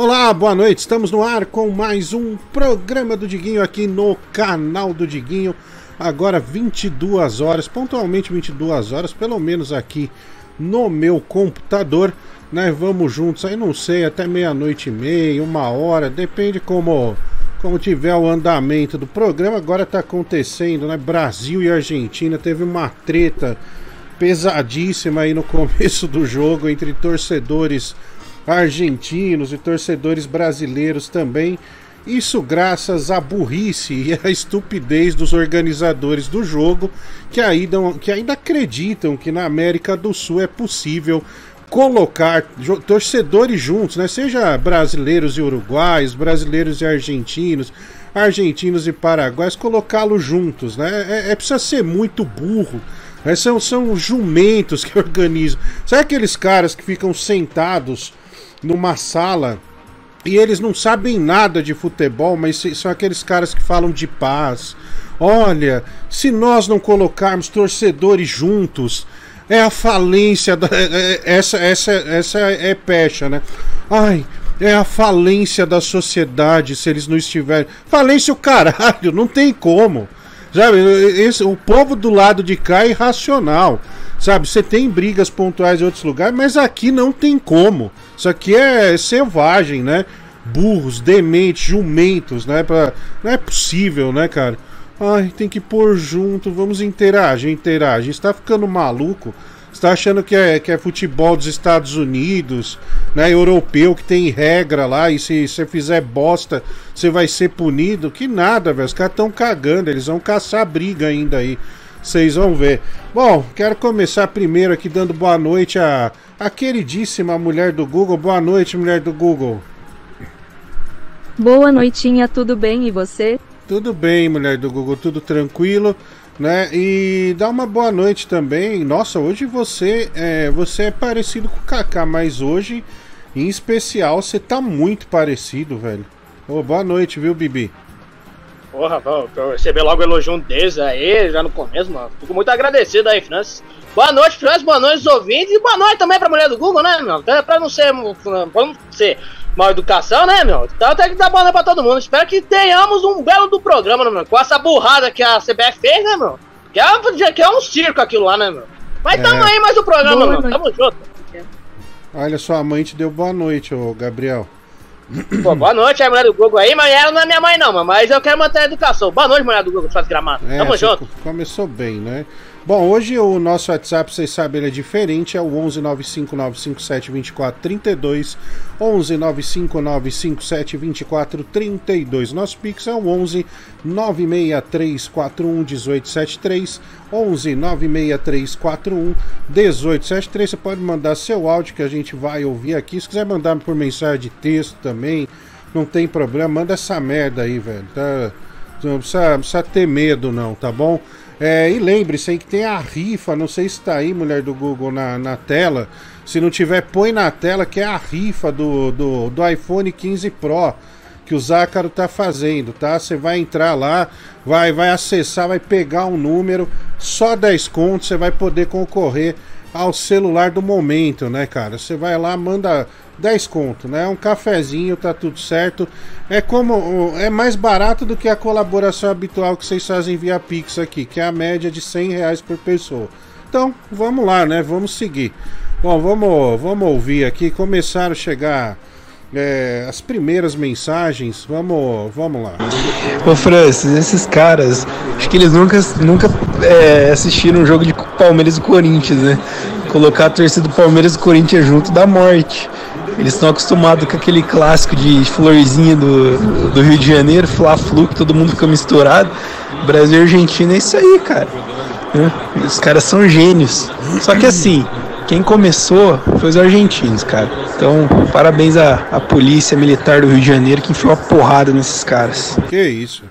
Olá, boa noite. Estamos no ar com mais um programa do Diguinho aqui no canal do Diguinho. Agora 22 horas, pontualmente 22 horas, pelo menos aqui no meu computador. Nós vamos juntos aí, não sei, até meia-noite e meia, uma hora, depende como como tiver o andamento do programa. Agora tá acontecendo, né? Brasil e Argentina teve uma treta pesadíssima aí no começo do jogo entre torcedores argentinos e torcedores brasileiros também. Isso graças à burrice e à estupidez dos organizadores do jogo, que ainda, que ainda acreditam que na América do Sul é possível colocar torcedores juntos, né? Seja brasileiros e uruguaios, brasileiros e argentinos, argentinos e paraguaios, colocá-los juntos, né? É, é, precisa ser muito burro. Né? São, são jumentos que organizam. Sabe aqueles caras que ficam sentados numa sala e eles não sabem nada de futebol, mas são aqueles caras que falam de paz. Olha, se nós não colocarmos torcedores juntos, é a falência da. É, é, essa, essa, essa é pecha, né? Ai, é a falência da sociedade se eles não estiverem. Falência o caralho, não tem como. Sabe, esse, o povo do lado de cá é irracional. Sabe, você tem brigas pontuais em outros lugares, mas aqui não tem como. Isso aqui é selvagem, né? Burros, dementes, jumentos, né? Pra... Não é possível, né, cara? Ai, tem que pôr junto, vamos interagir, interagir. Está ficando maluco? Está achando que é, que é futebol dos Estados Unidos, né? Europeu que tem regra lá e se você fizer bosta, você vai ser punido? Que nada, velho. Os caras estão cagando, eles vão caçar briga ainda aí. Vocês vão ver. Bom, quero começar primeiro aqui dando boa noite a, a queridíssima mulher do Google. Boa noite, mulher do Google. Boa noitinha, tudo bem e você? Tudo bem, mulher do Google, tudo tranquilo, né? E dá uma boa noite também. Nossa, hoje você é, você é parecido com o Kaká, mas hoje, em especial, você tá muito parecido, velho. Oh, boa noite, viu, Bibi? Porra, eu receber logo o elogio um deles aí, já no começo, mano. Fico muito agradecido aí, Francis. Boa noite, Francis, boa noite, ouvintes, e boa noite também pra mulher do Google, né, meu? Pra não ser, pra não ser mal educação, né, meu? Então tem que dar bola pra todo mundo. Espero que tenhamos um belo do programa, né, meu? Com essa burrada que a CBF fez, né, meu? Que é, que é um circo aquilo lá, né, meu? Mas é. tamo aí mais o programa, boa meu. Noite. Tamo junto. Olha, sua mãe te deu boa noite, ô Gabriel. Pô, boa noite, a mulher do Google aí, mas ela não é minha mãe não, mas eu quero manter a educação. Boa noite, mulher do Google, faz gramado. É, Tamo junto. Começou bem, né? Bom, hoje o nosso WhatsApp, vocês sabem, ele é diferente, é o 11 95957 2432, 11 95957 2432. Nosso Pix é o 11 96341 1873, 11 96341 1873. Você pode mandar seu áudio que a gente vai ouvir aqui. Se quiser mandar por mensagem de texto também, não tem problema, manda essa merda aí, velho. Tá? Não precisa, não precisa ter medo, não, tá bom? É, e lembre-se aí que tem a rifa, não sei se está aí, mulher do Google, na, na tela. Se não tiver, põe na tela que é a rifa do, do, do iPhone 15 Pro que o Zácaro tá fazendo, tá? Você vai entrar lá, vai, vai acessar, vai pegar um número, só 10 contos você vai poder concorrer ao celular do momento, né, cara? Você vai lá, manda 10 conto, né? Um cafezinho, tá tudo certo. É como é mais barato do que a colaboração habitual que vocês fazem via Pix aqui, que é a média de 100 reais por pessoa. Então, vamos lá, né? Vamos seguir. Bom, vamos, vamos ouvir aqui. Começaram a chegar é, as primeiras mensagens. Vamos, vamos lá. Ô Francis, esses caras, acho que eles nunca, nunca é, assistiram um jogo de Palmeiras e Corinthians, né? Colocar a torcida do Palmeiras e Corinthians junto da morte. Eles estão acostumados com aquele clássico de florzinha do, do Rio de Janeiro, Fla-Flu, que todo mundo fica misturado. Brasil e Argentina é isso aí, cara. Né? Os caras são gênios. Só que assim, quem começou foi os argentinos, cara. Então, parabéns à, à polícia militar do Rio de Janeiro que enfiou a porrada nesses caras. Que isso?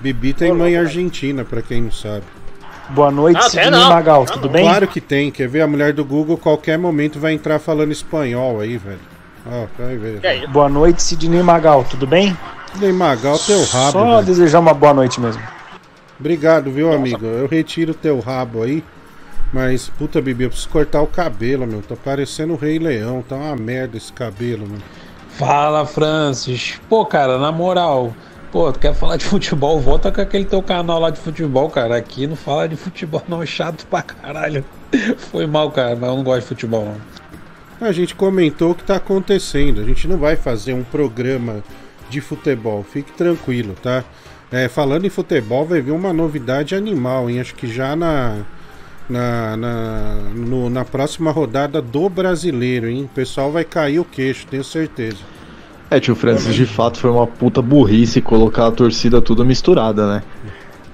Bibi tem mãe argentina, para quem não sabe. Boa noite, não, Sidney. Magal, tudo bem? Claro que tem, quer ver? A mulher do Google qualquer momento vai entrar falando espanhol aí, velho. Ó, vai ver. Boa noite, Sidney Magal, tudo bem? Sidney Magal, teu rabo. Só velho. desejar uma boa noite mesmo. Obrigado, viu, Nossa. amigo? Eu retiro teu rabo aí. Mas, puta, Bibi, eu preciso cortar o cabelo, meu. Tá parecendo o Rei Leão. Tá uma merda esse cabelo, mano. Fala, Francis. Pô, cara, na moral, pô, tu quer falar de futebol? Volta com aquele teu canal lá de futebol, cara. Aqui não fala de futebol, não. É chato pra caralho. Foi mal, cara, mas eu não gosto de futebol, não. A gente comentou o que tá acontecendo. A gente não vai fazer um programa de futebol. Fique tranquilo, tá? É, falando em futebol, vai vir uma novidade animal, hein? Acho que já na na, na, no, na próxima rodada do brasileiro, hein? O pessoal vai cair o queixo, tenho certeza. É, tio Francis, de fato foi uma puta burrice colocar a torcida tudo misturada, né?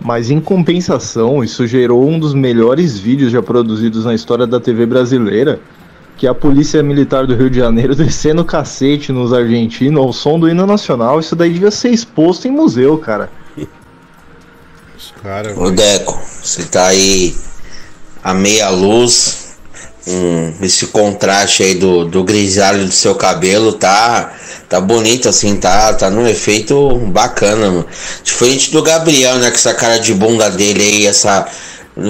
Mas em compensação, isso gerou um dos melhores vídeos já produzidos na história da TV brasileira, que é a Polícia Militar do Rio de Janeiro descendo cacete nos argentinos ao som do hino nacional. Isso daí devia ser exposto em museu, cara. Cara, Ô Deco, você tá aí a meia luz, um, esse contraste aí do, do grisalho do seu cabelo tá tá bonito assim, tá tá num efeito bacana, mano. Diferente do Gabriel, né, com essa cara de bunda dele aí, essa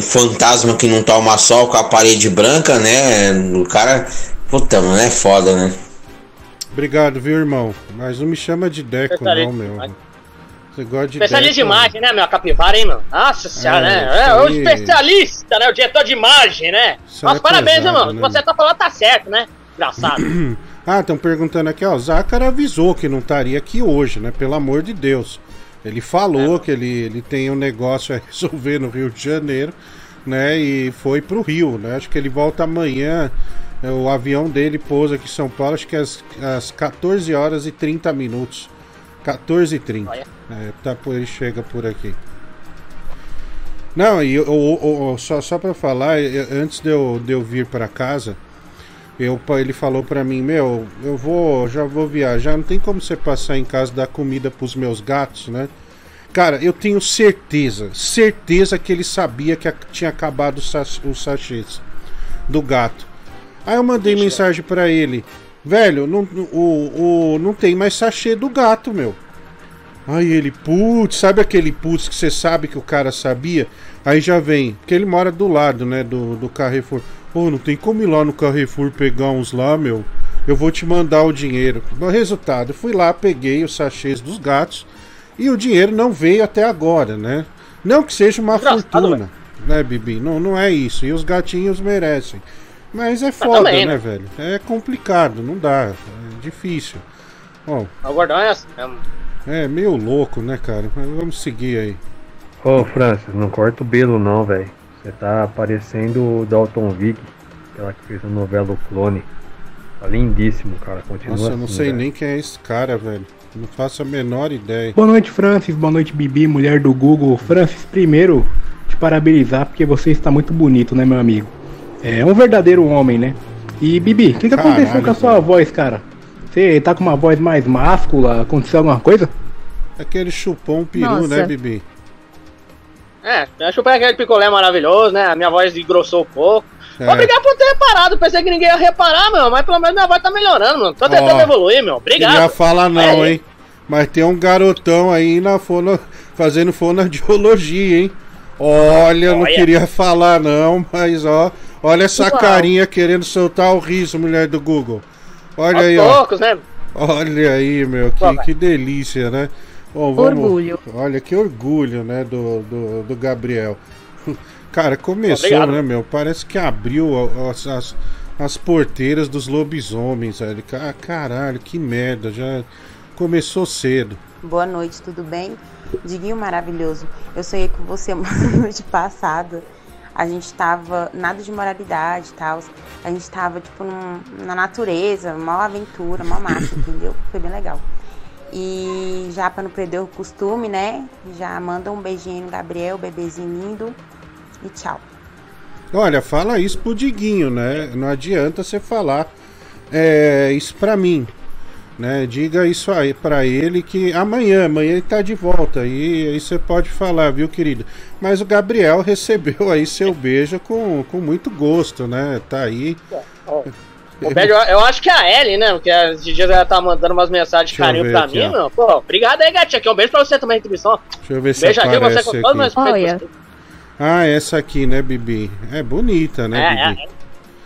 fantasma que não toma sol com a parede branca, né? O cara, puta, mano, é foda, né? Obrigado, viu, irmão? Mas não me chama de Deco, não, meu. Você gosta de Especialista de imagem, né, meu? Capivara, hein, meu? Nossa senhora, é, né? É, o especialista, né? O diretor de imagem, né? Isso Mas é parabéns, pesado, irmão. Né? Você tá falando, tá certo, né? Engraçado. ah, estão perguntando aqui, ó. O Zácara avisou que não estaria aqui hoje, né? Pelo amor de Deus. Ele falou é. que ele, ele tem um negócio a resolver no Rio de Janeiro, né? E foi pro Rio, né? Acho que ele volta amanhã. O avião dele pousa aqui em São Paulo, acho que às, às 14 horas e 30 minutos. 14h30. É, tá, por, ele chega por aqui. Não, e eu, eu, eu, só, só pra falar, antes de eu, de eu vir para casa, eu, ele falou para mim, meu, eu vou, já vou viajar, não tem como você passar em casa dar comida pros meus gatos, né? Cara, eu tenho certeza, certeza que ele sabia que tinha acabado os sachês do gato. Aí eu mandei mensagem para ele, Velho, não, o, o, não tem mais sachê do gato, meu. Aí ele, putz, sabe aquele putz que você sabe que o cara sabia? Aí já vem, porque ele mora do lado, né, do, do Carrefour. Pô, não tem como ir lá no Carrefour pegar uns lá, meu. Eu vou te mandar o dinheiro. O resultado, fui lá, peguei os sachês dos gatos e o dinheiro não veio até agora, né? Não que seja uma Engraçado, fortuna, né, Bibi? Não, não é isso. E os gatinhos merecem. Mas é foda, também, né, né, velho? É complicado, não dá. É difícil. Bom. O gordão é assim mesmo. É meio louco, né, cara? Mas vamos seguir aí. Ô, Francis, não corta o belo não, velho. Você tá parecendo o Dalton Vig, aquela que fez a novela O Clone. Tá lindíssimo, cara. Continua Nossa, eu não assim, sei véio. nem quem é esse cara, velho. Não faço a menor ideia. Boa noite, Francis. Boa noite, Bibi, mulher do Google. Francis, primeiro, te parabenizar porque você está muito bonito, né, meu amigo? É um verdadeiro homem, né? E Bibi, o que, que aconteceu com a sua cara. voz, cara? Você tá com uma voz mais máscula? Aconteceu alguma coisa? Aquele chupão peru, né, Nossa. né, Bibi? É, eu chupei aquele picolé maravilhoso, né? A minha voz engrossou um pouco. É. Obrigado por ter reparado. Pensei que ninguém ia reparar, meu. Mas pelo menos minha voz tá melhorando, mano. Tô tentando Ó, evoluir, meu. Obrigado. Não ia falar não, é. hein? Mas tem um garotão aí na fono, fazendo fonoaudiologia, hein? Olha, Olha, não queria falar não, mas ó, Olha essa Uau. carinha querendo soltar o riso, mulher do Google. Olha Aos aí, poucos, ó. né? Olha aí, meu, que, que delícia, né? Bom, vamos, orgulho. Olha que orgulho, né, do, do, do Gabriel. Cara, começou, Obrigado. né, meu? Parece que abriu as, as, as porteiras dos lobisomens, velho. Ah, caralho, que merda. Já começou cedo. Boa noite, tudo bem? Diguinho maravilhoso. Eu sonhei com você noite passada a gente tava nada de moralidade e tal. A gente tava, tipo, num, na natureza, uma aventura, uma massa, entendeu? Foi bem legal. E já para não perder o costume, né? Já manda um beijinho no Gabriel, bebezinho lindo. E tchau. Olha, fala isso pro Diguinho, né? Não adianta você falar é, isso pra mim. Né? Diga isso aí para ele que amanhã, amanhã ele tá de volta e aí você pode falar, viu, querido? Mas o Gabriel recebeu aí seu beijo com, com muito gosto, né? Tá aí. O beijo, eu acho que é a Ellie, né? Porque esses dias ela tá mandando umas mensagens de carinho pra aqui, mim, meu. Pô, obrigado aí, gatinha. Aqui um beijo pra você também, retribuição. Deixa eu ver se beijo aqui, você com todos meus Ah, essa aqui, né, Bibi? É bonita, né, é, Bibi? É, é.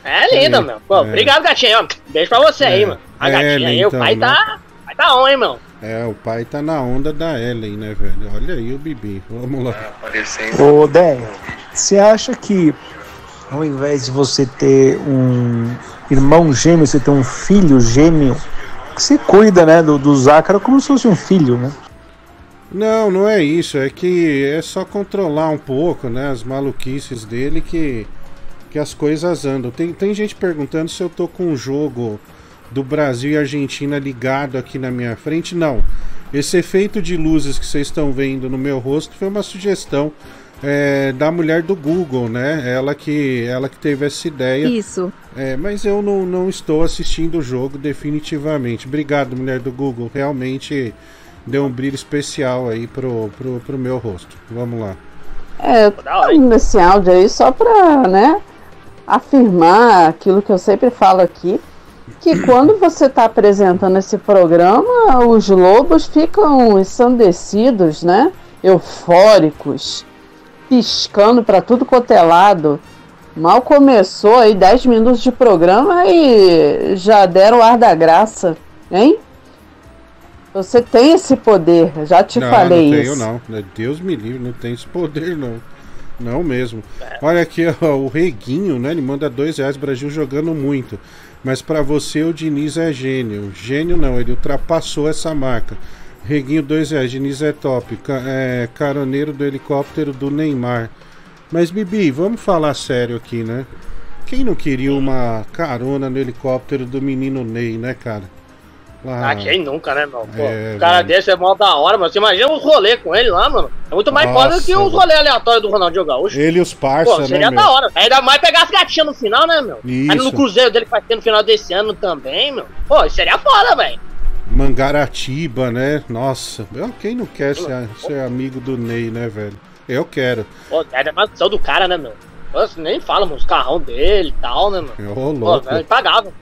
É linda, É, meu. Pô, é. obrigado, gatinha. Beijo pra você aí, É. mano. A É, gatinha aí, o então, pai né? tá. Tá on, hein. É, o pai tá na onda da Ellen, né, velho? Olha aí o Bibi. Vamos lá. Ô, Dé, você acha que ao invés de você ter um irmão gêmeo, você ter um filho gêmeo, que você cuida, né, do, do Zácaro como se fosse um filho, né? Não, não é isso. É que é só controlar um pouco, né? As maluquices dele que, que as coisas andam. Tem, tem gente perguntando se eu tô com um jogo do Brasil e Argentina ligado aqui na minha frente. Não. Esse efeito de luzes que vocês estão vendo no meu rosto foi uma sugestão é, da mulher do Google, né? Ela que, ela que teve essa ideia. Isso. É, mas eu não, não estou assistindo o jogo definitivamente. Obrigado, mulher do Google. Realmente deu um brilho especial aí pro, pro, pro meu rosto. Vamos lá. É, eu tô dando esse áudio aí só pra, né, afirmar aquilo que eu sempre falo aqui, que quando você tá apresentando esse programa, os lobos ficam ensandecidos, né, eufóricos, piscando pra tudo quanto é lado. Mal começou aí 10 minutos de programa e já deram o ar da graça, hein? Você tem esse poder, já te não, falei não tenho isso. não. Deus me livre, não tem esse poder não. Não mesmo. Olha aqui, ó, o Reguinho, né? Ele manda dois reais, Brasil jogando muito. Mas pra você o Diniz é gênio. Gênio não, ele ultrapassou essa marca. Reguinho, dois reais, Diniz é top. É, caroneiro do helicóptero do Neymar. Mas Bibi, vamos falar sério aqui, né? Quem não queria uma carona no helicóptero do menino Ney, né, cara? Lá- Ah, quem nunca, né, meu? Pô, É, um cara velho. desse é mó da hora, mano. Você imagina os rolê com ele lá, mano. É muito mais Nossa, foda que os rolê aleatórios do Ronaldinho Gaúcho. Ele e os parça, Pô, né, seria meu? da hora. Ainda mais pegar as gatinhas no final, né, meu? Aí Isso. no cruzeiro dele que vai ter no final desse ano também, meu. Pô, isso seria foda, velho. Mangaratiba, né? Nossa, quem não quer ser, ser amigo do Ney, né, velho? Eu quero. Pô, é a mansão do cara, né, meu? Pô, você nem fala, mano, os carrão dele e tal, né, meu? Ô, Pô, louco. velho, impagável.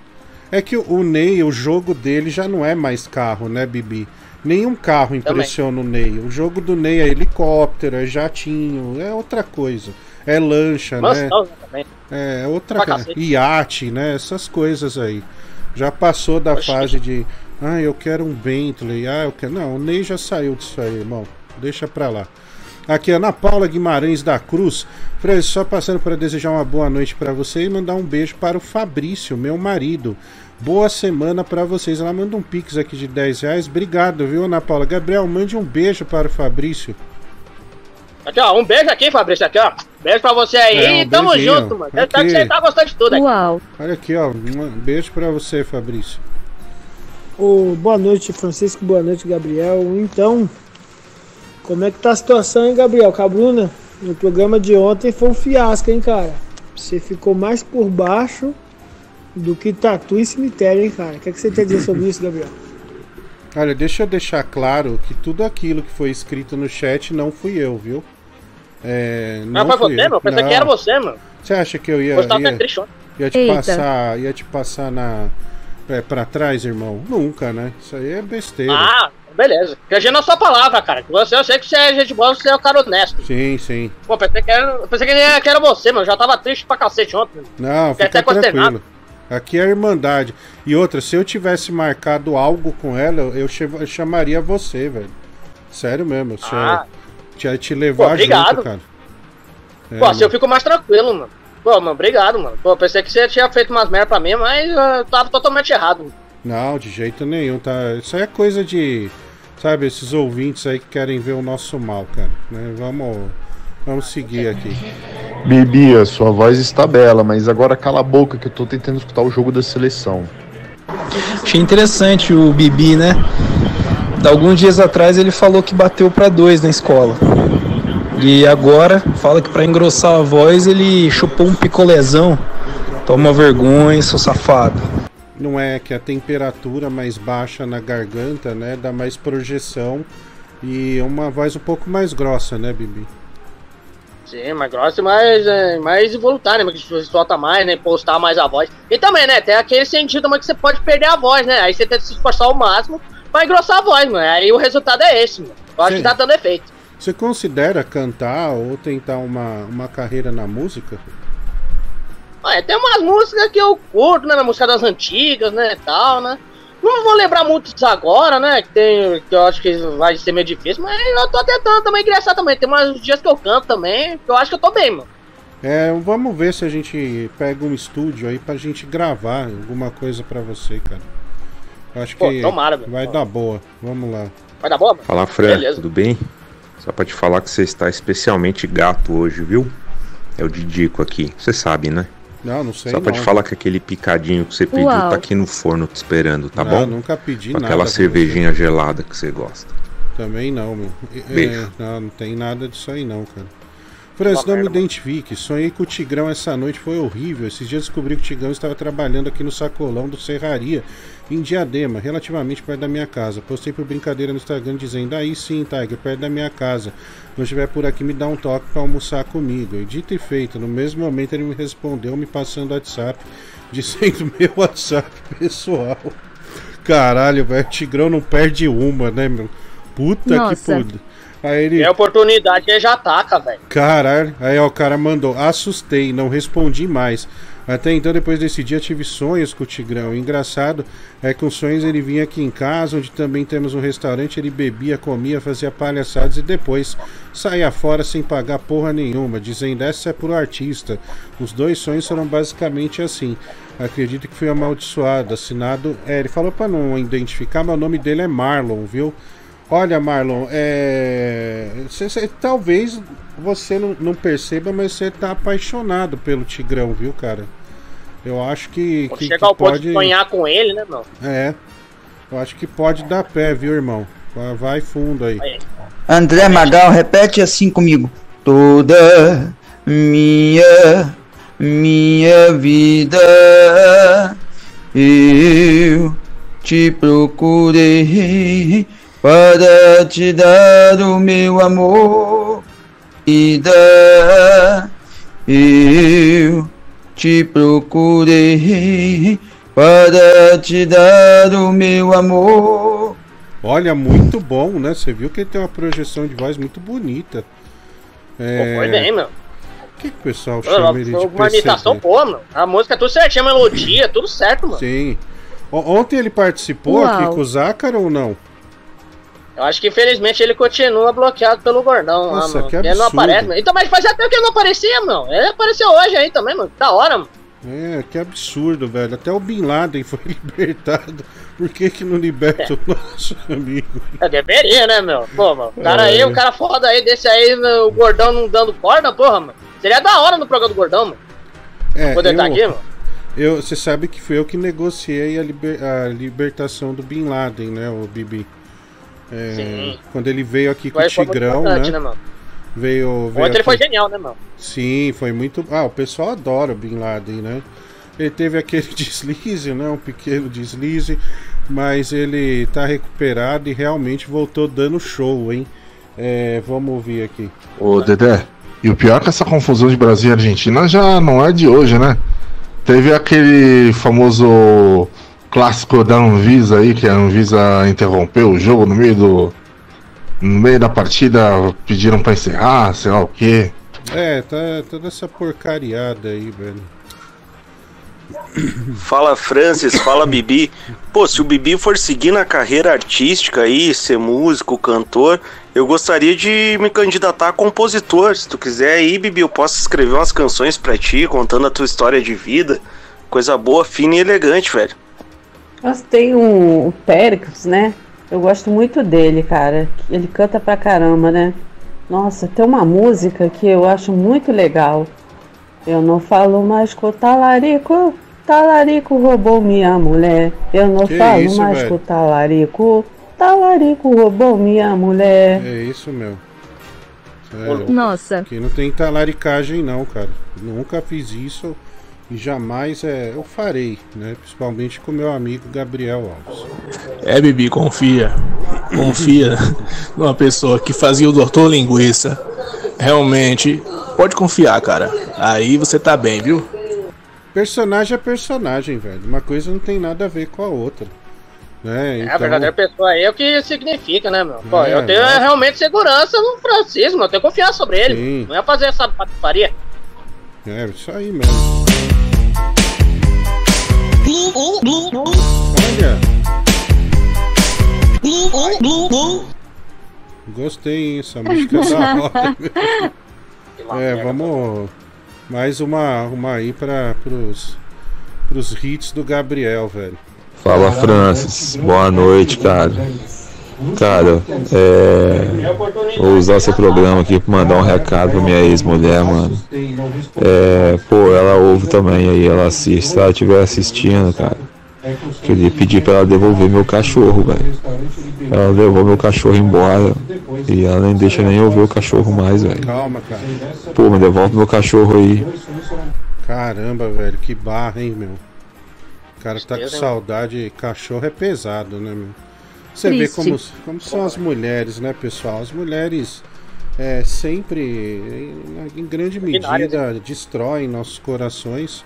É que o, Ney, o jogo dele já não é mais carro, né, Bibi? Nenhum carro impressiona o Ney. O jogo do Ney é helicóptero, é jatinho, é outra coisa. É lancha, né? Mansão né, também. É outra coisa. Iate, né? Essas coisas aí. Já passou da fase de. Ah, eu quero um Bentley. Ah, eu quero. Não, o Ney já saiu disso aí, irmão. Deixa pra lá. Aqui, Ana Paula Guimarães da Cruz. Fred, só passando para desejar uma boa noite para você e mandar um beijo para o Fabrício, meu marido. Boa semana para vocês. Ela manda um pix aqui de 10 reais. Obrigado, viu, Ana Paula? Gabriel, mande um beijo para o Fabrício. Aqui, ó, um beijo aqui, Fabrício, aqui, ó. Beijo pra você aí É, um e tamo beijinho. junto, mano. Aqui. que você tá gostando de tudo aqui. Uau. Olha aqui, ó. Um beijo para você, Fabrício. Ô, boa noite, Francisco. Boa noite, Gabriel. Então, como é que tá a situação, hein, Gabriel? Com a Bruna? No programa de ontem foi um fiasco, hein, cara? Você ficou mais por baixo do que tatu e cemitério, hein, cara? O que, é que você tem a dizer sobre isso, Gabriel? Olha, deixa eu deixar claro que tudo aquilo que foi escrito no chat não fui eu, viu? É, Não, não foi fui você, eu. mano. Pensei Não. que era você, mano. Você acha que eu ia, Você ia, até triste ia te Eita. passar, ia te passar na é, para trás, irmão? Nunca, né? Isso aí é besteira. Ah, beleza. Acredito na sua palavra, cara. Que Você, eu sei que você é gente boa, você é o cara honesto. Sim, sim. Pô, pensei que era, pensei que era, que era você, mano. Eu já tava triste pra cacete ontem. Não, fica até tranquilo. Aqui é a Irmandade. E outra, se eu tivesse marcado algo com ela, eu, eu chamaria você, velho. Sério mesmo. Eu Ah. te, te levar Pô, obrigado. junto, cara. É, Pô, assim mano. eu fico mais tranquilo, mano. Pô, mano, obrigado, mano. Pô, pensei que você tinha feito umas merda pra mim, mas eu tava totalmente errado. Não, de jeito nenhum, tá? Isso aí é coisa de, sabe, esses ouvintes aí que querem ver o nosso mal, cara. Né? Vamos, vamos seguir aqui. Bibi, a sua voz está bela, mas agora cala a boca que eu tô tentando escutar o jogo da seleção. Achei interessante o Bibi, né? Alguns dias atrás ele falou que bateu pra dois na escola. E agora fala que pra engrossar a voz ele chupou um picolezão. Toma vergonha, seu safado. Não é que a temperatura mais baixa na garganta, né, dá mais projeção e uma voz um pouco mais grossa, né, Bibi? Sim, mais grossa e mais, é, mais involuntária, né? Que você solta mais, né? Postar mais a voz. E também, né? Tem aquele sentido também que você pode perder a voz, né? Aí você tenta se esforçar ao máximo pra engrossar a voz, mano. Aí o resultado é esse, mano. Eu acho Sim. que tá dando efeito. Você considera cantar ou tentar uma, uma carreira na música? Olha, tem umas músicas que eu curto, né? Música das antigas, né? tal, né? Não vou lembrar muitos agora, né? Que, tem, que eu acho que vai ser meio difícil, mas eu tô tentando também ingressar também. Tem mais dias que eu canto também, que eu acho que eu tô bem, mano. É, vamos ver se a gente pega um estúdio aí pra gente gravar alguma coisa pra você, cara. Eu acho Pô, que tomara, vai dar boa. Vamos lá. Vai dar boa, mano? Fala, Fran, Beleza. tudo bem? Só pra te falar que você está especialmente gato hoje, viu? É o Didico aqui, você sabe, né? Não, não sei Só pra não. te falar que aquele picadinho que você pediu Uau. tá aqui no forno te esperando, tá Não, bom? nunca pedi Com nada aquela cervejinha gelada que você gosta. Também não, meu. É, Beijo. não, não tem nada disso aí não, cara. Francis, não me identifique. Sonhei com o Tigrão essa noite, foi horrível. Esses dias descobri que o Tigrão estava trabalhando aqui no sacolão do Serraria, em Diadema, relativamente perto da minha casa. Postei por brincadeira no Instagram dizendo: Aí sim, Tiger, perto da minha casa. Quando estiver por aqui, me dá um toque para almoçar comigo. E dito e feito, no mesmo momento ele me respondeu, me passando o WhatsApp, dizendo meu WhatsApp pessoal. Caralho, velho, o Tigrão não perde uma, né, meu? Puta Nossa. que puta. Aí ele. É oportunidade que ele já ataca, velho. Caralho, aí ó, o cara mandou, assustei, não respondi mais. Até então, depois desse dia, tive sonhos com o Tigrão. O engraçado é que os sonhos ele vinha aqui em casa, onde também temos um restaurante, ele bebia, comia, fazia palhaçadas e depois saía fora sem pagar porra nenhuma, dizendo essa é pro artista. Os dois sonhos foram basicamente assim. Acredito que fui amaldiçoado, assinado. É, ele falou pra não identificar, mas o nome dele é Marlon, viu? Olha, Marlon, é. cê- cê- talvez você não, não perceba, mas você tá apaixonado pelo Tigrão, viu, cara? Eu acho que. Que, chegar que ao ponto pode. de sonhar com ele, né, meu? É. Eu acho que pode dar pé, viu, irmão? Vai- Vai fundo aí. André Magal, repete assim comigo. Toda minha, minha vida eu te procurei para te dar o meu amor. Vida eu te procurei para te dar o meu amor. Olha, muito bom, né? Você viu que ele tem uma projeção de voz muito bonita. É... Pô, foi bem, meu. O que, que o pessoal Foi chama ele de uma imitação boa, meu. A música é tudo certinho, a melodia, tudo certo, mano. Sim. O- Ontem ele participou Uau. aqui com o Zácaro ou não? Eu acho que infelizmente ele continua bloqueado pelo gordão lá, Nossa, mano. que Ele não aparece, mano. Então, mas fazia tempo que ele não aparecia, mano. Ele apareceu hoje aí também, mano. Da hora, mano. É, que absurdo, velho. Até o Bin Laden foi libertado. Por que que não liberta o nosso amigo? É, deveria, né, meu? Pô, mano. O cara aí, É. o cara foda aí, desse aí, o gordão não dando corda, porra, mano. Seria da hora no programa do gordão, mano. É, Poder eu, tá aqui, mano. eu, você sabe que foi eu que negociei a, liber- a libertação do Bin Laden, né, o Bibi? É. Quando ele veio aqui com o Tigrão, importante, né? né, mano? Veio, veio Ontem ele foi genial, né, mano? Sim, foi muito. Ah, o pessoal adora o Bin Laden, né? Ele teve aquele deslize, né? Um pequeno deslize, mas ele tá recuperado e realmente voltou dando show, hein? É, vamos ouvir aqui. Ô, Dedé, e o pior é que essa confusão de Brasil e Argentina já não é de hoje, né? Teve aquele famoso clássico da Anvisa aí, que a Anvisa interrompeu o jogo no meio do. No meio da partida, pediram pra encerrar, sei lá o quê. É, tá toda essa porcariada aí, velho. Fala Francis, fala Bibi. Pô, se o Bibi for seguir na carreira artística aí, ser músico, cantor, eu gostaria de me candidatar a compositor. Se tu quiser aí, Bibi, eu posso escrever umas canções pra ti, contando a tua história de vida. Coisa boa, fina e elegante, velho. Mas tem um, o Péricles, né? Eu gosto muito dele, cara. Ele canta pra caramba, né? Nossa, tem uma música que eu acho muito legal. Eu não falo mais com o talarico. Talarico roubou minha mulher. Eu não Que falo isso, mais velho? com o talarico. Talarico roubou minha mulher. É isso, meu. Sério. Nossa. Aqui não tem talaricagem, não, cara. Nunca fiz isso e jamais é, eu farei, né? Principalmente com meu amigo Gabriel Alves. É, Bibi, confia. Confia numa pessoa que fazia o doutor linguiça. Realmente, pode confiar, cara. Aí você tá bem, viu? Personagem é personagem, velho. Uma coisa não tem nada a ver com a outra. Né? É, a verdadeira pessoa aí é o que significa, né, meu? Pô, É, eu tenho né? realmente segurança no Francisco, mano. Eu tenho confiança sobre ele. Sim. Não ia fazer essa patifaria. É, isso aí mesmo. Olha. Gostei, hein? Essa música é da hora. É, vamos. Mais uma, uma aí para pros, pros hits do Gabriel, velho. Fala Francis, boa noite, cara. Cara, é. Vou usar seu programa aqui pra mandar um recado pra minha ex-mulher, mano. É. Pô, ela ouve também aí, ela assiste. Se ela estiver assistindo, cara. Queria pedir pra ela devolver meu cachorro, velho. Ela levou meu cachorro embora. E ela nem deixa nem eu ver o cachorro mais, velho. Calma, cara. Pô, me devolve meu cachorro aí. Caramba, velho, que barra, hein, meu. O cara tá com saudade. Cachorro é pesado, né, meu? Você vê Triste. como, como são as mulheres, né, pessoal? As mulheres é, sempre, em, em grande medida, destroem nossos corações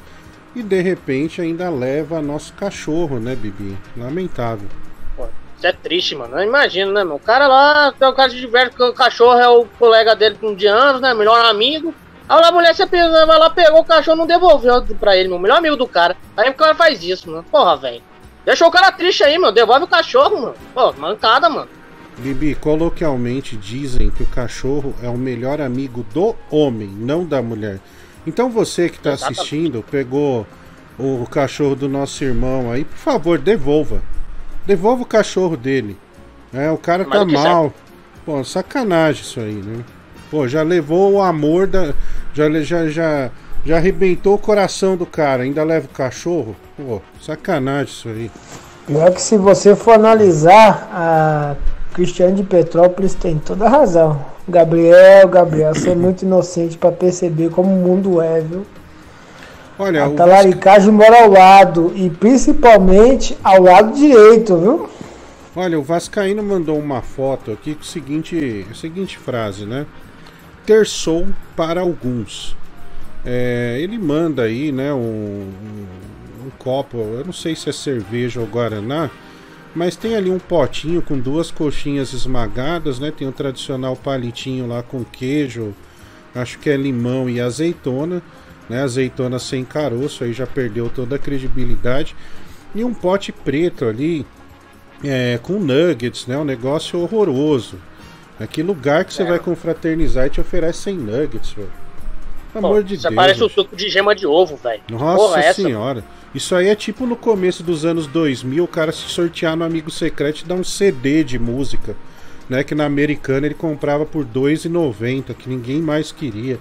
e de repente ainda leva nosso cachorro, né, Bibi? Lamentável. Pô, Isso é triste, mano. Eu imagino, né, meu? O cara lá, tem o cara de diverte que o cachorro é o colega dele com de anos, né? Melhor amigo. Aí a mulher você vai lá, pegou o cachorro não devolveu pra ele, meu. Melhor amigo do cara. Aí o cara faz isso, mano. Porra, velho. Deixou o cara triste aí, meu. Devolve o cachorro, mano. Pô, mancada, mano. Bibi, coloquialmente dizem que o cachorro é o melhor amigo do homem, não da mulher. Então você que está assistindo, pegou o cachorro do nosso irmão aí, por favor, devolva. Devolva o cachorro dele. É, o cara Mais tá mal. Pô, sacanagem isso aí, né? Pô, já levou o amor da. Já, já, já, já arrebentou o coração do cara, ainda leva o cachorro? Pô, sacanagem isso aí. Pior que se você for analisar, a Cristiane de Petrópolis tem toda a razão. Gabriel, Gabriel, você é muito inocente pra perceber como o mundo é, viu? Olha, A o talaricagem mora ao lado e principalmente ao lado direito, viu? Olha, o Vascaíno mandou uma foto aqui com o seguinte, a seguinte frase, né? Terçou para alguns. É, ele manda aí, né, um, um- um copo, eu não sei se é cerveja ou guaraná, mas tem ali um potinho com duas coxinhas esmagadas, né? Tem o tradicional palitinho lá com queijo, acho que é limão e azeitona, né? Azeitona sem caroço, aí já perdeu toda a credibilidade. E um pote preto ali, é, com nuggets, né? Um negócio horroroso. É que lugar que você vai confraternizar e te oferece sem nuggets, velho. Pelo amor de Você Deus. parece gente. suco de gema de ovo, velho. Nossa Porra, é essa? senhora. Isso aí é tipo no começo dos anos 2000, o cara se sortear no Amigo Secreto e dar um CD de música. Né, que na americana ele comprava por R$ 2,90, que ninguém mais queria.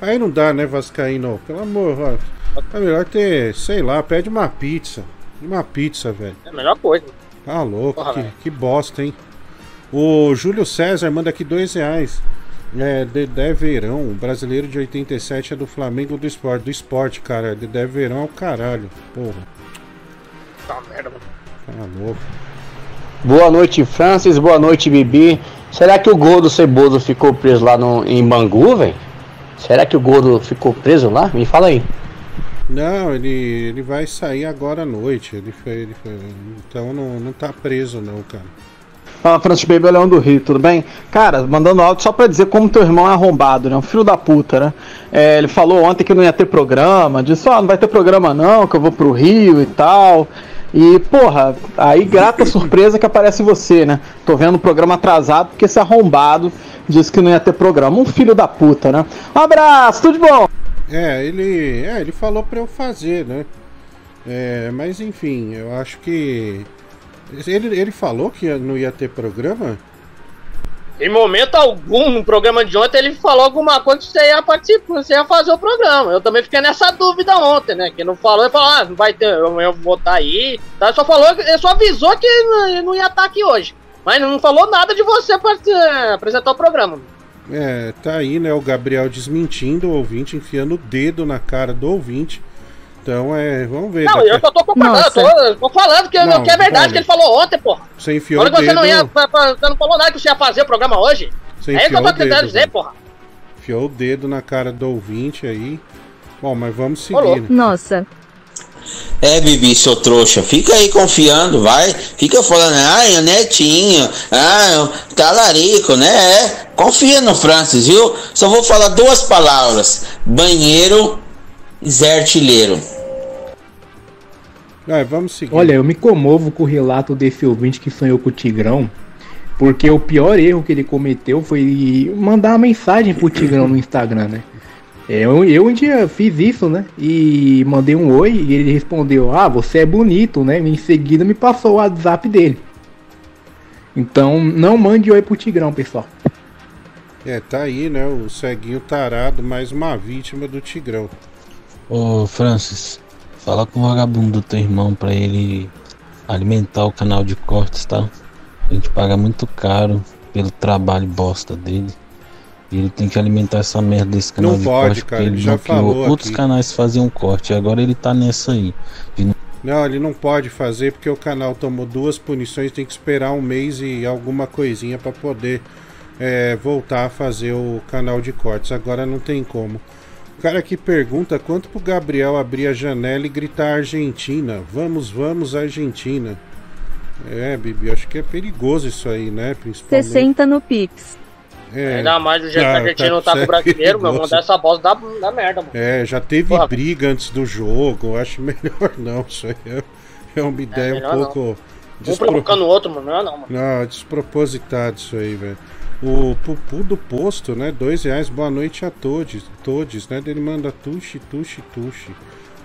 Aí não dá, né, Vascaíno? Pelo amor, ó, é melhor ter, sei lá, pede uma pizza. Uma pizza, velho. É a melhor coisa. Tá louco, Porra, que, que bosta, hein? O Júlio César manda aqui dois reais. É, Dedé Verão, o brasileiro de 87 é do Flamengo do esporte. Do esporte, cara. Dedé Verão é o caralho. Porra, Tá merda, mano. tá louco. Boa noite, Francis. Boa noite, Bibi. Será que o gol do Ceboso ficou preso lá no, em Bangu, velho? Será que o Gordo ficou preso lá? Me fala aí. Não, ele, ele vai sair agora à noite. Ele foi, ele foi- então não, não tá preso, não, cara. Fala, Francis Baby, Leão do Rio, tudo bem? Cara, mandando áudio só pra dizer como teu irmão é arrombado, né? Um filho da puta, né? É, ele falou ontem que não ia ter programa, disse, ó, não vai ter programa não, que eu vou pro Rio e tal. E, porra, aí grata surpresa que aparece você, né? Tô vendo o programa atrasado porque esse arrombado disse que não ia ter programa. Um filho da puta, né? Um abraço, tudo de bom! É, ele, é, ele falou pra eu fazer, né? É, mas enfim, eu acho que. Ele, ele falou que não ia ter programa? Em momento algum, no programa de ontem, ele falou alguma coisa que você ia participar, você ia fazer o programa. Eu também fiquei nessa dúvida ontem, né? Que não falou, ele falou, ah, não vai ter, eu, eu vou estar aí. Tá? Ele só falou, ele só avisou que não, não ia estar aqui hoje. Mas não falou nada de você part- apresentar o programa. É, tá aí, né? O Gabriel desmentindo o ouvinte, enfiando o dedo na cara do ouvinte. Então, é, vamos ver. Não, daqui- eu só tô concordando, eu tô, tô falando que, Não, que é verdade que ele falou ontem, porra. Você enfiou Olha o que você não, ia, dedo, você não falou nada que você ia fazer o programa hoje. Você é isso que eu tô o dedo, tentando dizer, porra. enfiou o dedo na cara do ouvinte aí. Bom, mas vamos seguir. né? Nossa. É, Bibi, seu trouxa, fica aí confiando, vai. Fica falando, ai, o netinho, ai, o talarico, né? É, confia no Francis, viu? Só vou falar duas palavras: banheiro Zé Artilheiro. É, vamos seguir. Olha, eu me comovo com o relato desse ouvinte que sonhou com o Tigrão, porque o pior erro que ele cometeu foi mandar uma mensagem pro Tigrão no Instagram, né? É, Eu, eu um dia fiz isso, né? E mandei um oi e ele respondeu: Ah, você é bonito, né? E em seguida me passou o WhatsApp dele. Então não mande oi pro Tigrão, pessoal. É, tá aí, né? O ceguinho tarado, mais uma vítima do Tigrão. Ô Francis, fala com o vagabundo do teu irmão pra ele alimentar o canal de cortes, tá? A gente paga muito caro pelo trabalho bosta dele. E ele tem que alimentar essa merda desse canal Não de pode, corte, cara, ele ele já falou outros aqui. canais faziam corte. E agora ele tá nessa aí. não Não, ele não pode fazer porque o canal tomou duas punições, tem que esperar um mês e alguma coisinha pra poder é, voltar a fazer o canal de cortes. Agora não tem como. O cara aqui pergunta quanto pro Gabriel abrir a janela e gritar Argentina. Vamos, vamos, Argentina. É, Bibi, acho que é perigoso isso aí, né? Principalmente. 60 no Pix. É, Ainda mais do jeito Ah, que a Argentina tá- tá com o brasileiro, meu, mandar essa bosta dá, dá merda, mano. É, já teve Porra. briga antes do jogo. Acho melhor não. Isso aí é, é uma ideia um melhor não. pouco. Um despro- provocando o outro, mano. Não, não, mano. Não, despropositado isso aí, velho. O Pupu do Posto, né? Dois reais, boa noite a todos. Todos, né? Ele manda tuxi, tuxi, tuxi.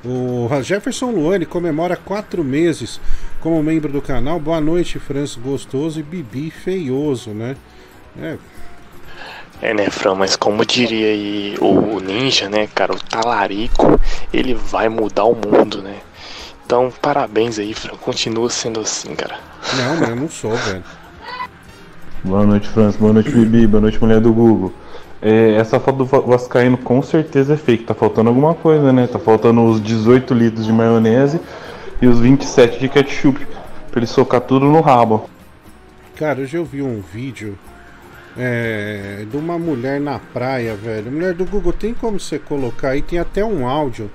O Jefferson Luane comemora quatro meses como membro do canal. Boa noite, Francis Gostoso e Bibi Feioso, né? É, É, né, Fran, mas como diria aí o Ninja, né, cara, o talarico, ele vai mudar o mundo, né? Então, parabéns aí, Fran, continua sendo assim, cara. não, mas eu não sou, velho. Boa noite, França. Boa noite, Bibi. Boa noite, mulher do Google. É, essa foto do Va- Vascaíno com certeza é fake. Tá faltando alguma coisa, né? Tá faltando os 18 litros de maionese e os 27 de ketchup. Pra ele socar tudo no rabo. Cara, hoje eu vi um vídeo é, de uma mulher na praia, velho. Mulher do Google, tem como você colocar aí? Tem até um áudio.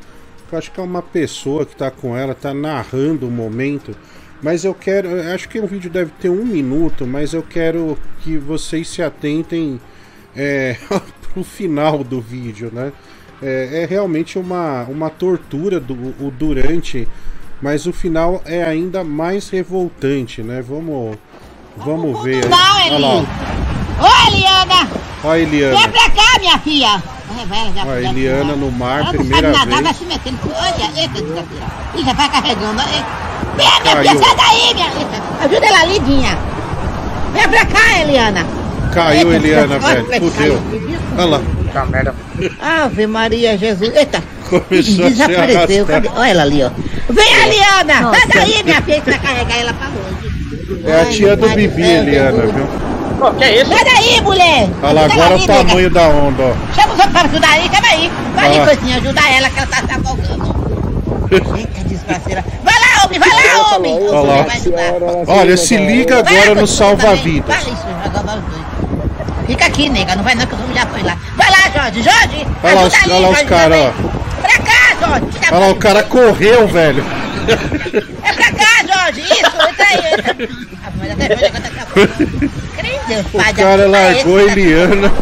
Eu acho que é uma pessoa que tá com ela, tá narrando o momento. Mas eu quero. eu acho que o vídeo deve ter um minuto, mas eu quero que vocês se atentem é, pro final do vídeo, né? É, é realmente uma, uma tortura do, o durante, mas o final é ainda mais revoltante, né? Vamos, vamos ver. Não, Olha lá, Oi, Eliana. ó a Eliana. Vem pra cá, minha filha. Vai, vai, já, Ó, já- Eliana no mar, Ela primeira não sabe nadar, vai vez. se metendo. Olha, eita, desgraceira. Ih, já vai carregando. Vem, minha Caiu. filha, sai daí, minha filha. Ajuda ela ali, Dinha. Vem pra cá, Eliana. Caiu, Eita, Eliana, olha velho. Fudeu. Olha lá. Tá merda. Ave Maria Jesus. Eita. Começou Desapareceu. Olha ela ali, ó. Vem, Eliana. Sai daí, minha filha, que vai carregar ela pra longe. É a tia do Bibi, Eliana, viu? Pô, que é isso? Sai daí, mulher. Olha agora ela o ali, nega. tamanho da onda, ó. Chama os outros pra ajudar aí, chama aí. Vai Ah. ali, coisinha, ajuda ela que ela tá se afogando. Eita, desgraceira. Vai lá, homem, vai lá, homem. Olha lá. Vai ajudar. Olha, se liga agora no salva-vidas. Vai, isso, joga vai os dois. Fica aqui, nega, não vai não que os homens já foi lá. Vai lá, Jorge, Jorge. Olha lá os, ajuda ali, olha lá os caras, ó. Pra cá, Jorge. Olha lá, o cara correu, velho. É pra cá, Jorge. Isso, entra aí, entra. Ah, mas até agora tá acabando. Pai. O cara largou a Eliana.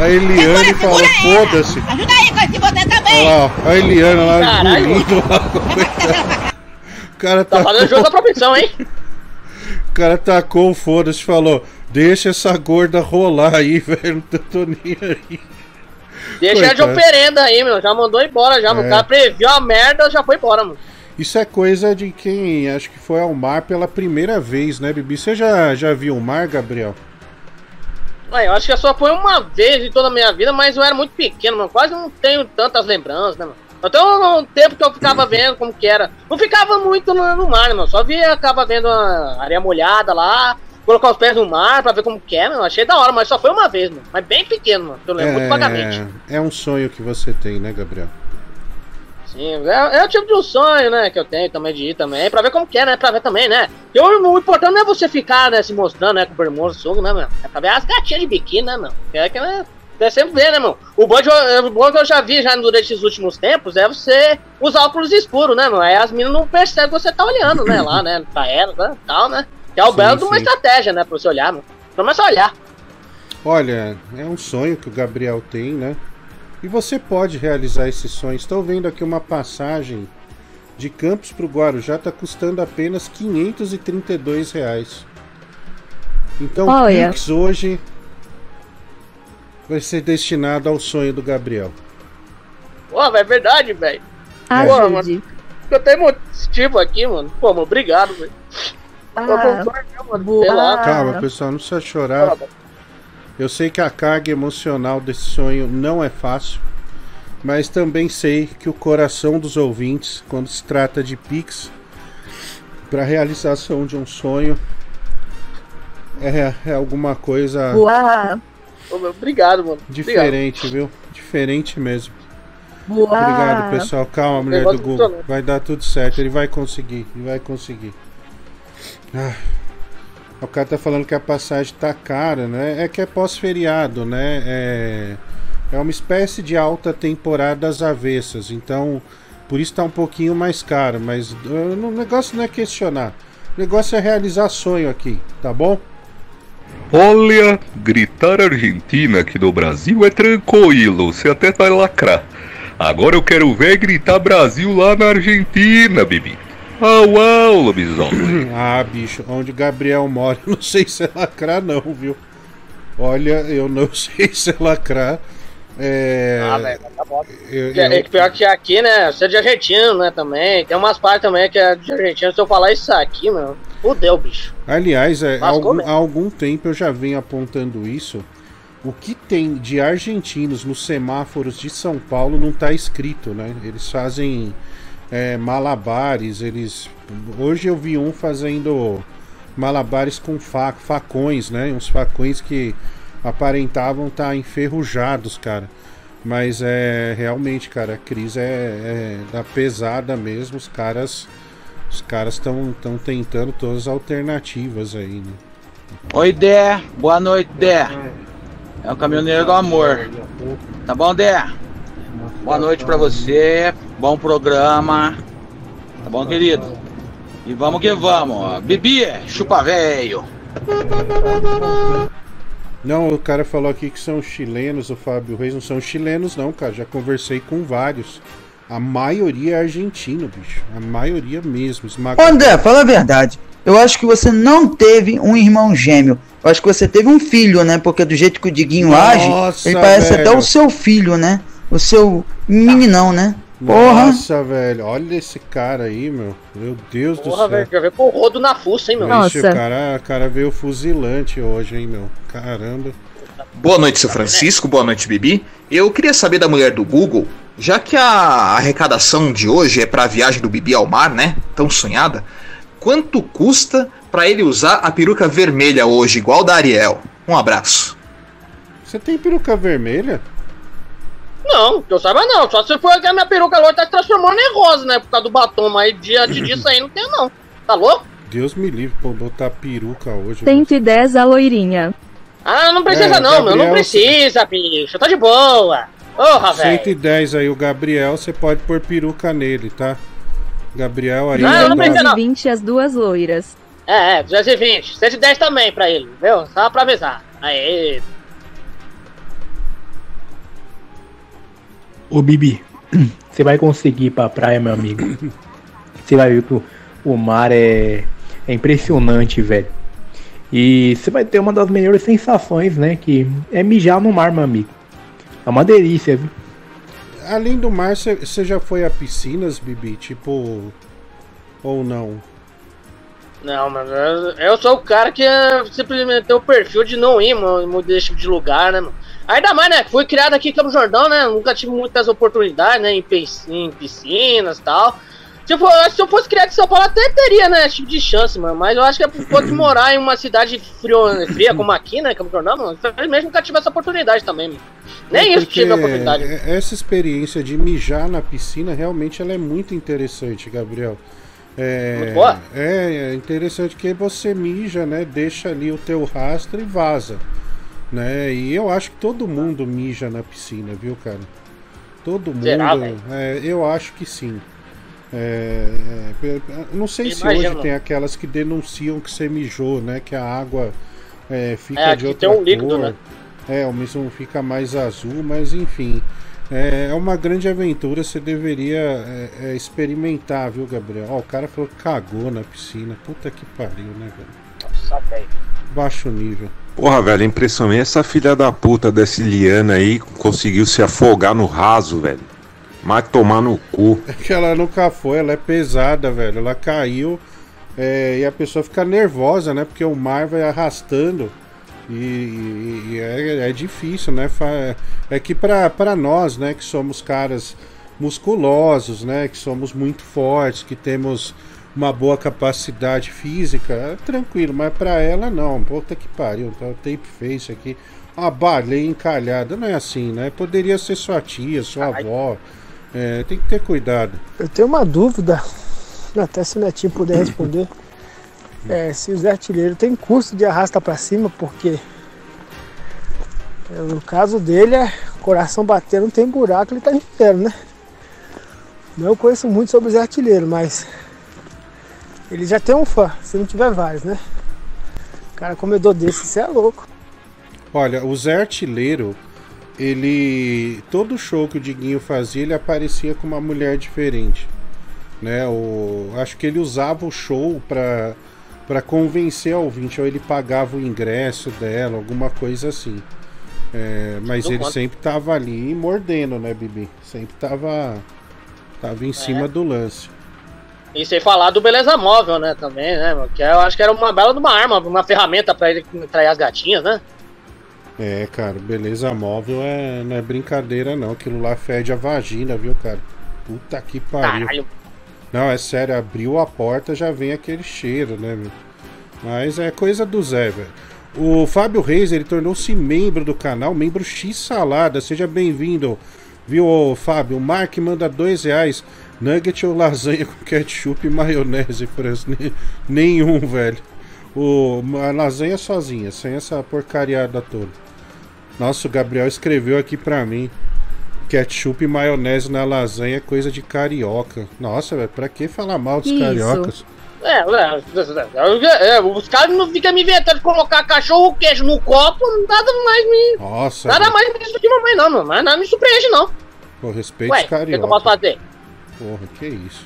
A Eliana e falou, foda-se. Ajuda aí, coisinha, você também. Olha lá, ó, a Eliana lá engolindo lá. O cara Tá fazendo jogo da propensão, hein? o cara tacou o foda-se e falou: Deixa essa gorda rolar aí, velho. Não tô nem aí. Deixa ela de Coitado. operenda aí, meu. Já mandou embora, já. É. O cara previu a merda, já foi embora, mano. Isso é coisa de quem acho que foi ao mar pela primeira vez, né, Bibi? Você já, já viu o mar, Gabriel? Ué, eu acho que só foi uma vez em toda a minha vida, mas eu era muito pequeno, mano. Quase não tenho tantas lembranças, né, mano? Até um, tempo que eu ficava vendo como que era. Não ficava muito no, no mar, né, mano. Só via, acaba vendo a areia molhada lá, colocar os pés no mar pra ver como que é, mano. Achei da hora, mas só foi uma vez, mano. Mas bem pequeno, mano. Eu lembro muito vagamente. é um sonho que você tem, né, Gabriel? Sim, é, é o tipo de um sonho, né, que eu tenho também de ir também, pra ver como que é, né, pra ver também, né. E o, o importante não é você ficar, né, se mostrando, né, com bermuda, suco, né, mano. É pra ver as gatinhas de biquíni, né, mano. É que, né, é sempre ver, né, mano. O bom, de, o bom que eu já vi já durante esses últimos tempos é você usar óculos escuros, né, mano. Aí as meninas não percebem que você tá olhando, né, lá, né, pra elas, né, tal, né. Que é o Sim, belo de uma estratégia, né, pra você olhar, mano. Pelo menos só olhar. Olha, é um sonho que o Gabriel tem, né? E você pode realizar esse sonho. Estou vendo aqui uma passagem de Campos pro Guarujá tá custando apenas 532 reais. Então, Olha. Pix hoje vai ser destinado ao sonho do Gabriel. Pô, é verdade, velho. Ah, Pô, mano. Eu tenho motivo aqui, mano. Pô, mano, obrigado, velho. Ah, concordo, mano. Calma, pessoal, não precisa chorar. Eu sei que a carga emocional desse sonho não é fácil, mas também sei que o coração dos ouvintes, quando se trata de Pix, para realização de um sonho, é, é alguma coisa Uau. Obrigado, mano. diferente, viu? Diferente mesmo. Uau. Obrigado, pessoal. Calma, mulher do Google. Vai dar tudo certo. Ele vai conseguir. Ele vai conseguir. Ah, o cara tá falando que a passagem tá cara, né? É que é pós-feriado, né? É, é uma espécie de alta temporada às avessas. Então, por isso tá um pouquinho mais caro. Mas uh, o negócio não é questionar. O negócio é realizar sonho aqui, tá bom? Olha, gritar Argentina aqui no Brasil é tranquilo, você até vai lacrar. Agora eu quero ver gritar Brasil lá na Argentina, Bibi. Au, au, lobisomem. Ah, bicho, onde o Gabriel mora, eu não sei se é lacrar, não, viu? Olha, eu não sei se é lacrar. É. Ah, velho, tá bom. eu- é eu- que pior que aqui, né? Você é de argentino, né? Também. Tem umas partes também que é de argentino. Se eu falar isso aqui, meu, fudeu, bicho. Aliás, é, algum, há algum tempo eu já venho apontando isso. O que tem de argentinos nos semáforos de São Paulo não está escrito, né? Eles fazem é, malabares, eles. Hoje eu vi um fazendo malabares com fa facões, né? Uns facões que aparentavam estar enferrujados, cara. Mas é realmente, cara, a crise é, é da pesada mesmo. Os caras, os caras estão estão tentando todas as alternativas aí, né? Oi, Dé. Boa noite, Dé. É o caminhoneiro do amor. Tá bom, Dé? Boa noite pra você. Bom programa. Tá bom, querido? E vamos que vamos. ó. Bibi, chupa velho. Não, o cara falou aqui que são chilenos, o Fábio Reis não são chilenos, não, cara. Já conversei com vários. A maioria é argentino, bicho. A maioria mesmo. Ô, André, fala a verdade. Eu acho que você não teve um irmão gêmeo. Eu acho que você teve um filho, né? Porque do jeito que o Diguinho Nossa, age, ele parece velho. até o seu filho, né? O seu meninão, né? Porra. Nossa, velho. Olha esse cara aí, meu. Meu Deus do Porra, céu. velho, já veio com o rodo na fuça, hein, meu? Ixi, o cara, o cara veio fuzilante hoje, hein, meu. Caramba. Boa noite, seu Francisco. Boa noite, Bibi. Eu queria saber da mulher do Google, já que a arrecadação de hoje é para a viagem do Bibi ao mar, né? Tão sonhada. Quanto custa para ele usar a peruca vermelha hoje, igual da Ariel? Um abraço. Você tem peruca vermelha? Não, que eu saiba não. Só se for que a minha peruca loira tá se transformando em rosa, né? Por causa do batom, mas diante disso aí não tem não. Tá louco? Deus me livre, pô, botar peruca hoje. 110 a loirinha. Ah, não precisa É, não, meu. Não Gabriel- precisa, bicho. Tá de boa. Porra, velho. 110 aí, o Gabriel, você pode pôr peruca nele, tá? Gabriel aí. Não, não precisa não. 220 as duas loiras. É, é, 220. 110 também pra ele, viu? Só pra avisar. Aê. Ô Bibi, você vai conseguir ir pra praia, meu amigo. Você vai ver que o, o mar é, é impressionante, velho. E você vai ter uma das melhores sensações, né? Que é mijar no mar, meu amigo. É uma delícia, viu? Além do mar, você já foi a piscinas, Bibi? Tipo. Ou não? Não, mas eu, eu sou o cara que é, simplesmente tem o perfil de não ir, mano, desse tipo de lugar, né, mano? Ainda mais, né? Fui criado aqui em Campo Jordão, né? Nunca tive muitas oportunidades, né? Em, em piscinas e tal. Tipo, eu que se eu fosse criado em São Paulo, até teria, né? Esse tipo de chance, mano. Mas eu acho que é por conta de morar em uma cidade frio, fria como aqui, né? Campo Jordão, mano. Infelizmente nunca tive essa oportunidade também, mano. Nem É isso tive a oportunidade. Essa experiência de mijar na piscina realmente ela é muito interessante, Gabriel. É, Muito boa? é, é interessante que você mija, né? Deixa ali o teu rastro e vaza. Né? E eu acho que todo mundo mija na piscina, viu, cara? Todo mundo. Será, velho? é, eu acho que sim. É, é, pe- não sei se hoje tem aquelas que denunciam que você mijou, né? Que a água é, fica É, de outra tem um líquido, cor. né? É, o mesmo fica mais azul, mas enfim. É, é uma grande aventura, você deveria é, é, experimentar, viu, Gabriel? Ó, o cara falou que cagou na piscina. Puta que pariu, né, velho? Nossa, velho. Baixo nível. Porra, velho, impressionante. Essa filha da puta dessa Liana aí conseguiu se afogar no raso, velho. Mas tomar no cu. É que ela nunca foi, ela é pesada, velho. Ela caiu é, e a pessoa fica nervosa, né? Porque o mar vai arrastando. E, e- e é, é difícil, né? É que pra nós, né, que somos caras musculosos, né? Que somos muito fortes, que temos uma boa capacidade física, é tranquilo, mas pra ela não. Puta que pariu, tá o tape face aqui. Uma baleia encalhada, não é assim, né? Poderia ser sua tia, sua avó. É, tem que ter cuidado. Eu tenho uma dúvida, até se o Netinho puder responder. É, se o Zé Artilheiro tem curso de arrasta pra cima, porque é, no caso dele é coração batendo, não tem buraco, ele tá inteiro, né? Não conheço muito sobre o Zé Artilheiro, mas ele já tem um fã, se não tiver vários, né? Cara, comedor desse, você é louco. Olha, o Zé Artilheiro, ele. Todo show que o Diguinho fazia, ele aparecia com uma mulher diferente. Né? O, acho que ele usava o show pra, pra convencer a ouvinte, ou ele pagava o ingresso dela, alguma coisa assim. É, mas ele quanto. sempre tava ali mordendo, né, Bibi? Sempre tava. Tava em cima do lance. E sem falar do Beleza Móvel, né, também, né? Que eu acho que era uma bela de uma arma, uma ferramenta pra ele trair as gatinhas, né? É, cara, beleza móvel é, não é brincadeira não. Aquilo lá fede a vagina, viu, cara? Puta que pariu. Caralho. Não, é sério, abriu a porta já vem aquele cheiro, né, meu? Mas é coisa do Zé, velho. O Fábio Reis, ele tornou-se membro do canal, membro X Salada. Seja bem-vindo, viu, Fábio? O Mark manda dois reais. Nugget ou lasanha com ketchup e maionese? Ne- Nenhum, velho. O, a lasanha sozinha, sem essa porcariada toda. Nossa, o Gabriel escreveu aqui pra mim. Ketchup e maionese na lasanha é coisa de carioca. Nossa, velho, pra que falar mal dos Que cariocas? É, é, é, os caras não ficam me inventando de colocar cachorro queijo no copo, nada mais me. Nossa, Nada velho. mais me isso aqui, mamãe, não, mas nada me surpreende, não. Pô, respeito Ué, os o que, que carioca. eu posso fazer? Porra, que isso.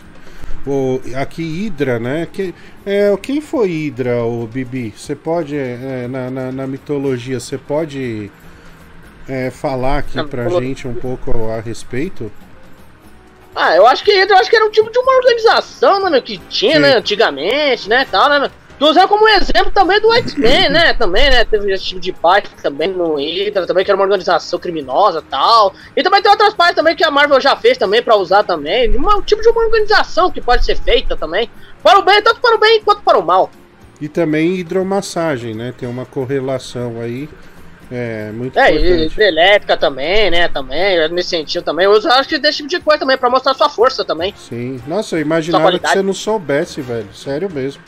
O, aqui Hidra, né? Que, é, quem foi Hidra, o Bibi? Você pode, é, na, na, na mitologia, você pode é, falar aqui pra falou- gente um pouco a respeito? Ah, eu acho que eu acho que era um tipo de uma organização, né, meu, que tinha, né, antigamente, né, tal, né, meu. Tô usando como exemplo também do X-Men, né, também, né, teve esse tipo de parte também no Hydra, também que era uma organização criminosa tal. E também tem outras partes também que a Marvel já fez também pra usar também, um tipo de uma organização que pode ser feita também, para o bem, tanto para o bem quanto para o mal. E também hidromassagem, né? Tem uma correlação aí. É, muito É, importante. hidrelétrica também, né, também, nesse sentido também. Eu acho que desse tipo de coisa também, pra mostrar sua força também. Sim. Nossa, eu imaginava que você não soubesse, velho. Sério mesmo.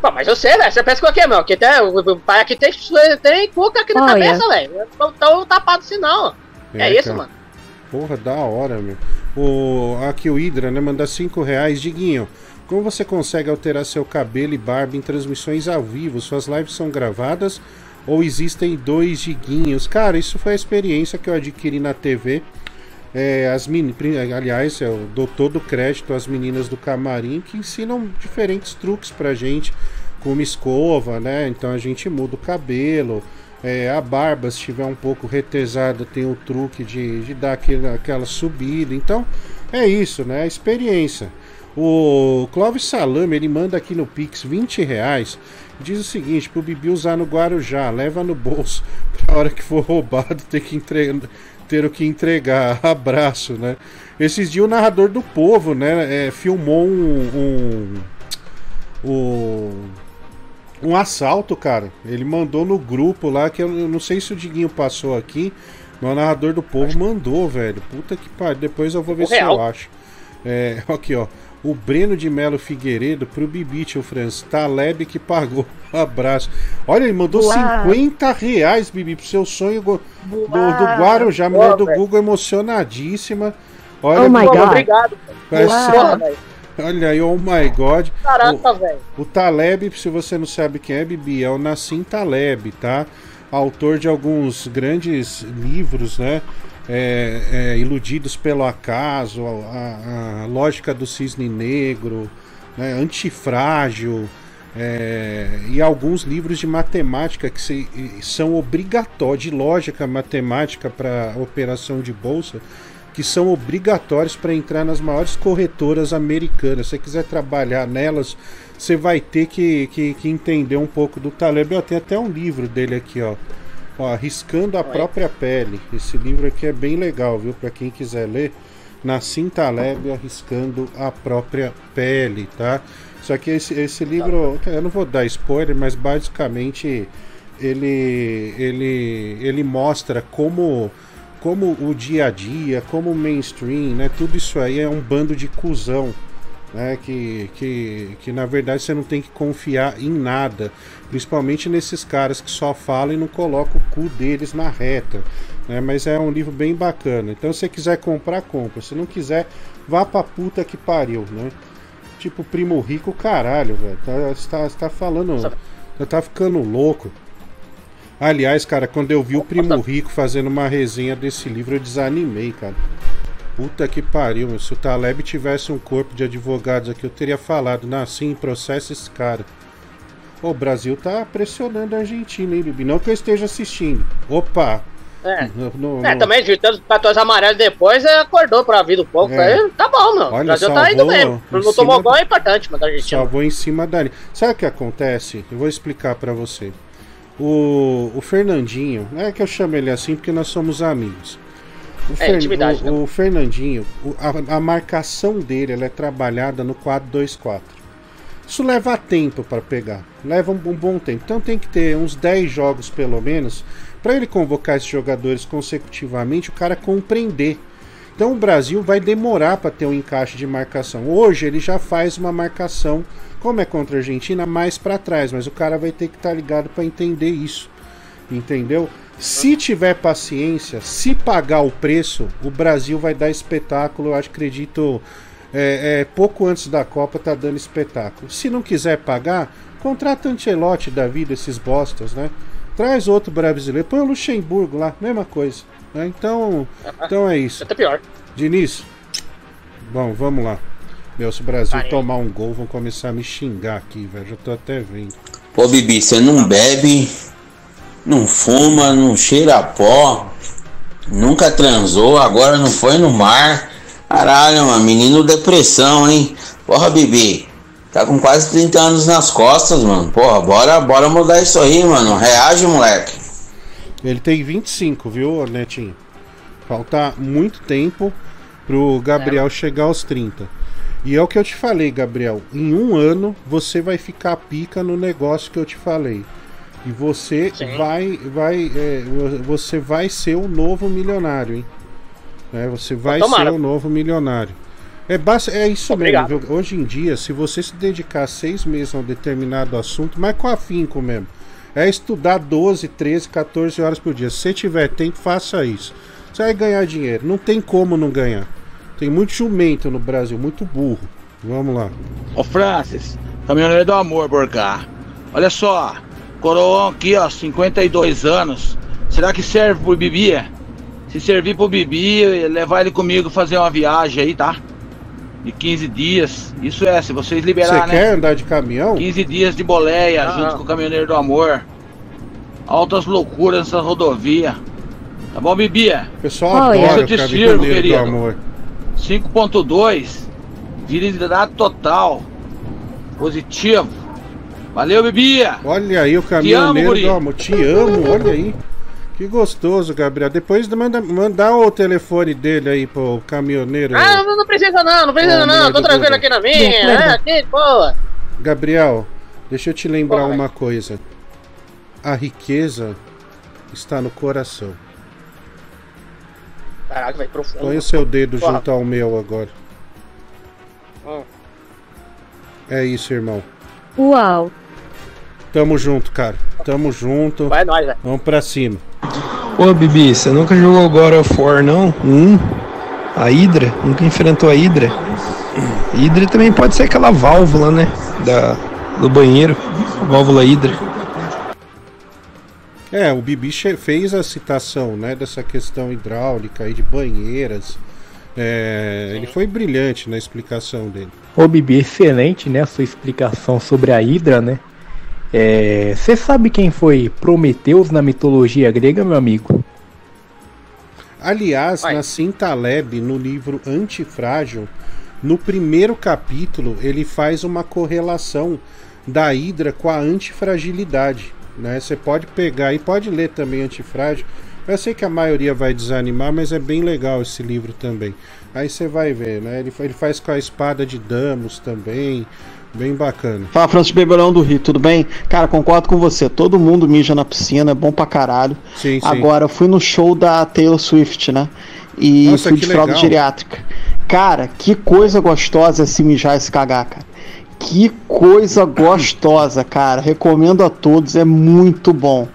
Pô, mas eu sei, velho. Você pensa que o quê, meu? Que até, o, pai aqui tem, tem cuca aqui na Olha. cabeça, velho. Não tô tapado assim, não. É, isso, cara. mano. Porra, da hora, meu. O, aqui o Hydra, né? Manda 5 reais. Diguinho, como você consegue alterar seu cabelo e barba em transmissões ao vivo? Suas lives são gravadas ou existem dois diguinhos? Cara, isso foi a experiência que eu adquiri na TV. É, as pri- aliás, eu dou todo o crédito às meninas do camarim que ensinam diferentes truques pra gente, como escova, né? Então a gente muda o cabelo. É, a barba, se estiver um pouco retesada, tem o truque de, de dar aquele, aquela subida. Então é isso, né? A experiência. O Clóvis Salame, ele manda aqui no Pix 20 reais. Diz o seguinte, pro Bibi usar no Guarujá, leva no bolso. Pra hora que for roubado, ter que entregar, ter o que entregar. Abraço, né? Esses dias o narrador do povo, né, é, filmou um, um, um, um assalto, cara. Ele mandou no grupo lá, que eu não sei se o Diguinho passou aqui, mas o narrador do povo mandou, velho. Puta que pariu. Depois eu vou ver se Real. eu acho. É, aqui, ó. O Breno de Melo Figueiredo pro Bibi, tio Franz. Taleb que pagou. Abraço. Olha, ele mandou Boa. 50 reais, Bibi, pro seu sonho go- do, do. Guarujá. A mulher do. Google emocionadíssima. Olha, Oh my God. obrigado. Olha aí, oh my God. Caraca, velho. O Taleb, se você não sabe quem é, Bibi, é o Nassim Taleb, tá? Autor de alguns grandes livros, né? É, é, Iludidos pelo Acaso, a, a Lógica do Cisne Negro, né, Antifrágil, é, e alguns livros de matemática que se, são obrigatórios, de lógica matemática para operação de bolsa, que são obrigatórios para entrar nas maiores corretoras americanas. Se você quiser trabalhar nelas, você vai ter que, que, que entender um pouco do Taleb. Eu tenho até um livro dele aqui, ó. Ó Arriscando a própria pele. Esse livro aqui é bem legal, viu? Para quem quiser ler. Nassim Taleb Arriscando a própria pele, tá? Só que esse, esse livro, eu não vou dar spoiler, mas basicamente ele, ele, ele mostra como como o dia a dia, como o mainstream, né? Tudo isso aí é um bando de cuzão né? Que, que, que na verdade você não tem que confiar em nada, principalmente nesses caras que só falam e não colocam o cu deles na reta. Né? Mas é um livro bem bacana. Então, se você quiser comprar, compra. Se não quiser, vá pra puta que pariu, né? Tipo, primo rico, caralho, velho. Tá, você, tá, você tá falando. Você tá ficando louco. Aliás, cara, quando eu vi o Primo Rico fazendo uma resenha desse livro, eu desanimei, cara. Puta que pariu, meu. Se o Taleb tivesse um corpo de advogados aqui, eu teria falado, nasci processa esse cara. o Brasil tá pressionando a Argentina, hein, Bibi? Não que eu esteja assistindo. Opa! É, no, no, é também de tantos cartões amarelos depois, acordou pra vida um pouco. É. Aí, tá bom, meu. Olha, o Brasil tá indo mesmo. Não tomou gol é importante, mas a Argentina. Salvou em cima da linha. Sabe o que acontece? Eu vou explicar para você. O, o Fernandinho, é que eu chamo ele assim porque nós somos amigos. O, é, Fer... o, né? o Fernandinho, a, a, marcação dele ela é trabalhada no 4-2-4. Isso leva tempo para pegar, leva um, um, bom tempo. Então tem que ter uns 10 jogos pelo menos para ele convocar esses jogadores consecutivamente, o cara compreender. Então o Brasil vai demorar para ter um encaixe de marcação. Hoje ele já faz uma marcação, como é contra a Argentina, mais para trás, mas o cara vai ter que estar tá ligado para entender isso. Entendeu? Se tiver paciência, se pagar o preço, o Brasil vai dar espetáculo. Eu acredito, é, é, pouco antes da Copa tá dando espetáculo. Se não quiser pagar, contrata Ancelotti da vida, esses bostas, né? Traz outro brasileiro, põe o Luxemburgo lá, mesma coisa. Né? Então, então é isso. Até pior. Diniz, bom, vamos lá. Meu, se o Brasil tomar um gol, vão começar a me xingar aqui, velho. Já tô até vendo. Pô, Bibi, você não bebe não fuma, não cheira pó, nunca transou, agora não foi no mar. Caralho, mano, menino depressão, hein? Porra, Bibi, tá com quase 30 anos nas costas, mano. Porra, bora, bora mudar isso aí, mano. Reage, moleque. Ele tem 25, viu, Netinho? Falta muito tempo pro Gabriel é. chegar aos 30. E é o que eu te falei, Gabriel. Em um ano você vai ficar pica no negócio que eu te falei. E você Sim. vai, vai, é, você vai ser o novo milionário, hein? É, você vai ser o novo milionário. É, é isso Obrigado. mesmo. Viu? Hoje em dia, se você se dedicar seis meses a um determinado assunto, mas com afinco mesmo, é estudar 12, 13, 14 horas por dia. Se você tiver tempo, faça isso. Você vai ganhar dinheiro. Não tem como não ganhar. Tem muito jumento no Brasil, muito burro. Vamos lá. Ô Francis, caminhoneiro do amor, Borgar. Olha só, Coroão aqui, ó, 52 anos. Será que serve pro Bibi? Se servir pro Bibi, levar ele comigo fazer uma viagem aí, tá? De 15 dias. Isso é, se vocês liberarem, né? Você quer andar de caminhão? 15 dias de boleia ah, junto com o caminhoneiro do amor. Altas loucuras nessa rodovia. Tá bom, Bibi? Pessoal, Oi, adora eu te sirvo, querido. 5.2, virilidade total. Positivo. Valeu, Bebia! Olha aí o caminhoneiro do amor. Te amo, olha aí. Que gostoso, Gabriel. Depois manda, mandar o telefone dele aí pro caminhoneiro. Ah, não, não precisa não, não precisa não. Tô tranquilo aqui na minha. É, aqui, boa. Gabriel, deixa eu te lembrar uma coisa. A riqueza está no coração. Caraca, vai profundo. Põe o seu dedo Porra. junto ao meu agora. Hum. É isso, irmão. Uau. Tamo junto, cara. Tamo junto. Vai nós, velho. Vamos pra cima. Ô, Bibi, você nunca jogou God of War, não? Hum? A Hydra? Nunca enfrentou a Hydra? Hydra também pode ser aquela válvula, né? Da, do banheiro. Válvula Hydra. É, o Bibi fez a citação, né, dessa questão hidráulica aí de banheiras. É, ele foi brilhante na explicação dele. Ô Bibi, excelente, né, a sua explicação sobre a Hidra, né? É, Você sabe quem foi Prometeus na mitologia grega, meu amigo? Aliás, na Cintaleb, no livro Antifrágil, no primeiro capítulo, ele faz uma correlação da Hidra com a antifragilidade. Né? Você pode pegar e pode ler também Antifrágil. Eu sei que a maioria vai desanimar, mas é bem legal esse livro também. Aí você vai ver, né? Ele, ele faz com a espada de Damos também. Bem bacana. Fala, Francis Bebelão do Rio, tudo bem? Cara, concordo com você. Todo mundo mija na piscina, é bom pra caralho. Sim, sim. Agora, eu fui no show da Taylor Swift, né? E Nossa, fui de fralda geriátrica. Cara, que coisa gostosa se mijar e se cagar, cara. Que coisa gostosa, cara. Recomendo a todos, é muito bom.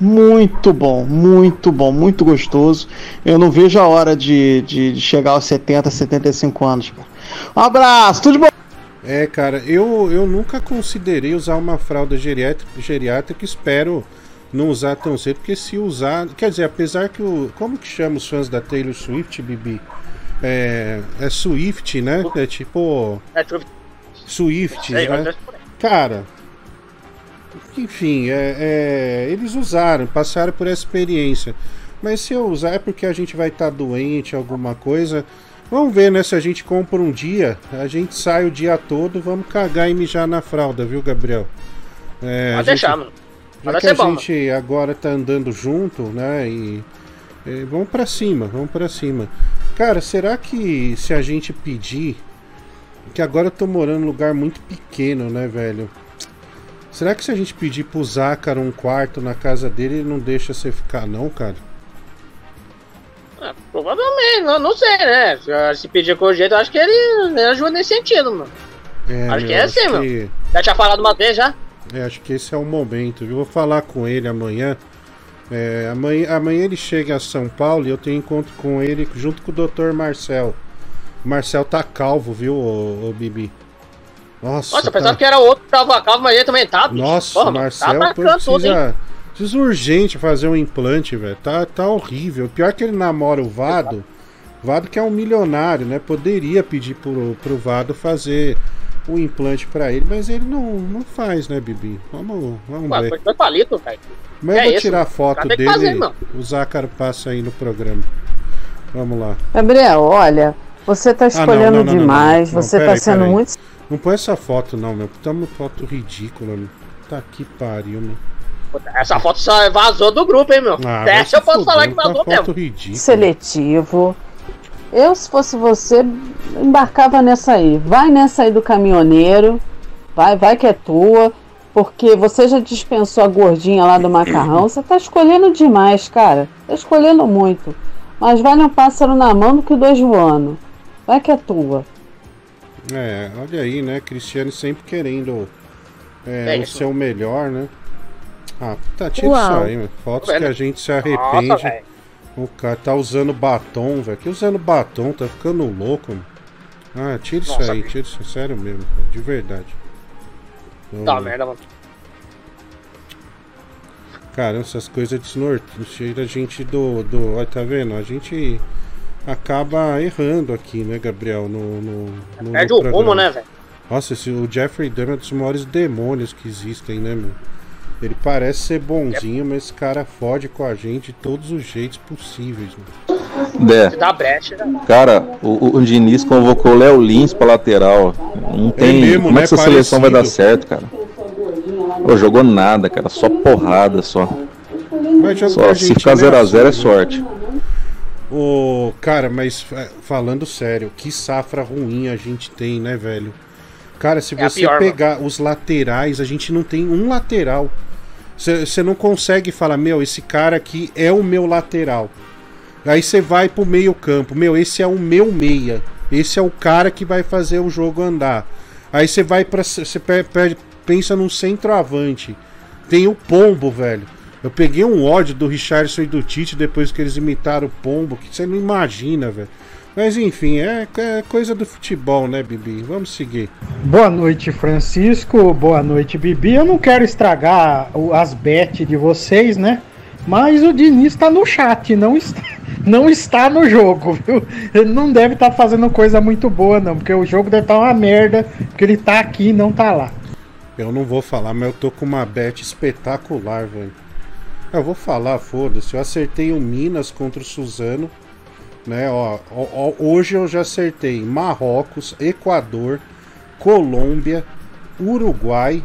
Muito bom, muito bom, muito gostoso. Eu não vejo a hora de, de, de chegar aos 70, 75 anos, cara. Um abraço, tudo de bom. É, cara, eu, eu nunca considerei usar uma fralda geriátrica, geriátrica espero não usar tão cedo, porque se usar. Quer dizer, apesar que o. Como que chama os fãs da Taylor Swift, Bibi? É. É Swift, né? É tipo. É, Swift, Sei, né? mas- Cara. Enfim, é, é, eles usaram, passaram por essa experiência. Mas se eu usar é porque a gente vai estar doente, alguma coisa. Vamos ver, né? Se a gente compra um dia, a gente sai o dia todo, vamos cagar e mijar na fralda, viu, Gabriel? É, a Pode gente- deixar, mano. Já que a bom, mano. gente agora tá andando junto, né? E, e vamos pra cima, vamos pra cima. Cara, será que se a gente pedir. Que agora eu tô morando num lugar muito pequeno, né, velho? Será que se a gente pedir pro Zácaro um quarto na casa dele, ele não deixa você ficar, não, cara? Ah, provavelmente, não, não sei, né? Se- pedir com o jeito, eu acho que ele, ajuda nesse sentido, mano. É, acho que é assim, que- Já tinha falado uma vez já? É, acho que esse é o momento. Eu vou falar com ele amanhã. É, amanhã, amanhã ele chega a São Paulo e eu tenho encontro com ele junto com o Dr. Marcel. O Marcel tá calvo, viu, ô, ô Bibi? Nossa, Nossa, tá- pensava que era outro que tava calvo, mas ele também tá, bicho. Nossa, Porra, o mano, Marcel tá atacando tudo, precisa urgente fazer um implante, velho. Tá, tá horrível. Pior que ele namora o Vado. Vado que é um milionário, né? Poderia pedir pro, pro Vado fazer o implante pra ele, mas ele não, não faz, né, Bibi? Vamos, vamos Ué, ver. foi velho. Mas eu é vou isso, tirar foto dele. fazer, o Zácaro passa aí no programa. Vamos lá. Gabriel, olha, você tá Ah, não, escolhendo não, não, não, demais, não, não, você peraí, tá sendo peraí. muito. Não põe essa foto, não, meu. Tá uma foto ridícula, meu. Tá que pariu, meu. Essa foto só vazou do grupo, hein, meu? Ah, Essa eu posso falar que tá vazou foto mesmo. ridícula. seletivo. Eu, se fosse você, embarcava nessa aí. Vai nessa aí do caminhoneiro. Vai, vai que é tua. Porque você já dispensou a gordinha lá do macarrão. Você tá escolhendo demais, cara. Tá escolhendo muito. Mas vale um pássaro na mão do que dois voando. Vai que é tua. É, olha aí, né? Cristiano sempre querendo é, É o seu melhor, né? Ah, tá, tira Uau. isso aí, meu. Fotos Tá que a gente se Nossa, arrepende. velho. o cara tá usando batom, velho. Que usando batom, tá ficando louco, mano. Ah, tira isso Nossa, aí, velho. tira isso, sério mesmo, cara, de verdade. Tá merda, mano. Cara, essas coisas desnorteiam, tira a gente do, do. Olha, tá vendo? A gente acaba errando aqui, né, Gabriel? No, no, no, Perde no o rumo, né, velho? Nossa, esse, o Jeffrey Dahmer é um dos maiores demônios que existem, né, meu? Ele parece ser bonzinho, mas esse cara fode com a gente de todos os jeitos possíveis. Né? Dá brecha, né? cara, o, o Diniz convocou o Léo Lins pra lateral. Não tem. mesmo, como né? é que essa seleção vai dar Parecido. certo, cara? Pô, jogou nada, cara. Só porrada só. Só se ficar é 0x0 é assim, né? sorte. Ô, cara, mas é, falando sério, que safra ruim a gente tem, né, velho? Cara, se É você pior, pegar os laterais, a gente não tem um lateral. Você não consegue falar, meu, esse cara aqui é o meu lateral. Aí você vai pro meio campo, meu, esse é o meu meia. Esse é o cara que vai fazer o jogo andar. Aí você vai para você pensa num centroavante. Tem o Pombo, velho. Eu peguei um ódio do Richardson e do Tite depois que eles imitaram o Pombo, que você não imagina, velho. Mas enfim, é, é coisa do futebol, né, Bibi? Vamos seguir. Boa noite, Francisco. Boa noite, Bibi. Eu não quero estragar o- as bet de vocês, né? Mas o Diniz tá no chat, não está, não está no jogo, viu? Ele não deve estar fazendo coisa muito boa, não, porque o jogo deve estar uma merda, porque ele tá aqui e não tá lá. Eu não vou falar, mas eu tô com uma bet espetacular, velho. Eu vou falar, foda-se. Eu acertei o Minas contra o Suzano. Né, ó, ó, ó, hoje eu já acertei Marrocos, Equador, Colômbia, Uruguai.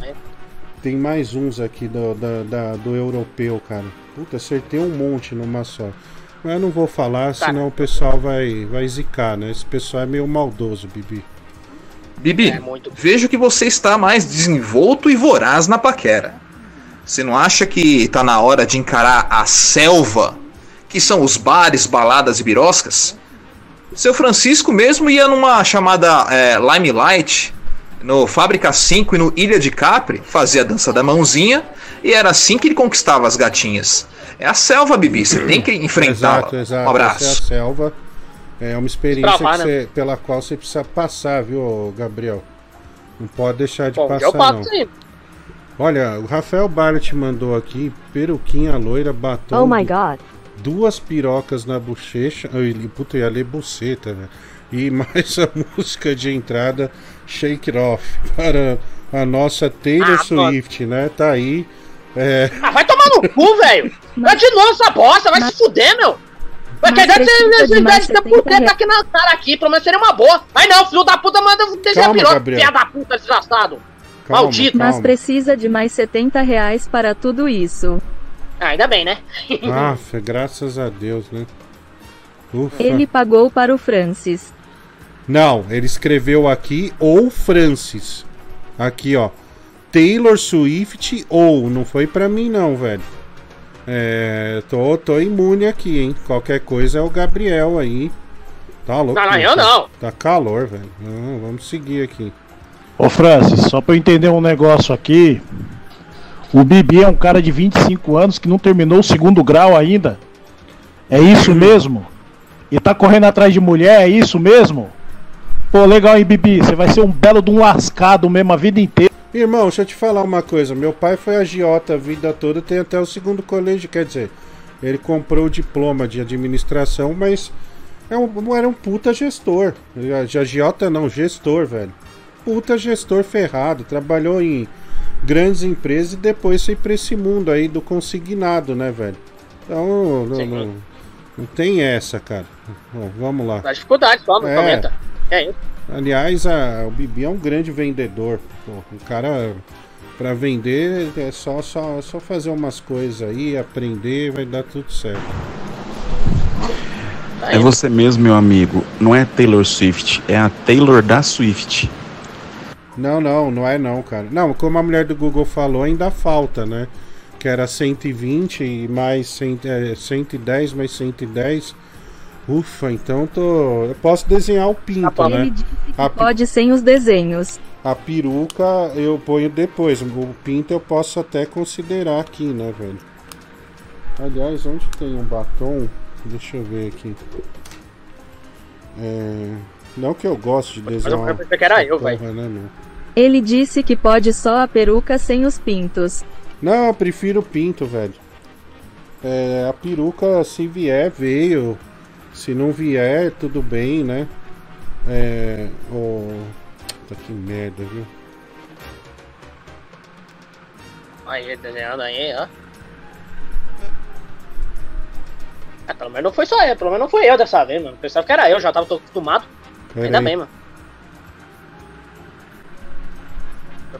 Tem mais uns aqui do, da, da- do europeu, cara. Puta, acertei um monte numa só. Mas eu não vou falar, senão o pessoal vai, vai zicar, né? Esse pessoal é meio maldoso, Bibi. Bibi, vejo que você está mais desenvolto e voraz na paquera. Você não acha que tá na hora de encarar a selva, que são os bares, baladas e biroscas? Seu Francisco mesmo ia numa chamada é, Limelight, no Fábrica 5 e no Ilha de Capri, fazia a dança da mãozinha, e era assim que ele conquistava as gatinhas. É a selva, Bibi, você tem que enfrentá-la. Exato, exato. Um abraço. Essa é a selva. É uma experiência que né? você- pela qual você precisa passar, viu, Gabriel? Não pode deixar de Bom, passar, eu passo não. sim. Olha, o Rafael Barrett mandou aqui, peruquinha loira, batom. Oh my god. Duas pirocas na bochecha. Ai, Ele, puta, ia ler buceta, velho. E mais a música de entrada, Shake It Off, para a nossa Taylor Ah, Swift, né? Tá aí. É, Ah, vai tomar no cu, velho! Vai de novo essa bosta, vai se fuder, meu! Vai mas querer necessidade de 70 puder tá aqui na cara aqui, pelo menos seria uma boa. Mas não, filho da puta, manda desenhar Calma, piroca, filha da puta, desgraçado. Calma, Maldito. Mas precisa de mais 70 reais para tudo isso. Ah, ainda bem, né? Aff, graças a Deus, né? Ufa. Ele pagou para o Francis. Não, ele escreveu aqui ou Francis. Aqui, ó. Taylor Swift ou. Não foi pra mim, não, velho. É. Tô, tô imune aqui, hein? Qualquer coisa é o Gabriel aí. Tá louco? Não, não, eu não. Tá calor, velho. Não, vamos seguir aqui. Ô Francis, só pra eu entender um negócio aqui. O Bibi é um cara de 25 anos que não terminou o segundo grau ainda. É isso mesmo? E tá correndo atrás de mulher, é isso mesmo? Pô, legal, hein, Bibi? Você vai ser um belo de um lascado mesmo a vida inteira. Irmão, deixa eu te falar uma coisa. Meu pai foi agiota a vida toda, tem até o segundo colégio, quer dizer, ele comprou o diploma de administração, mas é um, era um puta gestor. Agiota não, gestor, velho. Puta gestor ferrado, trabalhou em grandes empresas e depois foi pra esse mundo aí do consignado, né, velho? Então, não, não, não tem essa, cara. Bom, vamos lá. Dá dificuldade só, não É. comenta. É isso. Aliás, a- o Bibi é um grande vendedor. Pô, o cara, pra vender, é só, só, só fazer umas coisas aí, aprender, vai dar tudo certo. É você mesmo, meu amigo. Não é Taylor Swift, é a Taylor da Swift. Não, não, não é não, cara. Não, como a mulher do Google falou, ainda falta, né? Que era 120 e mais 100, é, 110 mais 110. Ufa, então tô. Eu posso desenhar o pinto, Ele né? disse que A, pi- pode sem os desenhos. a peruca eu ponho depois. O pinto eu posso até considerar aqui, né, velho? Aliás, onde tem um batom? Deixa eu ver aqui. É... Não que eu gosto de Mas desenhar. eu pensei que era eu, velho. né, meu? Ele disse que pode só a peruca sem os pintos. Não, eu prefiro o pinto, velho. É, a peruca, se vier, veio. Se não vier, tudo bem, né? É. Oh... Puta que merda, viu? Aí, desenhando aí, ó. É, pelo menos não foi só eu, pelo menos não foi eu dessa vez, mano. Pensava que era eu, já tava tô acostumado. Ainda bem, mano.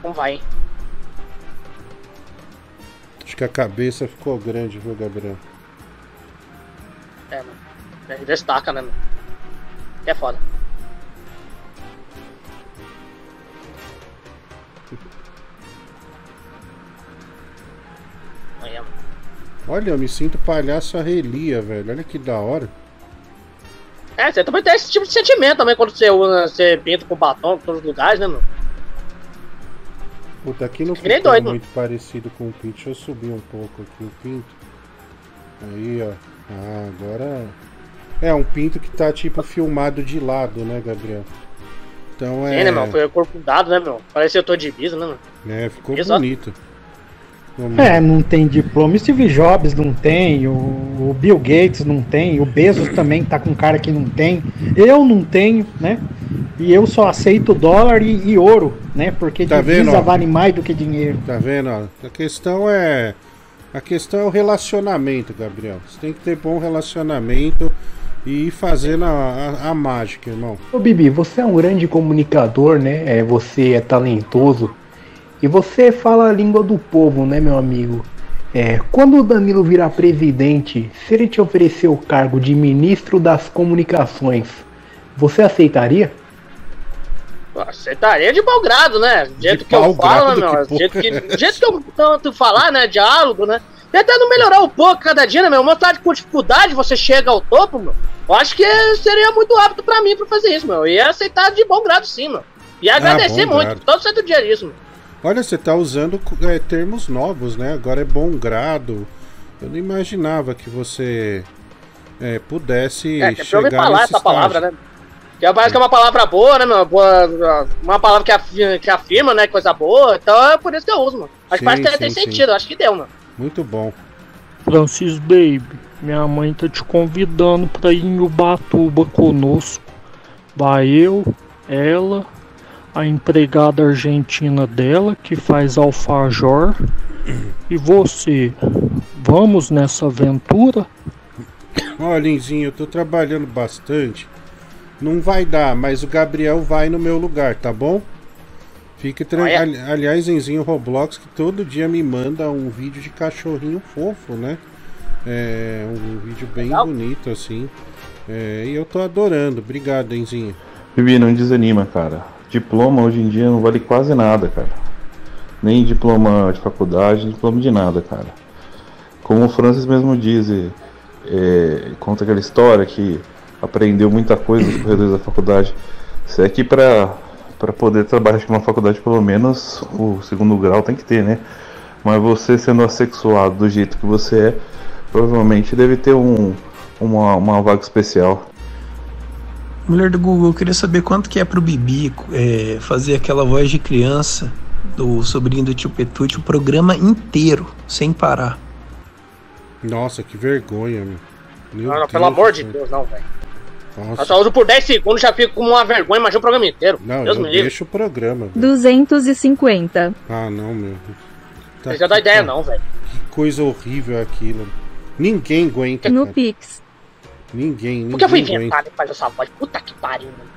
Como vai, hein? Acho que a cabeça ficou grande, viu, Gabriel? É, mano. É, Destaca, né, mano? É foda. Olha, eu me sinto palhaço a relia, velho. Olha que da hora. É, você também tem esse tipo de sentimento também quando você, usa- você pinta com batom em todos os lugares, né, mano? Puta, aqui não Que nem ficou doido. muito parecido com o pinto. Deixa eu subir um pouco aqui o pinto. Aí, ó. Ah, agora. É um pinto que tá tipo filmado de lado, né, Gabriel? Então é. Sim, né, meu? Foi corpo dado, né, meu? Parece que eu tô de bisa, né, meu? É, ficou bonito. É, não tem diploma. O Steve Jobs não tem, o, o Bill Gates não tem, o Bezos também tá com cara que não tem. Eu não tenho, né? E eu só aceito dólar e, e ouro, né? Porque Tá divisa vendo, ó? vale mais do que dinheiro. Tá vendo? ó? A questão é. A questão é o relacionamento, Gabriel. Você tem que ter bom relacionamento e ir fazendo a, a- a mágica, irmão. Ô Bibi, você é um grande comunicador, né? É, você é talentoso. E você fala a língua do povo, né, meu amigo? É, quando o Danilo virar presidente, se ele te oferecer o cargo de ministro das comunicações, você aceitaria? Aceitaria de bom grado, né? Do jeito que eu falo, né, meu? Do jeito que, do jeito que eu tanto falar, né? Diálogo, né? Tentando melhorar um pouco cada dia, né, meu? Uma tarde com dificuldade, você chega ao topo, meu. Eu acho que seria muito apto pra mim pra fazer isso, meu. E ia aceitar de bom grado, sim, meu. E agradecer Ah, muito, grado. todo santo dia isso, meu. Olha, você tá usando é, termos novos, né? Agora é bom grado. Eu não imaginava que você é, pudesse É, é chegar falar nesse essa palavra, estágio. né? Que parece que é uma palavra boa, né, meu? Boa, uma palavra que afirma, que afirma, né? Coisa boa. Então é por isso que eu uso, mano. Acho que Sim, parece que sim, tem sim. sentido, acho que deu, mano. Muito bom. Francis Baby, minha mãe tá te convidando pra ir em Ubatuba conosco. Vai eu, ela, a empregada argentina dela que faz alfajor e você. Vamos nessa aventura? Ó, Linzinho, eu tô trabalhando bastante. Não vai dar, mas o Gabriel vai no meu lugar, tá bom? Fique tranquilo. Olha. Aliás, Zenzinho Roblox, que todo dia me manda um vídeo de cachorrinho fofo, né? É um vídeo bem bonito, assim. É, e eu tô adorando. Obrigado, Enzinho. Bibi, não desanima, cara. Diploma hoje em dia não vale quase nada, cara. Nem diploma de faculdade, diploma de nada, cara. Como o Francis mesmo diz, é, conta aquela história que aprendeu muita coisa nos corredores da faculdade. Isso é que pra, pra poder trabalhar numa faculdade, pelo menos o segundo grau tem que ter, né? Mas você sendo assexuado do jeito que você é, provavelmente deve ter um, uma, uma vaga especial. Mulher do Google, eu queria saber quanto que é pro Bibi é, fazer aquela voz de criança do sobrinho do tio Petute o programa inteiro, sem parar. Nossa, que vergonha, meu. Meu Não, não, Deus pelo amor do de céu. Deus, não, velho. Eu só uso por 10 segundos, já fico com uma vergonha, imagina o programa inteiro. Não, Deus eu me livre. deixo o programa. velho. 250. Ah, não, meu. Tá Você já dá que- ideia, não, velho. Que coisa horrível aquilo. Ninguém aguenta. No cara. Pix. Ninguém, ninguém Por que eu fui aguenta. inventar e fazer essa voz? Puta que pariu, mano.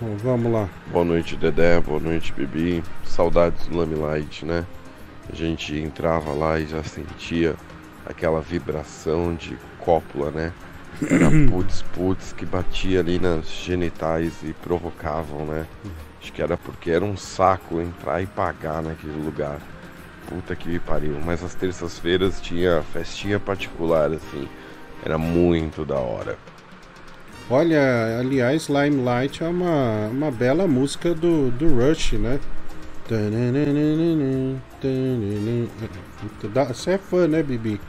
Bom, vamos lá. Boa noite, Dedé. Boa noite, Bibi. Saudades do Lamelight, né? A gente entrava lá e já sentia aquela vibração de cópula, né? Era putz putz que batia ali nas genitais e provocavam, né? Acho que era porque era um saco entrar e pagar naquele lugar. Puta que me pariu. Mas às terças-feiras tinha festinha particular, assim. Era muito da hora. Olha, aliás, Limelight é uma, uma bela música do, do Rush, né? Você é fã, né, Bibi?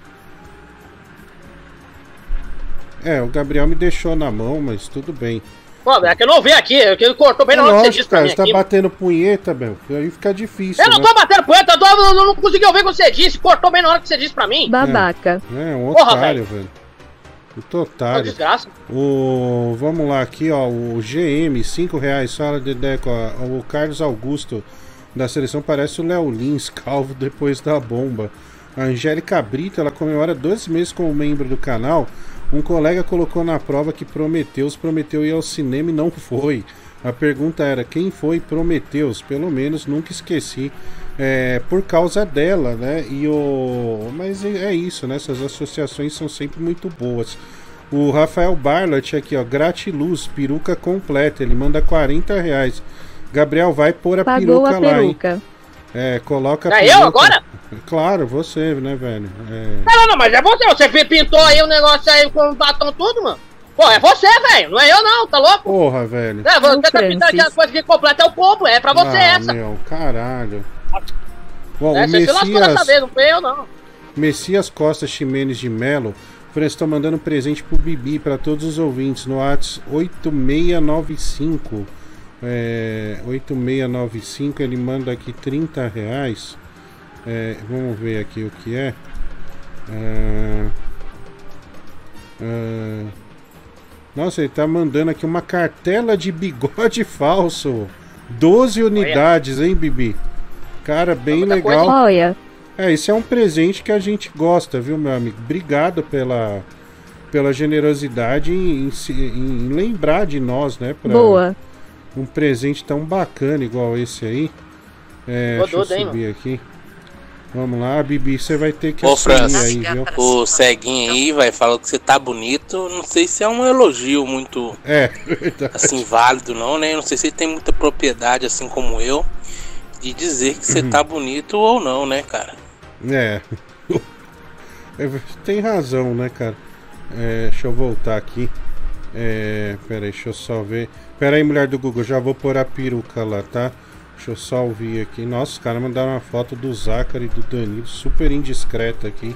É, o Gabriel me deixou na mão, mas tudo bem. Pô, é que eu não ouvi aqui, é que ele cortou bem É na hora que você disse pra cara, mim você tá aqui. batendo punheta, meu. Aí fica difícil. Eu não né? tô batendo poeta, eu, tô- eu não consegui ouvir o que você disse, cortou bem na hora que você disse pra mim. Babaca. É, um Porra, otário, velho. Puta otário. desgraça. O, vamos lá aqui, ó. O GM, 5 reais. Fala, Dedeco. ó, O Carlos Augusto da seleção parece o Léo Lins, calvo depois da bomba. A Angélica Brito, ela comemora 12 meses como membro do canal. Um colega colocou na prova que Prometeus prometeu ir ao cinema e não foi. A pergunta era: quem foi Prometeus? Pelo menos nunca esqueci. É, por causa dela, né? E o. Mas é é isso, né? Essas associações são sempre muito boas. O Rafael Barlett aqui, ó. Gratiluz, peruca completa. Ele manda 40 reais. Gabriel, vai pôr a Pagou peruca a lá, hein? peruca. É, coloca a É eu agora? Claro, você, né, velho? É. Não, não, mas é você, você pintou aí o negócio aí com o batom tudo, mano. Pô, é você, velho, não é eu não, tá louco? Porra, velho. É, você tá pintando aqui as coisas que completa é o povo, é pra você ah, essa. meu, caralho. Bom, É, o você se lascou dessa Messias, vez, não foi eu não. Messias Costa Ximenes de Melo, tá mandando presente pro Bibi, pra todos os ouvintes, no WhatsApp 8695. É, 8695, ele manda aqui 30 reais. É, vamos ver aqui o que é. Ah, ah, nossa, ele tá mandando aqui uma cartela de bigode falso. 12 unidades, hein, Bibi? Cara, bem legal. Olha, É, esse é um presente que a gente gosta, viu, meu amigo? Obrigado pela, pela generosidade em, em se- em lembrar de nós, né? pra Boa. Um presente tão bacana igual esse aí. É, Ô, deixa eu Duda, hein, subir aqui. Vamos lá, Bibi, você vai ter que Ô, França, aí, viu? o ceguinho aí, vai, falou que você tá bonito. Não sei se é um elogio muito, É, verdade. assim, válido não, né? Não sei se ele tem muita propriedade, assim como eu, de dizer que você Uhum. tá bonito ou não, né, cara? É. É, Tem razão, né, cara? É, deixa eu voltar aqui. É, pera aí, deixa eu só ver. Pera aí, mulher do Google, já vou pôr a peruca lá, tá? Deixa eu só ouvir aqui. Nossa, os caras mandaram uma foto do Zachary e do Danilo, super indiscreta aqui.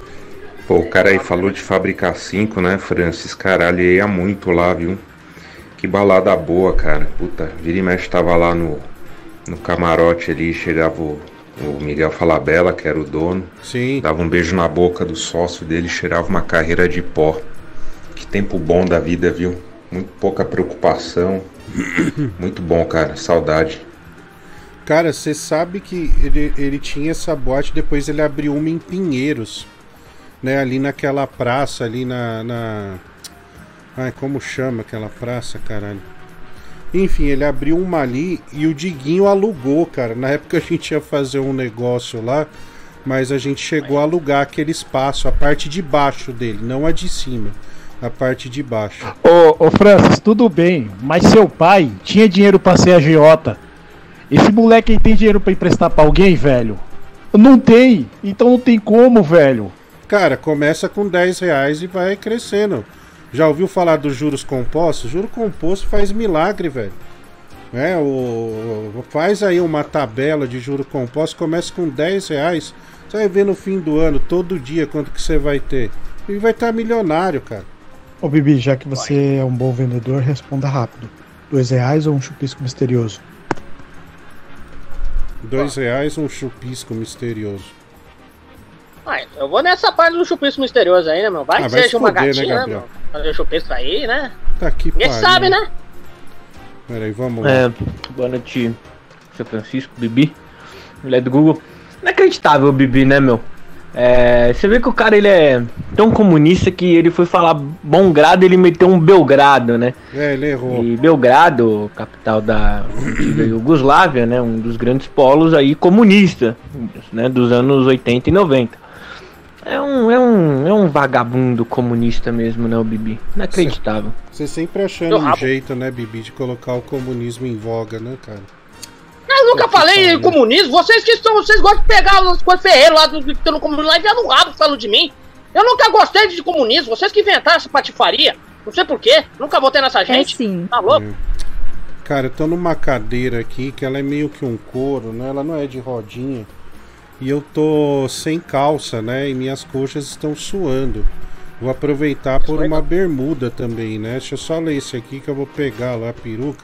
Pô, o cara aí falou de fabricar cinco, né, Francis? Caralho, ia muito lá, viu? Que balada boa, cara. Puta, vira e mexe tava lá no, no camarote ali, chegava o, o Miguel Falabella, que era o dono. Sim. Dava um beijo na boca do sócio dele, cheirava uma carreira de pó. Que tempo bom da vida, viu? Muito pouca preocupação. Muito bom, cara. Saudade. Cara, você sabe que ele, ele tinha essa boate, depois ele abriu uma em Pinheiros. Né, ali naquela praça, ali na. na... Ai, como chama aquela praça, caralho? Enfim, ele abriu uma ali e o Diguinho alugou, cara. Na época a gente ia fazer um negócio lá, mas a gente chegou a alugar aquele espaço, a parte de baixo dele, não a de cima. A parte de baixo. Ô, ô Francis, tudo bem, mas seu pai tinha dinheiro pra ser agiota. Esse moleque aí tem dinheiro pra emprestar pra alguém, velho? Não tem, então não tem como, velho. Cara, começa com 10 reais e vai crescendo. Já ouviu falar dos juros compostos? Juro composto faz milagre, velho. É, o, faz aí uma tabela de juro composto, começa com 10 reais. Você vai ver no fim do ano, todo dia, quanto que você vai ter. E vai estar milionário, cara. Ô Bibi, já que você é um bom vendedor, responda rápido. Dois reais ou um chupisco misterioso? Dois reais, um chupisco misterioso. Ah, eu vou nessa parte do chupisco misterioso aí, né, meu? Vai Ah, que vai seja se uma foder, né, gatinha, né, Gabriel? meu? Fazer o chupisco aí, né? Tá aqui, Ninguém sabe, né? Peraí, vamos lá. É, boa noite, seu Francisco, Bibi, mulher do Google. Inacreditável o Bibi, né, meu? É, você vê que o cara ele é tão comunista que ele foi falar bom grado ele meteu um Belgrado, né? É, ele errou. E Belgrado, capital da antiga Iugoslávia, né? Um dos grandes polos aí comunista, né? Dos anos 80 e 90. É um, é um, é um vagabundo comunista mesmo, né, o Bibi? Inacreditável. Você sempre achando um jeito, né, Bibi, de colocar o comunismo em voga, né, cara? Eu nunca falei em comunismo. Vocês que estão, vocês gostam de pegar as coisas ferreiras lá do que estão no comunismo lá e enfiar no rabo falando de mim. Eu nunca gostei de comunismo. Vocês que inventaram essa patifaria. Não sei porquê. Nunca votei nessa gente. sim. Tá louco? Cara, eu tô numa cadeira aqui que ela é meio que um couro, né? Ela não é de rodinha. E eu tô sem calça, né? E minhas coxas estão suando. Vou aproveitar por uma bermuda também, né? Deixa eu só ler esse aqui que eu vou pegar lá a peruca.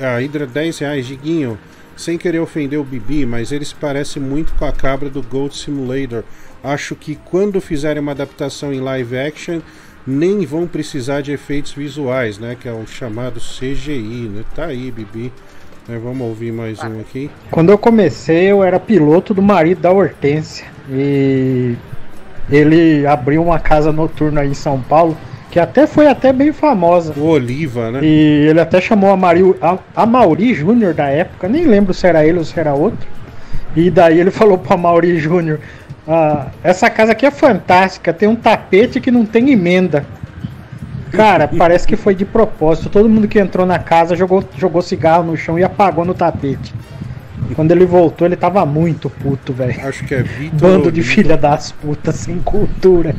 A Hydra 10 reais, Diguinho. Sem querer ofender o Bibi, mas ele se parece muito com a cabra do Gold Simulator. Acho que quando fizerem uma adaptação em live action, nem vão precisar de efeitos visuais, né? Que é o chamado CGI, né? Tá aí, Bibi. Né, vamos ouvir mais um aqui. Quando eu comecei, eu era piloto do marido da Hortência. E ele abriu uma casa noturna aí em São Paulo, que até foi até bem famosa. O Oliva, né? E ele até chamou a, Mari, a, a Mauri Júnior da época, nem lembro se era ele ou se era outro. E daí ele falou pra Mauri Júnior: ah, essa casa aqui é fantástica, tem um tapete que não tem emenda. Cara, parece que foi de propósito. Todo mundo que entrou na casa jogou, jogou cigarro no chão e apagou no tapete. Quando ele voltou, ele tava muito puto, velho. Acho que é Vitor. Bando de filha das putas sem cultura.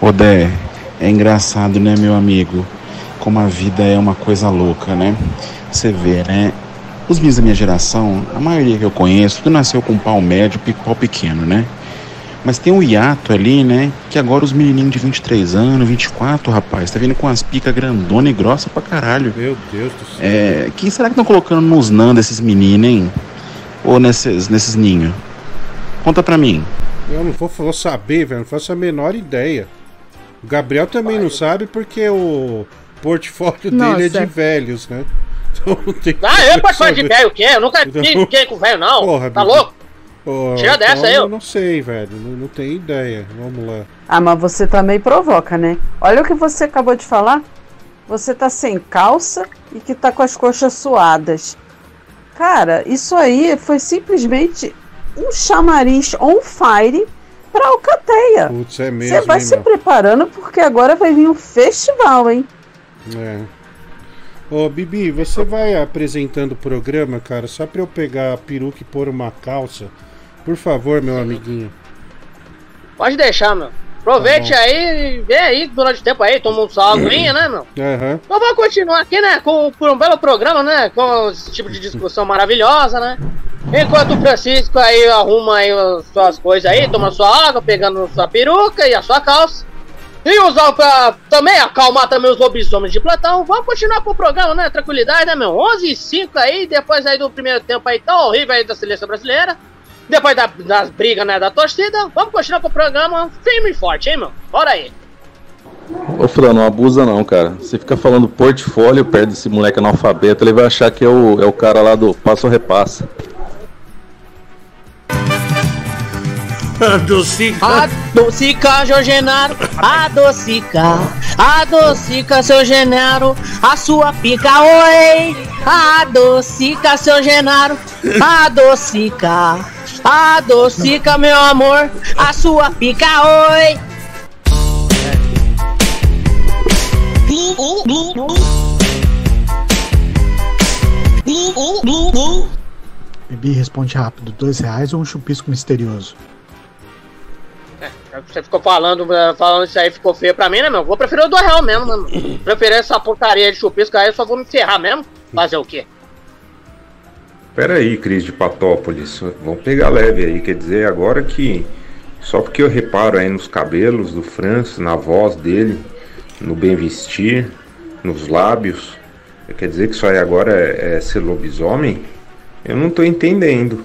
Ô Dé, é engraçado, né, meu amigo? Como a vida é uma coisa louca, né? Você vê, né? Os meninos da minha geração, a maioria que eu conheço, tudo nasceu com pau médio e pau pequeno, né? Mas tem um hiato ali, né? Que agora os menininhos de 23 anos, 24, rapaz, tá vindo com as picas grandona e grossa pra caralho. Meu Deus do céu. É, quem será que estão colocando nos nan desses meninos, hein? Ou nesses, nesses ninhos? Conta pra mim. Eu não vou, vou saber, velho. Não faço a menor ideia. O Gabriel também não sabe porque o portfólio dele é Nossa. de velhos, né? Então Ah, eu posso falar de velho o quê? Eu nunca Então- fiquei com velho, não. Porra, tá louco? Pô, Tira dessa então aí, Eu ó. não sei, velho. Não, não tenho ideia. Vamos lá. Ah, mas você também provoca, né? Olha o que você acabou de falar. Você tá sem calça e que tá com as coxas suadas. Cara, isso aí foi simplesmente um chamariz on fire pra Alcateia. Putz, é mesmo, Você vai hein, se meu? preparando porque agora vai vir um festival, hein? É. Ô, Bibi, você vai apresentando o programa, cara, só pra eu pegar a peruca e pôr uma calça? Por favor, meu amiguinho. Pode deixar, meu. Aproveite Tá aí e vê aí durante o tempo aí, toma um só aguinha, né, meu? Aham. Então vamos continuar aqui, né, com, por um belo programa, né, com esse tipo de discussão maravilhosa, né? Enquanto o Francisco aí arruma aí as suas coisas aí, toma sua água, pegando sua peruca e a sua calça. E usar pra também acalmar também os lobisomens de plantão. Vamos continuar com o programa, né? Tranquilidade, né, meu? 11 e 5 aí, depois aí do primeiro tempo aí tão horrível aí da seleção brasileira. Depois da- das brigas, né, da torcida. Vamos continuar com o programa firme e forte, hein, meu? Bora aí. Ô Fran, não abusa não, cara. Você fica falando portfólio perto desse moleque analfabeto, ele vai achar que é o, é o cara lá do passo ou repassa. Adocica. Adocica, João Genaro. Adocica. Adocica, seu Genaro. A sua pica, oi. Adocica, seu Genaro. Adocica. Adocica, meu amor. A sua pica, oi. Bibi, responde rápido. Dois reais ou um chupisco misterioso? Você ficou falando, eh, falando isso aí, ficou feio pra mim, né, meu? Vou preferir o do real mesmo, né, meu? Preferir essa porcaria de chupisco aí, eu só vou me ferrar mesmo. Fazer o quê? Pera aí, Cris de Patópolis, vamos pegar leve aí, quer dizer, agora que só porque eu reparo aí nos cabelos do Francis, na voz dele, no bem vestir, nos lábios, quer dizer que isso aí agora é, é ser lobisomem? Eu não tô entendendo.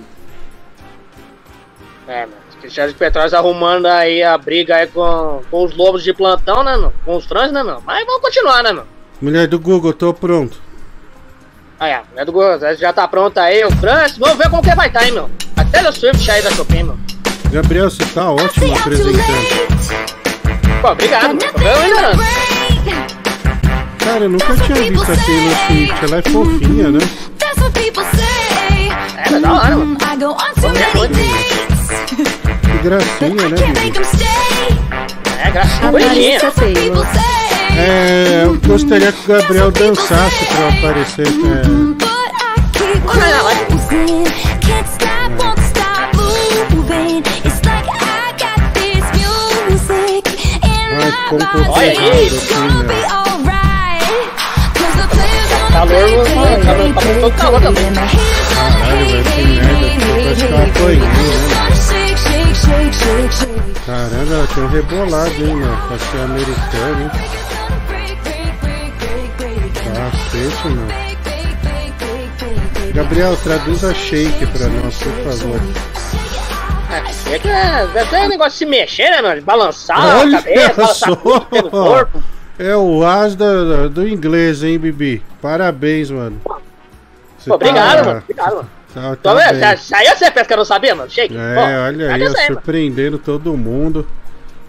É, meu. Cristiano de Petrópolis arrumando aí a briga aí com, com os lobos de plantão, né, meu? Com os trans, né, meu? Mas vamos continuar, né, meu? Mulher do Google, tô pronto. Aí, ó, é do Gozo, já tá pronto aí, o Francis. Vamos ver como que vai estar, hein, meu? Até o Swift aí da Chopin, meu. Gabriel, você tá ótimo apresentando. Pô, obrigado, vendo ainda não. Cara, eu nunca tinha visto a Taylor Swift, ela é fofinha, né? É, tá da hora, mano. Ver muito. Que gracinha, né? É, gracinha, bonitinha. É, eu gostaria que o Gabriel dançasse pra eu aparecer. É, ai, ficou um pouco Olha né? Calor, calor, calor, tá todo calor também. Caralho, velho, que merda. Parece que ela foi né? Caramba, ela tem um rebolado, hein, meu? Pra ser americano, hein? Cacete, meu. Gabriel, traduza shake pra nós, por favor. É, é é, um negócio de se mexer, né? De balançar a Olha cabeça, balançar corpo. É o as da- do inglês, hein, Bibi? Parabéns, mano. Pô, obrigado, tá- mano. Obrigado, mano. Tá, tá. Isso aí você pensa que eu não sabia, mano? Shake. É, Pô, olha aí, cadê ó, mano? surpreendendo todo mundo.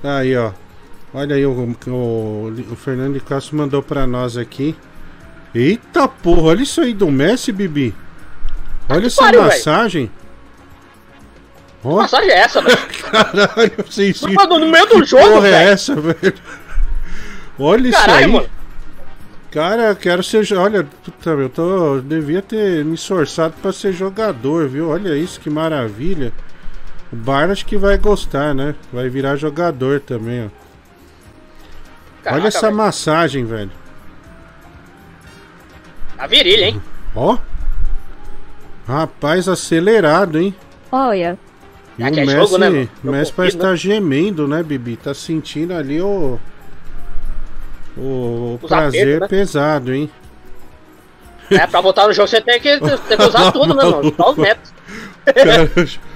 Aí, ó. Olha aí, o, o, o Fernando de Castro mandou pra nós aqui. Eita porra, olha isso aí do Messi, Bibi. Olha essa pariu, massagem. Que massagem é essa, velho? Caralho, vocês Mas no meio do Que jogo, porra é velho. essa, velho? Olha isso Caralho, aí. mano. Cara, quero ser. Olha, puta, eu tô. eu devia ter me esforçado pra ser jogador, viu? Olha isso, que maravilha. O Barnes que vai gostar, né? Vai virar jogador também, ó. Caraca, Olha essa velho. massagem, velho. A virilha, hein? Ó. Rapaz, acelerado, hein? Olha, E o que é Messi, jogo, né, mano? o Messi parece estar gemendo, né, Bibi? Tá sentindo ali o. O, o prazer apertos, né? pesado, hein? É, pra botar no jogo você tem que, tem que usar tudo, né, mano? Só os. Cara,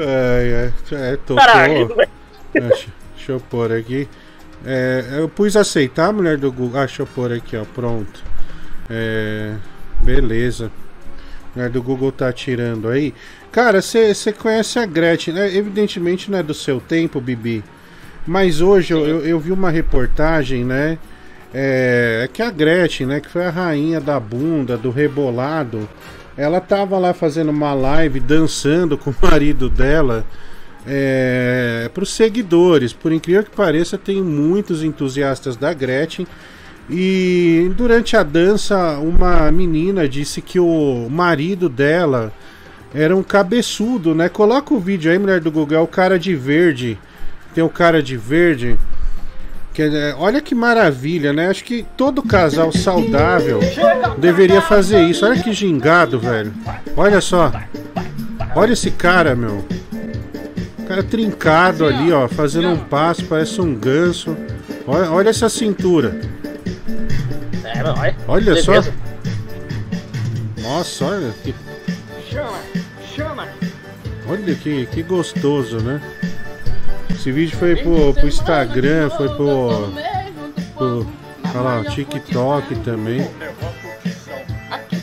É, é, é tocou. Caralho, velho. Deixa, deixa eu pôr aqui. É, eu pus aceitar, mulher do Google. Ah, deixa eu pôr aqui, ó. Pronto. É, beleza. Mulher do Google tá tirando aí. Cara, você conhece a Gretchen, né? Evidentemente não é do seu tempo, Bibi. Mas hoje eu, eu, eu vi uma reportagem, né? É, é que a Gretchen, né? Que foi a rainha da bunda, do rebolado. Ela tava lá fazendo uma live, dançando com o marido dela. É, para os seguidores, por incrível que pareça, tem muitos entusiastas da Gretchen. E durante a dança, uma menina disse que o marido dela era um cabeçudo, né? Coloca o vídeo aí, mulher do Google, é o cara de verde. Tem o cara de verde. Que, é, olha que maravilha, né? Acho que todo casal saudável deveria fazer isso. Olha que gingado, velho. Olha só. Olha esse cara, meu. O cara trincado ali, ó, fazendo um passo, parece um ganso. Olha, olha essa cintura. É, olha. Olha só. Nossa, olha que, Chama, chama. olha que, que gostoso, né? Esse vídeo foi pro, pro Instagram, foi pro, pro olha lá, TikTok também.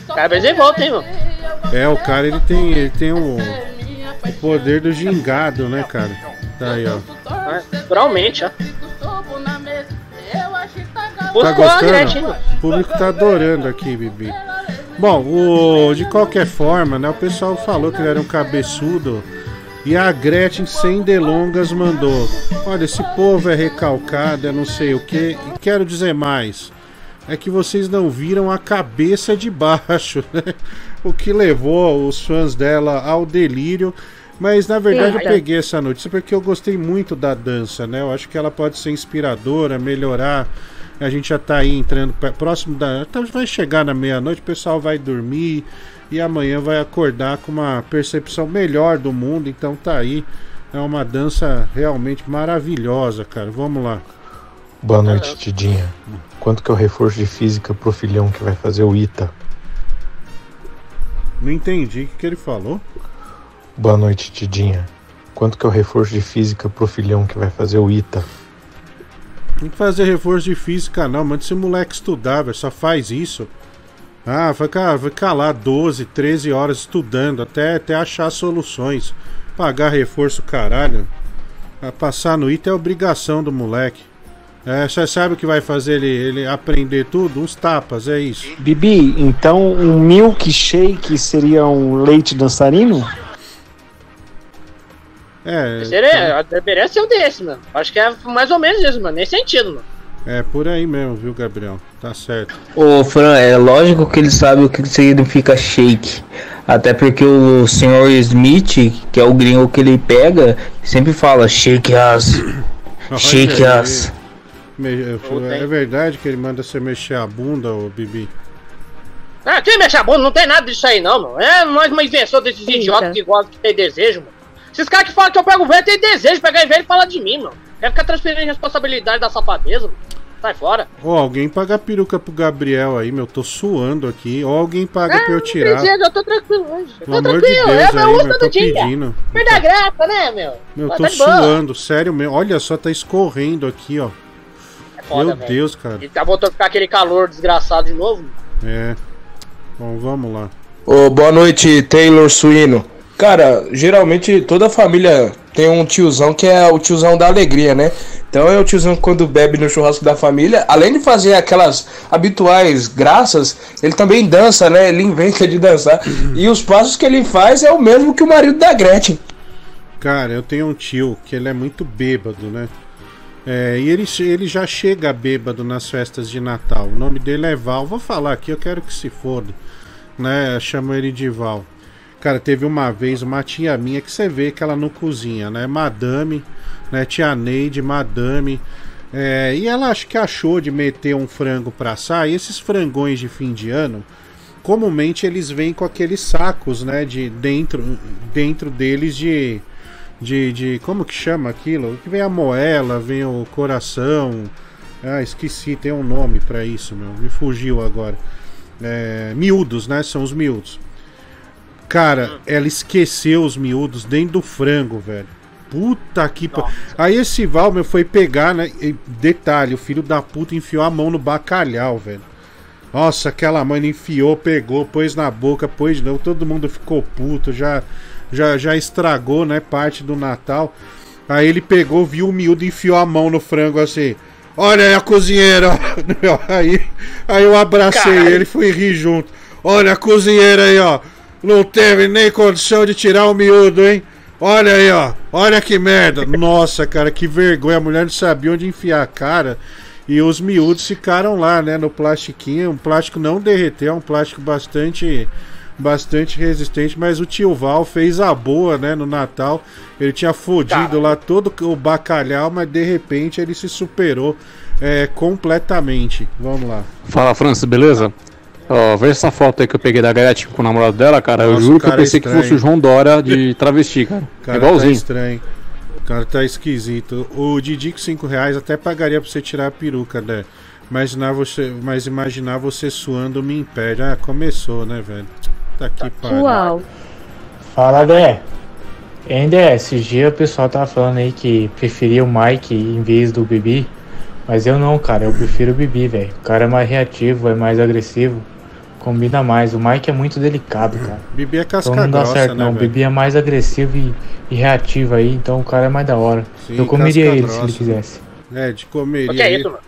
Cara, mas ele volta, hein, mano. É, o cara ele tem, ele tem o, o poder do gingado, né, cara? Tá aí, ó. Naturalmente, ó. Tá gostando? O público tá adorando aqui, Bibi. Bom, o, de qualquer forma, né, o pessoal falou que ele era um cabeçudo. E a Gretchen, sem delongas, mandou: Olha, esse povo é recalcado, é não sei o que. E quero dizer mais: é que vocês não viram a cabeça de baixo, né? O que levou os fãs dela ao delírio. Mas na verdade eu peguei essa notícia porque eu gostei muito da dança, né? Eu acho que ela pode ser inspiradora, melhorar. A gente já tá aí entrando próximo da. Então vai chegar na meia-noite, o pessoal vai dormir e amanhã vai acordar com uma percepção melhor do mundo. Então tá aí. É uma dança realmente maravilhosa, cara. Vamos lá. Boa noite, Tidinha. Quanto que é o reforço de física pro filhão que vai fazer o ITA? Não entendi o que, que ele falou. Boa noite, Tidinha. Quanto que é o reforço de física pro filhão que vai fazer o ITA? Não que fazer reforço de física, não. Manda esse moleque estudar, velho. Só faz isso. Ah, vai, ca- vai calar 12, 13 horas estudando até, até achar soluções. Pagar reforço, caralho. Ah, Passar no ITA é obrigação do moleque. É, você sabe o que vai fazer ele, ele aprender tudo? Uns tapas, é isso. Bibi, então um milkshake seria um leite dançarino? É, Seria, deveria ser um desse, mano. Acho que é mais ou menos isso, mano. Nesse sentido, mano. é por aí mesmo, viu, Gabriel? Tá certo. Ô Fran, é lógico que ele sabe o que significa shake. Até porque o senhor Smith, que é o gringo que ele pega, sempre fala shake ass. Shake Olha aí. ass. É verdade que ele manda você mexer a bunda, ô Bibi? Ah, quem mexe a bunda não tem nada disso aí, não, mano. É mais uma invenção desses idiotas que gostam de ter desejo, mano. Esses caras que falam que eu pego velho tem desejo de pegar velho e falar de mim, mano. Quer ficar transferindo responsabilidade da safadeza, mano. Sai fora. Ó, alguém paga a peruca pro Gabriel aí, meu. Tô suando aqui. Ou alguém paga pra eu tirar. Precisa, eu tô tranquilo hoje. Eu Pelo tô amor de tranquilo, Deus é meu aí, uso meu. Tô dia. pedindo. Perda graça, né, meu? Meu, tô tá boa. suando, sério mesmo. Olha só, tá escorrendo aqui, ó. É foda, Meu velho. Deus, cara. E tá voltando a ficar aquele calor desgraçado de novo. É. Bom, vamos lá. Ô, boa noite, Taylor Suíno. Cara, geralmente toda família tem um tiozão que é o tiozão da alegria, né? Então é o tiozão que quando bebe no churrasco da família, além de fazer aquelas habituais graças, ele também dança, né? Ele inventa de dançar. E os passos que ele faz é o mesmo que o marido da Gretchen. Cara, eu tenho um tio que ele é muito bêbado, né? É, e ele, ele já chega bêbado nas festas de Natal. O nome dele é Val. Vou falar aqui, eu quero que se foda. Né? Chamo ele de Val. Cara, teve uma vez uma tia minha que você vê que ela não cozinha, né? Madame, né? Tia Neide, Madame. É, e ela acho que achou de meter um frango pra assar. E esses frangões de fim de ano, comumente eles vêm com aqueles sacos, né? De dentro, dentro deles de, de, de como que chama aquilo? Que vem a moela, vem o coração. Ah, esqueci, tem um nome pra isso, meu. Me fugiu agora. É, miúdos, né? São os miúdos. Cara, ela esqueceu os miúdos dentro do frango, velho. Puta que pariu. Aí esse Val, meu, foi pegar, né? e detalhe, o filho da puta enfiou a mão no bacalhau, velho. Nossa, aquela mãe enfiou, pegou, pôs na boca, pôs não, todo mundo ficou puto, já já já estragou, né, parte do Natal. Aí ele pegou, viu o miúdo e enfiou a mão no frango assim. Olha aí a cozinheira. ó." aí, aí eu abracei Caralho. ele e fui rir junto. Olha a cozinheira aí, ó. Não teve nem condição de tirar o miúdo, hein? Olha aí, ó. Olha que merda. Nossa, cara, que vergonha. A mulher não sabia onde enfiar a cara. E os miúdos ficaram lá, né, no plastiquinho. Um plástico não derreteu, é um plástico bastante bastante resistente, mas o tio Val fez a boa, né, no Natal. Ele tinha fodido lá todo o bacalhau, mas de repente ele se superou é, completamente. Vamos lá. Fala, Francis, beleza? Ó, vê essa foto aí que eu peguei da Gretchen com o namorado dela, cara. eu Nossa, juro o que eu é pensei que estranho. fosse o João Dória de travesti, cara. Cara é igualzinho. tá estranho. O cara tá esquisito. O Didi com 5 reais até pagaria pra você tirar a peruca, né? Imaginar você, mas imaginar você suando me impede. Ah, começou, né, velho? Tá aqui, pariu. Uau. Fala, Dé. Ainda esses dias o pessoal tava falando aí que preferia o Mike em vez do Bibi. Mas eu não, cara. Eu prefiro o Bibi, velho. O cara é mais reativo, é mais agressivo. Combina mais. O Mike é muito delicado, cara. Bibi é casca Então não dá grossa, certo, né, não. O velho? Bibi é mais agressivo e, e reativo aí. Então o cara é mais da hora. Sim, eu comeria ele se ele quisesse. É, de comeria. O que é ele- isso, mano?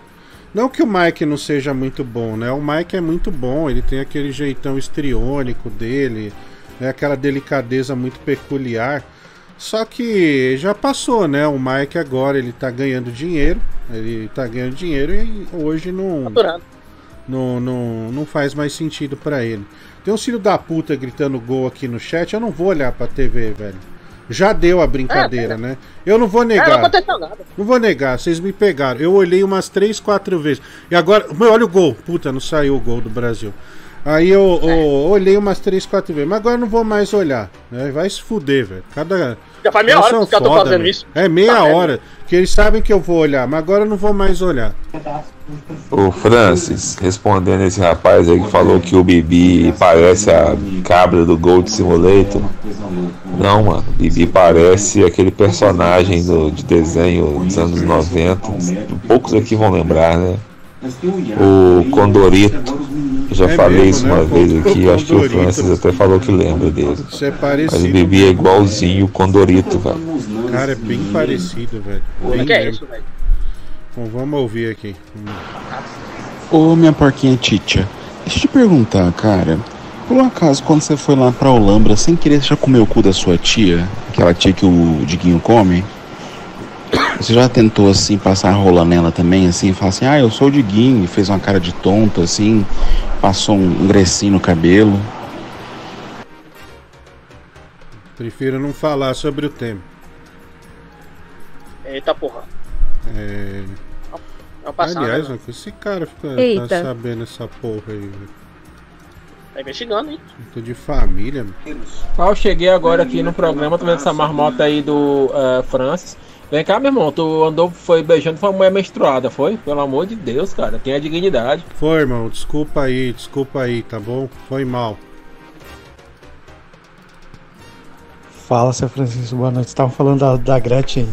Não que o Mike não seja muito bom, né? O Mike é muito bom, ele tem aquele jeitão estriônico dele, né? aquela delicadeza muito peculiar. Só que já passou, né? O Mike agora ele tá ganhando dinheiro, ele tá ganhando dinheiro e hoje não Faturando. Não, não, não faz mais sentido pra ele. Tem um filho da puta gritando gol aqui no chat, eu não vou olhar pra TV, velho. Já deu a brincadeira, né? Eu não vou É, não negar. aconteceu nada. Não vou negar, vocês me pegaram. Eu olhei umas 3, 4 vezes. E agora, meu, olha o gol. Puta, não saiu o gol do Brasil. Aí eu, eu olhei umas 3, 4 vezes. Mas agora eu não vou mais olhar. Né? Vai se fuder, velho. Cada. Já faz meia Eles hora que eu tô foda, fazendo meu. isso. É meia Tá vendo? hora. Que eles sabem que eu vou olhar. Mas agora eu não vou mais olhar. Ô Francis, respondendo esse rapaz aí que falou que o Bibi parece a cabra do Gold Simulator. Não, mano, o Bibi parece aquele personagem do, de desenho dos anos 90. Poucos aqui vão lembrar, né? O Condorito. Eu já É falei mesmo, isso né? uma O vez aqui, o acho que o. Francis até falou que lembra dele. Isso é Mas o parecido. Bibi é igualzinho o Condorito, velho. Cara, é bem parecido, velho. O Bem que é isso, velho? Bom, vamos ouvir aqui. Ô, minha porquinha Titia, deixa eu te perguntar, cara. Por um acaso, quando você foi lá pra Olambra, sem querer, você já comeu o cu da sua tia? Aquela tia que o Diguinho come? Você já tentou, assim, passar a rola nela também, assim, falar assim, ah, eu sou o Diguinho, e fez uma cara de tonto, assim, passou um, grecinho no cabelo? Prefiro não falar sobre o tema. Eita porra. É... Não passar, Aliás, né? esse cara fica tá sabendo essa porra aí, velho. Tá investigando, hein? Tô de família, mano. Ah, Eu cheguei agora aqui no programa, tô vendo essa marmota aí do eh, Francis. Vem cá, meu irmão, tu andou, foi beijando uma mulher menstruada, foi? Pelo amor de Deus, cara, tenha dignidade. Foi, irmão, desculpa aí, desculpa aí, tá bom? Foi mal. Fala, seu Francisco, boa noite. Estavam falando da, da Gretchen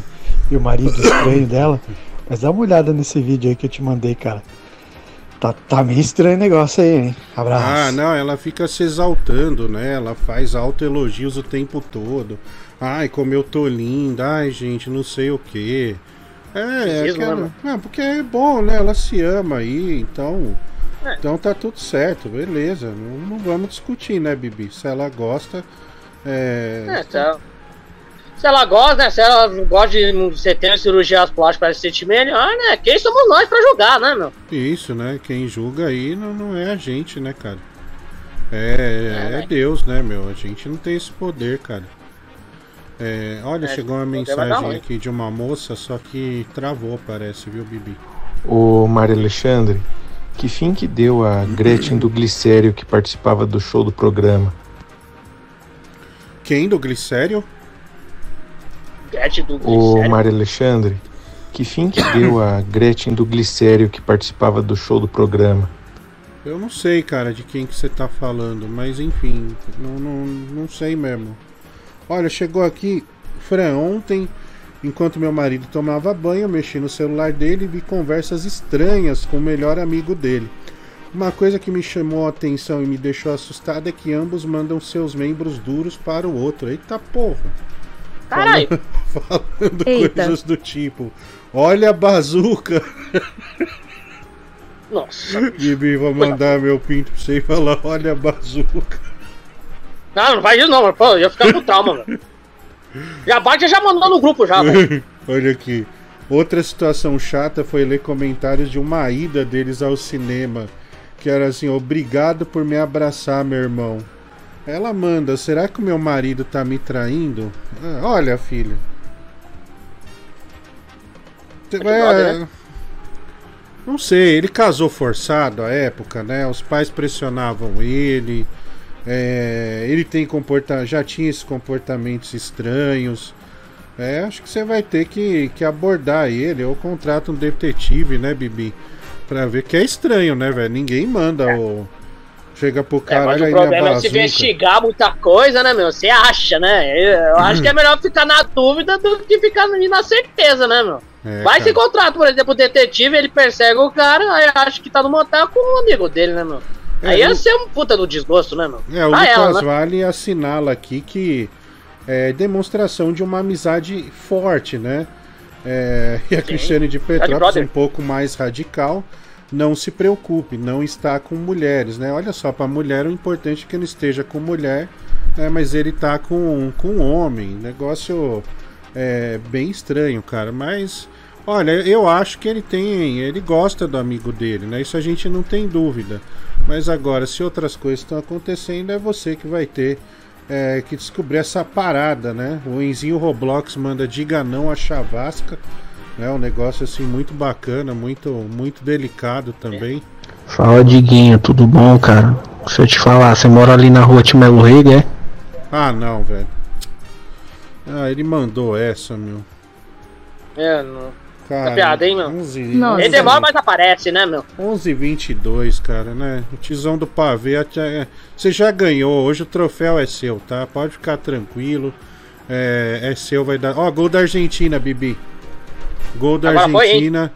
e o marido estranho dela. Mas dá uma olhada nesse vídeo aí que eu te mandei, cara. Tá, tá meio estranho o negócio aí, hein? Abraço. Ah, não, ela fica se exaltando, né? Ela faz autoelogios o tempo todo. Ai, como eu tô linda, ai, gente, não sei o quê. É, é Mesmo, aquela... né, Ah, porque é bom, né? Ela se ama aí, então. É. Então tá tudo certo, beleza. Não, não vamos discutir, né, Bibi? Se ela gosta. É. É, se ela, se ela gosta, né? Se ela gosta de você ter cirurgias plásticas para se sentir melhor, né? Quem somos nós pra julgar, né, meu? Isso, né? Quem julga aí não, não é a gente, né, cara? É, é, Deus, né, meu? A gente não tem esse poder, cara. É, olha, É, chegou uma mensagem aqui de uma moça, só que travou, parece, viu, Bibi? Ô Mário Alexandre, que fim que deu a Gretchen do Glicério que participava do show do programa? Quem do Glicério? Gretchen do Ô Glicério. Mário Alexandre, que fim que deu a Gretchen do Glicério que participava do show do programa? Eu não sei, cara, de quem que você tá falando, mas enfim, não, não, não sei mesmo. Olha, chegou aqui, Fran, ontem, enquanto meu marido tomava banho, eu mexi no celular dele e vi conversas estranhas com o melhor amigo dele. Uma coisa que me chamou a atenção e me deixou assustado é que ambos mandam seus membros duros para o outro. Eita porra! Caralho! Falando, falando Eita. coisas do tipo: Olha a bazuca! Nossa. Bibi, vou mandar meu pinto pra você e falar: Olha a bazuca. Não, não faz isso não, mano. Pô, eu ia ficar com trauma, mano. Já bate já mandou no grupo já, velho. Olha aqui. Outra situação chata foi ler comentários de uma ida deles ao cinema. Que era assim: Obrigado por me abraçar, meu irmão. Ela manda: Será que o meu marido tá me traindo? Ah, olha, filho. Vai- brother, né? Não sei, ele casou forçado à época, né? Os pais pressionavam ele. É, ele tem comporta já tinha esses comportamentos estranhos. É, acho que você vai ter que, que abordar ele ou contrata um detetive, né, Bibi? Pra ver que é estranho, né, velho? Ninguém manda o. Chega pro É, cara mas aí o problema é se investigar muita coisa, né, meu? Você acha, né? Eu acho que é melhor ficar na dúvida do que ficar na certeza, né, meu? É, Vai se contrata, por exemplo, o detetive, ele persegue o cara, aí acha que tá no motel com um amigo dele, né, meu? É, aí ia o- ser um puta do desgosto, né, meu? É, o Pra Lucas ela, né? Vale assinala aqui que é demonstração de uma amizade forte, né? É, e a Cristiane de Petrópolis, um pouco mais radical, não se preocupe, não está com mulheres, né? Olha só, para mulher o importante é que ele esteja com mulher, né? mas ele tá com, com homem. Negócio é, bem estranho, cara. Mas, olha, eu acho que ele tem. Ele gosta do amigo dele, né? Isso a gente não tem dúvida. Mas agora, se outras coisas estão acontecendo, é você que vai ter é, que descobrir essa parada, né? O Enzinho Roblox manda diga não a chavasca. É um negócio assim muito bacana, muito, muito delicado também. Fala, Diguinho, tudo bom, cara? Se eu te falar, você mora ali na rua Timelo Rei, é? Ah, não, velho. Ah, ele mandou essa, meu. É, não. Cara, Tá piada, hein, meu? 11, Ele demora, mas aparece, né, meu? 11 h 22 cara, né? O tizão do pavê. até- Você já ganhou, hoje o troféu é seu, tá? Pode ficar tranquilo. É, é seu, vai dar. Ó, gol da Argentina, Bibi. Gol da Agora foi? Argentina.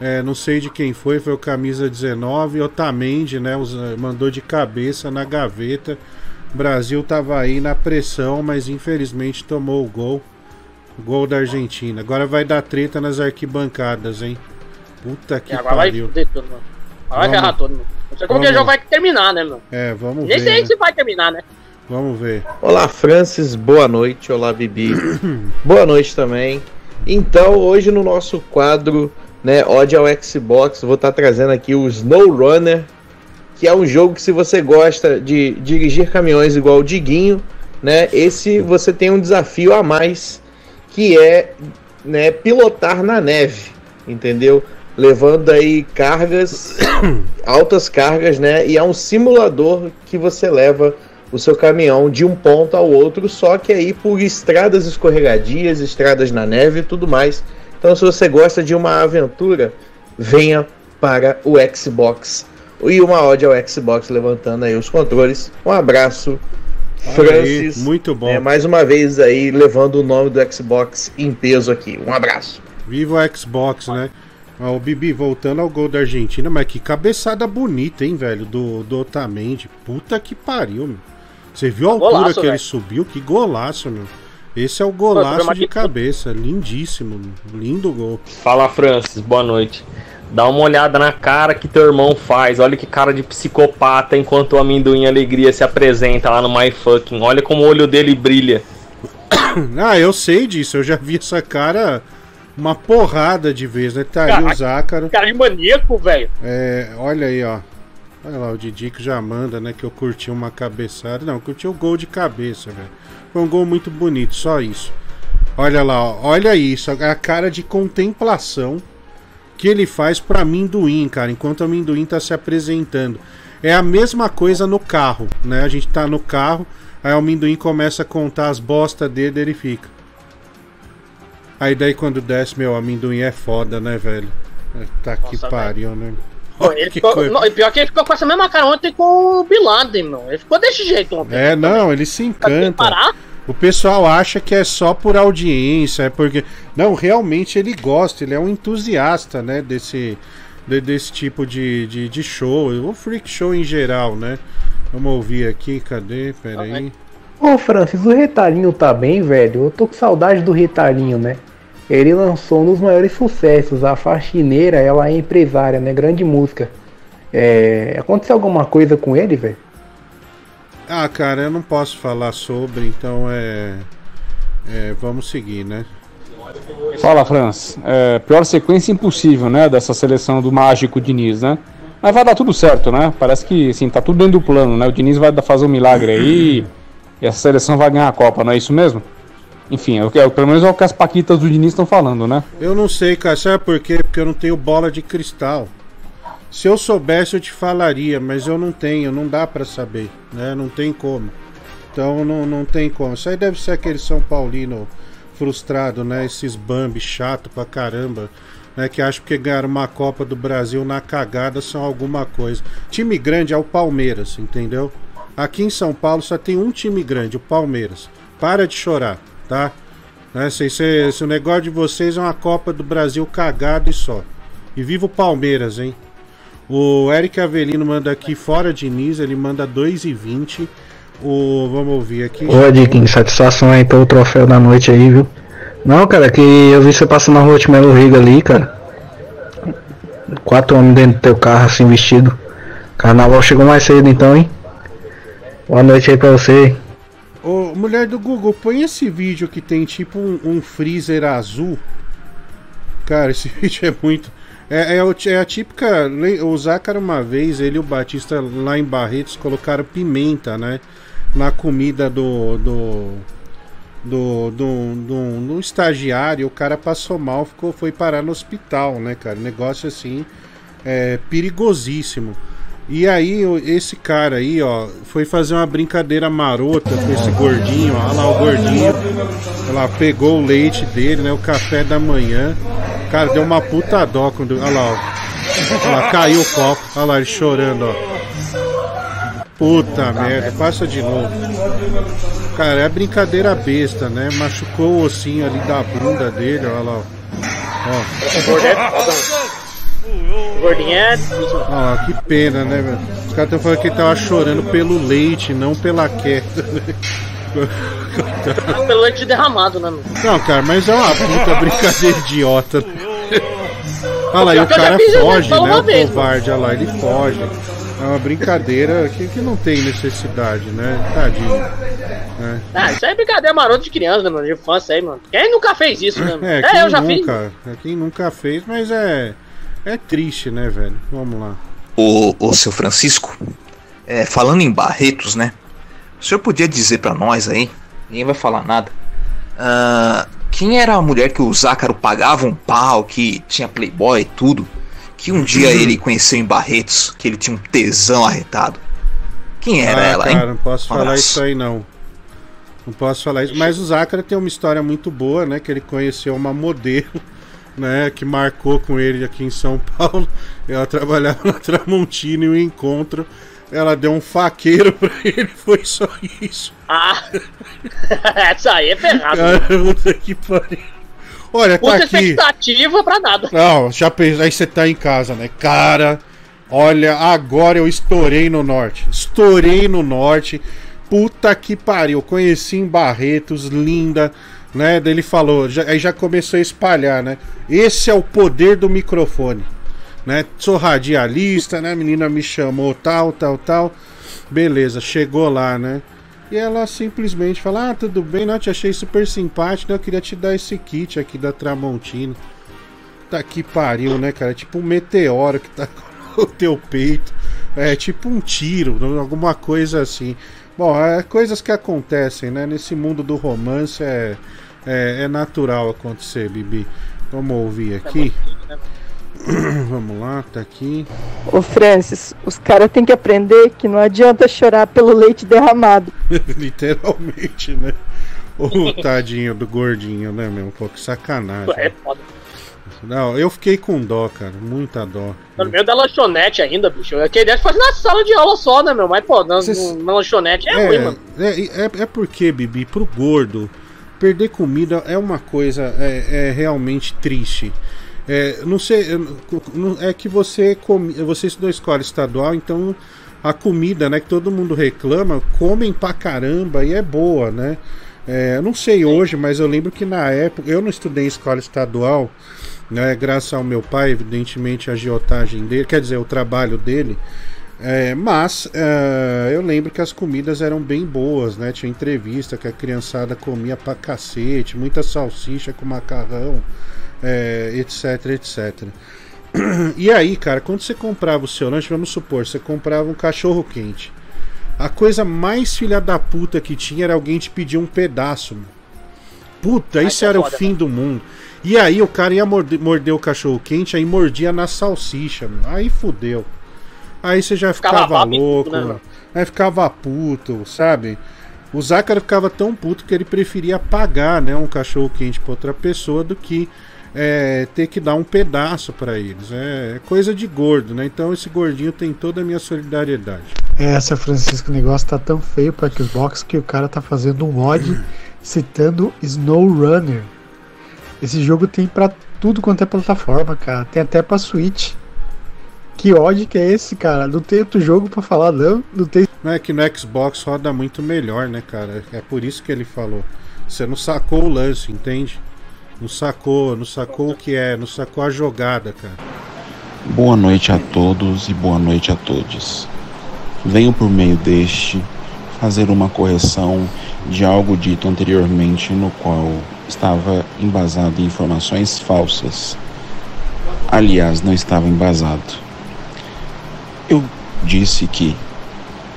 É, não sei de quem foi, foi o camisa 19. Otamendi, né? os- mandou de cabeça na gaveta. O Brasil tava aí na pressão, mas infelizmente tomou o gol. Gol da Argentina. Agora vai dar treta nas arquibancadas, hein? Puta que E agora vai pariu. fuder tudo, mano. Agora vai Vamos. ferrar tudo, mano. Não sei como que o jogo vai terminar, né, meu? É, vamos Nem ver. sei né? se vai terminar, né? Vamos ver. Olá, Francis, boa noite. Olá, Bibi. boa noite também. Então, hoje no nosso quadro, né, Ode ao Xbox, vou estar trazendo aqui o Snow Runner, que é um jogo que se você gosta de dirigir caminhões igual o Diguinho, né, esse você tem um desafio a mais, que é, né, pilotar na neve, entendeu? Levando aí cargas, altas cargas, né? E é um simulador que você leva o seu caminhão de um ponto ao outro, só que aí por estradas escorregadias, estradas na neve e tudo mais. Então, se você gosta de uma aventura, venha para o Xbox. E uma ode ao Xbox levantando aí os controles. Um abraço, Olha aí, Francis. muito bom. É, mais uma vez aí levando o nome do Xbox em peso aqui. Um abraço. Viva o Xbox, né? Ó, o Bibi, voltando ao gol da Argentina, mas que cabeçada bonita, hein, velho? Do, do Otamendi. Puta que pariu, meu. Você viu a altura Golaço, que ele velho. subiu? Que golaço, meu. Esse é o golaço de- cabeça. Lindíssimo, meu. lindo gol. Fala, Francis, boa noite. Dá uma olhada na cara que teu irmão faz. Olha que cara de psicopata enquanto o amendoim alegria se apresenta lá no My Fucking. Olha como o olho dele brilha. Ah, eu sei disso. Eu já vi essa cara uma porrada de vezes, né? Tá aí o Zácaro. Cara de maníaco, velho. É, olha aí, ó. Olha lá, o Didi que já manda, né? Que eu curti uma cabeçada. Não, curti o gol de cabeça, velho. Foi um gol muito bonito, só isso. Olha lá, ó, olha isso. A cara de contemplação que ele faz pra amendoim, cara, enquanto o amendoim tá se apresentando. É a mesma coisa no carro, né? A gente tá no carro, aí o amendoim começa a contar as bostas dele, ele fica. Aí daí quando desce, meu, amendoim é foda, né, velho? Tá que Nossa, pariu, né? Pô, ele que ficou, coisa. não, e pior que ele ficou com essa mesma cara ontem com o Bin Laden, meu. Ele ficou desse jeito ontem. É, não, ele se encanta. parar? O pessoal acha que é só por audiência, é porque. Não, realmente ele gosta, ele é um entusiasta, né, desse, de- desse tipo de, de, de show, o freak show em geral, né? Vamos ouvir aqui, cadê? Peraí. Ô Francis, o Retalhinho tá bem, velho? Eu tô com saudade do Retalhinho, né? Ele lançou um dos maiores sucessos, a faxineira, ela é empresária, né? Grande música. É... Aconteceu alguma coisa com ele, velho? Ah, cara, eu não posso falar sobre, então é. é vamos seguir, né? Fala, Franz. É, pior sequência impossível, né? Dessa seleção do mágico Diniz, né? Mas vai dar tudo certo, né? Parece que, assim, tá tudo dentro do plano, né? O Diniz vai fazer um milagre aí e essa seleção vai ganhar a Copa, não é isso mesmo? Enfim, é é, pelo menos é o que as paquitas do Diniz estão falando, né? Eu não sei, cara, sabe por quê? Porque eu não tenho bola de cristal. Se eu soubesse, eu te falaria, mas eu não tenho, não dá pra saber, né? Não tem como. Então não, não tem como. Isso aí deve ser aquele São Paulino frustrado, né? Esses Bambi chato pra caramba, né? Que acham que ganharam uma Copa do Brasil na cagada são alguma coisa. Time grande é o Palmeiras, entendeu? Aqui em São Paulo só tem um time grande, o Palmeiras. Para de chorar, tá? Né? Se, o negócio de vocês é uma Copa do Brasil cagada e só. E viva o Palmeiras, hein? O Eric Avelino manda aqui fora Diniz, ele manda 2,20. O, vamos ouvir aqui. Ô, Diquinho, satisfação aí pelo troféu da noite aí, viu? Não, cara, que eu vi você passando na rua de Melo Riga ali, cara. Quatro homens dentro do teu carro, assim, vestido. Carnaval chegou mais cedo então, hein? Boa noite aí pra você. Ô, mulher do Google, põe esse vídeo que tem tipo um, um freezer azul. Cara, esse vídeo é muito. É, é, é a típica. O Zácaro, uma vez, ele e o Batista lá em Barretos colocaram pimenta, né? Na comida do. do. do. do, do, do estagiário. O cara passou mal, ficou, foi parar no hospital, né, cara? Negócio assim. É perigosíssimo. E aí, esse cara aí, ó, foi fazer uma brincadeira marota com esse gordinho, ó, olha lá o gordinho. Lá, pegou o leite dele, né? O café da manhã. Cara, deu uma puta dó quando. Olha lá, ó. Olha lá, caiu o copo. Olha lá, ele chorando, ó. Puta merda, passa de novo. Cara, é brincadeira besta, né? Machucou o ossinho ali da bunda dele, olha lá, ó. Ó. O gordinho foda, mano. O gordinho difícil. Ah, que pena, né, velho? Os caras estão falando que ele tava chorando pelo leite, não pela queda, né? Pelo leite derramado, né? Não, cara, mas é uma puta brincadeira idiota. Olha lá, e o cara fiz foge, né? O vez, covarde, olha lá, ele foge. É uma brincadeira que, que não tem necessidade, né? Tadinho. né? Ah, isso aí é brincadeira marota de criança, né, mano? De infância aí, mano. Quem nunca fez isso, né, mano? É, É, eu já fiz. nunca, é quem nunca fez, mas é é triste, né, velho? Vamos lá. Ô, ô seu Francisco, é, falando em Barretos, né? O senhor podia dizer pra nós aí, ninguém vai falar nada. ah, quem era a mulher que o Zácaro pagava um pau, que tinha playboy e tudo, que um dia ele conheceu em Barretos, que ele tinha um tesão arretado? Quem era ah, ela, cara, hein? não posso Um falar isso aí não. Não posso falar isso. Mas o Zácara tem uma história muito boa, né? Que ele conheceu uma modelo, né? Que marcou com ele aqui em São Paulo. Ela trabalhava na Tramontina e o encontro. Ela deu um faqueiro pra ele, foi só isso. Ah! Essa aí é ferrada. Cara, mano. puta que pariu. Olha, tá Puta aqui. expectativa pra nada. Não, já pensou, aí você tá em casa, né? Cara, olha, agora eu estourei no norte. Estourei no norte. Puta que pariu. Conheci em Barretos, linda, né? Ele falou, já- aí já começou a espalhar, né? Esse é o poder do microfone, né? Sou radialista, né? A menina me chamou, tal, tal, tal. Beleza, chegou lá, né? E ela simplesmente fala: Ah, tudo bem, não, te achei super simpático, né? Eu queria te dar esse kit aqui da Tramontina. Tá que pariu, né, cara? É tipo um meteoro que tá com o teu peito. É tipo um tiro, alguma coisa assim. Bom, é coisas que acontecem, né? Nesse mundo do romance é, é, é natural acontecer, Bibi. Vamos ouvir aqui. Vamos lá, tá aqui. Ô Francis, os caras têm que aprender que não adianta chorar pelo leite derramado. Literalmente, né? O tadinho do gordinho, né, meu? Um pouco sacanagem. É foda. Não, eu fiquei com dó, cara. Muita dó. No meio da lanchonete ainda, bicho. Eu queria fazer na sala de aula só, né, meu? Mas, pô, na, na lanchonete é, ruim, mano. É, é, é porque, Bibi, pro gordo, perder comida é uma coisa é, é realmente triste. É, não sei, é que você come, você estudou escola estadual, então a comida, né, que todo mundo reclama, comem pra caramba e é boa, né? É, eu não sei hoje, mas eu lembro que na época eu não estudei em escola estadual, né, graças ao meu pai, evidentemente a agiotagem dele, quer dizer, o trabalho dele. É, mas é, eu lembro que as comidas eram bem boas, né? Tinha entrevista que a criançada comia pra cacete, muita salsicha com macarrão, é, etc, etc. E aí, cara, quando você comprava o seu lanche, vamos supor, você comprava um cachorro quente. A coisa mais filha da puta que tinha era alguém te pedir um pedaço. Puta, isso era o fim do mundo. E aí o cara ia morder, morder o cachorro quente, aí mordia na salsicha, mano. aí fudeu. Aí você já ficava, ficava louco, né, aí ficava puto, sabe? O Zácaro ficava tão puto que ele preferia pagar né, um cachorro quente pra outra pessoa do que é, ter que dar um pedaço para eles. É, é, coisa de gordo, né? Então esse gordinho tem toda a minha solidariedade. É, Essa, Francisco, o negócio tá tão feio pra Xbox que o cara tá fazendo um mod citando Snow Runner. Esse jogo tem para tudo quanto é plataforma, cara. Tem até pra Switch. Que ódio que é esse, cara? Não tem outro jogo para falar, não. Não tem. Não é que no Xbox roda muito melhor, né, cara? É por isso que ele falou. Você não sacou o lance, entende? Não sacou, não sacou o que é, não sacou a jogada, cara. Boa noite a todos e boa noite a todos. Venho por meio deste fazer uma correção de algo dito anteriormente no qual estava embasado em informações falsas. Aliás, não estava embasado. Eu disse que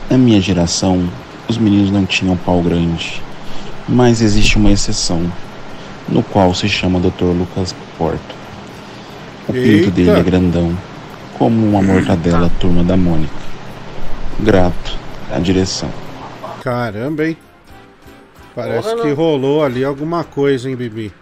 na minha geração os meninos não tinham pau grande, mas existe uma exceção no qual se chama Dr. Lucas Porto. O Eita. pinto dele é grandão, como uma mortadela turma da Mônica. Grato à direção. Caramba, hein? Parece Porra, que rolou ali alguma coisa, hein, Bibi?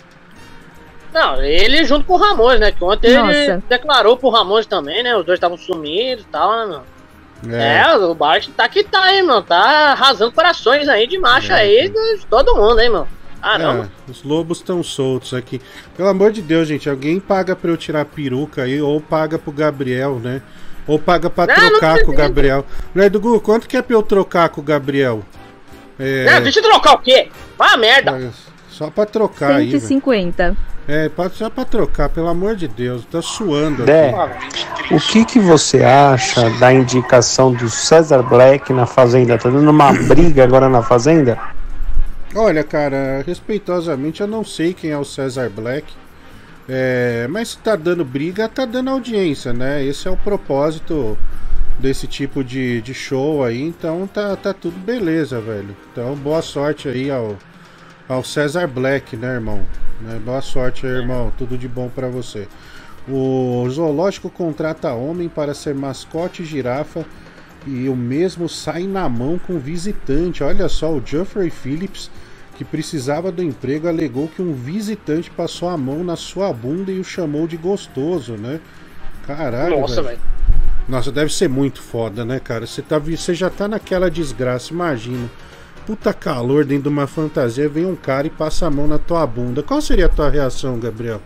Não, ele junto com o Ramos, né? Que ontem ele Nossa. declarou pro Ramos também, né? Os dois estavam sumidos e tal, né, meu? É. o Bart tá que tá aí, meu. Tá arrasando corações aí de macho É. aí de todo mundo, hein, meu. Caramba. É, os lobos estão soltos aqui. Pelo amor de Deus, gente, alguém paga pra eu tirar a peruca aí, ou paga pro Gabriel, né? Ou paga pra Não, não trocar com o. Gabriel. Mulher do Google, quanto que é pra eu trocar com o Gabriel? É, É, deixa eu trocar o quê? Vai a merda. Só pra trocar aí. velho. 150. É, só pra trocar, pelo amor de Deus, tá suando Dé, aqui. o que, que você acha da indicação do Cesar Black na Fazenda? Tá dando uma briga agora na Fazenda? Olha, cara, respeitosamente, eu não sei quem é o Cesar Black. É, mas se tá dando briga, tá dando audiência, né? Esse é o propósito desse tipo de, de show aí. Então tá, tá tudo beleza, velho. Então boa sorte aí ao, ao Cesar Black, né, irmão? Né, Boa sorte aí, irmão. Tudo de bom pra você. O zoológico contrata homem para ser mascote girafa e o mesmo sai na mão com visitante. Olha só, o Geoffrey Phillips, que precisava do emprego, alegou que um visitante passou a mão na sua bunda e o chamou de gostoso, né? Caralho. Nossa, velho. Nossa, deve ser muito foda, né, cara? Você, tá, você já tá naquela desgraça, imagina. Puta calor dentro de uma fantasia, vem um cara e passa a mão na tua bunda. Qual seria a tua reação, Gabriel?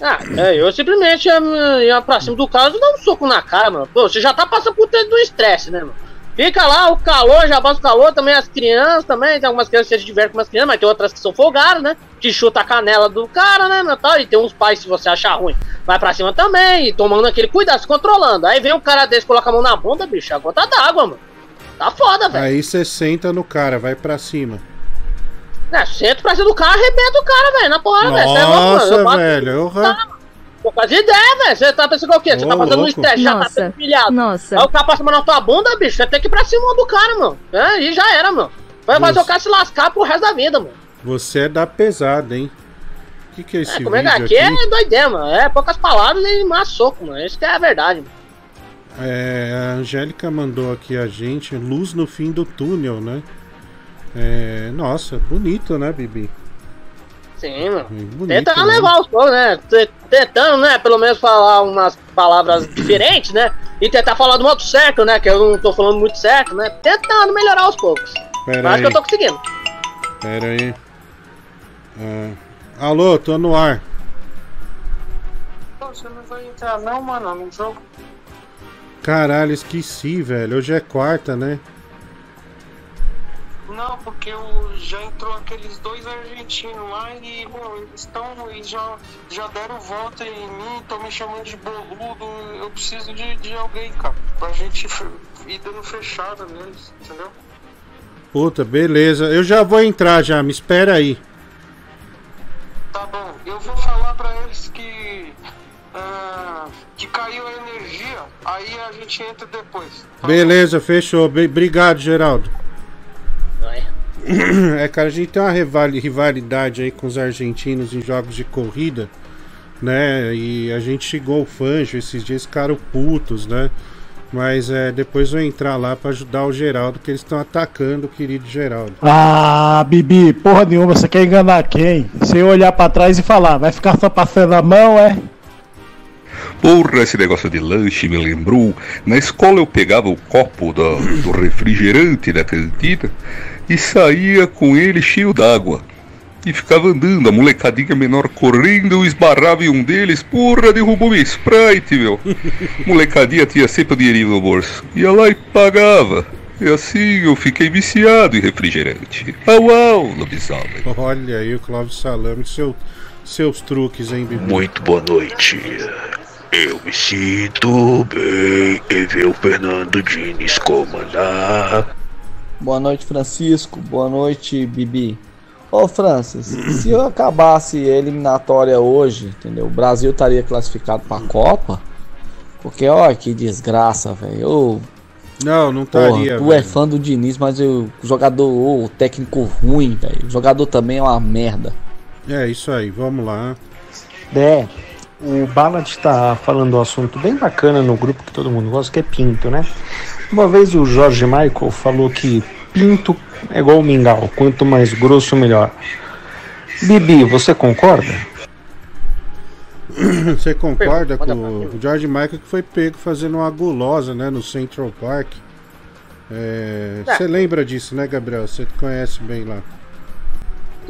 Ah, é, eu simplesmente ia, ia pra cima do cara e dar um soco na cara, mano. Pô, você já tá passando por dentro do estresse, né, mano? Fica lá, o calor, já passa o calor, também as crianças também, tem algumas crianças que se divertem com as crianças, mas tem outras que são folgadas, né? Que chuta a canela do cara, né, meu, tal, e tem uns pais, se você achar ruim, vai pra cima também, e tomando aquele cuidado, se controlando. Aí vem um cara desse, coloca a mão na bunda, bicho, a gota d'água, mano. Tá foda, velho. Aí você senta no cara, vai pra cima. É, senta pra cima do cara, arrebenta o cara, velho, na porra, velho. Cê é louco, mano. Nossa, Eu bato- velho. Eu... Pô, faz ideia, velho. Você tá pensando que é o quê? Você tá passando um louco. estresse, já tá Nossa. sendo pilhado. Nossa. Aí o cara passa na tua bunda, bicho. Você tem que ir pra cima do cara, mano. É, e já era, mano. Vai fazer o cara se lascar pro resto da vida, mano. Você é da pesada, hein? O que, que é esse É, como é vídeo aqui aqui? é doideira, mano. É poucas palavras e mais soco, mano. Isso que é a verdade, mano. É, a Angélica mandou aqui a gente luz no fim do túnel, né? É, nossa, bonito, né, Bibi? Sim, mano. bonito, Tentando né? levar os povos, né? Tentando, né? Pelo menos falar umas palavras diferentes, né? E tentar falar do modo certo, né? Que eu não tô falando muito certo, né? Tentando melhorar aos poucos. Pera Mas acho que aí. eu tô conseguindo. Pera aí. Ah, alô, tô no ar. Você não vai entrar não, mano, no jogo. Caralho, esqueci, velho. Hoje é quarta, né? Não, porque eu, já entrou aqueles dois argentinos lá e, meu, eles estão e já, já deram volta em mim, estão me chamando de boludo. Eu preciso de, de alguém, cara, pra gente ir dando fechada neles, entendeu? Puta, beleza. Eu já vou entrar já, me espera aí. Tá bom, eu vou falar pra eles que. Ah, que caiu a energia, aí a gente entra depois. Beleza, fechou. Be- Obrigado, Geraldo. É, cara, a gente tem uma rivali- rivalidade aí com os argentinos em jogos de corrida, né? E a gente chegou o Fanjo esses dias, ficaram putos, né? Mas é, depois eu vou entrar lá pra ajudar o Geraldo, que eles estão atacando o querido Geraldo. Ah, Bibi, porra nenhuma, você quer enganar quem? Sem olhar pra trás e falar, vai ficar só passando a mão, é? Porra, esse negócio de lanche me lembrou. Na escola eu pegava o copo da- do refrigerante da cantina e saía com ele cheio d'água. E ficava andando, a molecadinha menor correndo, eu esbarrava em um deles, porra, derrubou minha Sprite, meu. Molecadinha tinha sempre o dinheirinho no bolso. Ia lá e pagava. E assim eu fiquei viciado em refrigerante. Au au, lobisomem. Olha aí o Clóvis Salame, seu, seus truques, hein, Bibi? Muito boa noite. Eu me sinto bem em ver o Fernando Diniz comandar. Boa noite, Francisco. Boa noite, Bibi. Ô, Francis, se eu acabasse a eliminatória hoje, entendeu? O Brasil estaria classificado pra Copa? Porque, ó, que desgraça, velho. Eu- Não, não estaria. tu é velho. fã do Diniz, mas eu- o jogador, ô, o técnico ruim, velho. O jogador também é uma merda. É isso aí, vamos lá. É, o Ballad tá falando um assunto bem bacana no grupo que todo mundo gosta, que é pinto, né? Uma vez o Jorge Michael falou que pinto é igual mingau, quanto mais grosso, melhor. Bibi, você concorda? Você concorda com o George Michael que foi pego fazendo uma gulosa, né, no Central Park? É, É. Você lembra disso, né, Gabriel? Você conhece bem lá.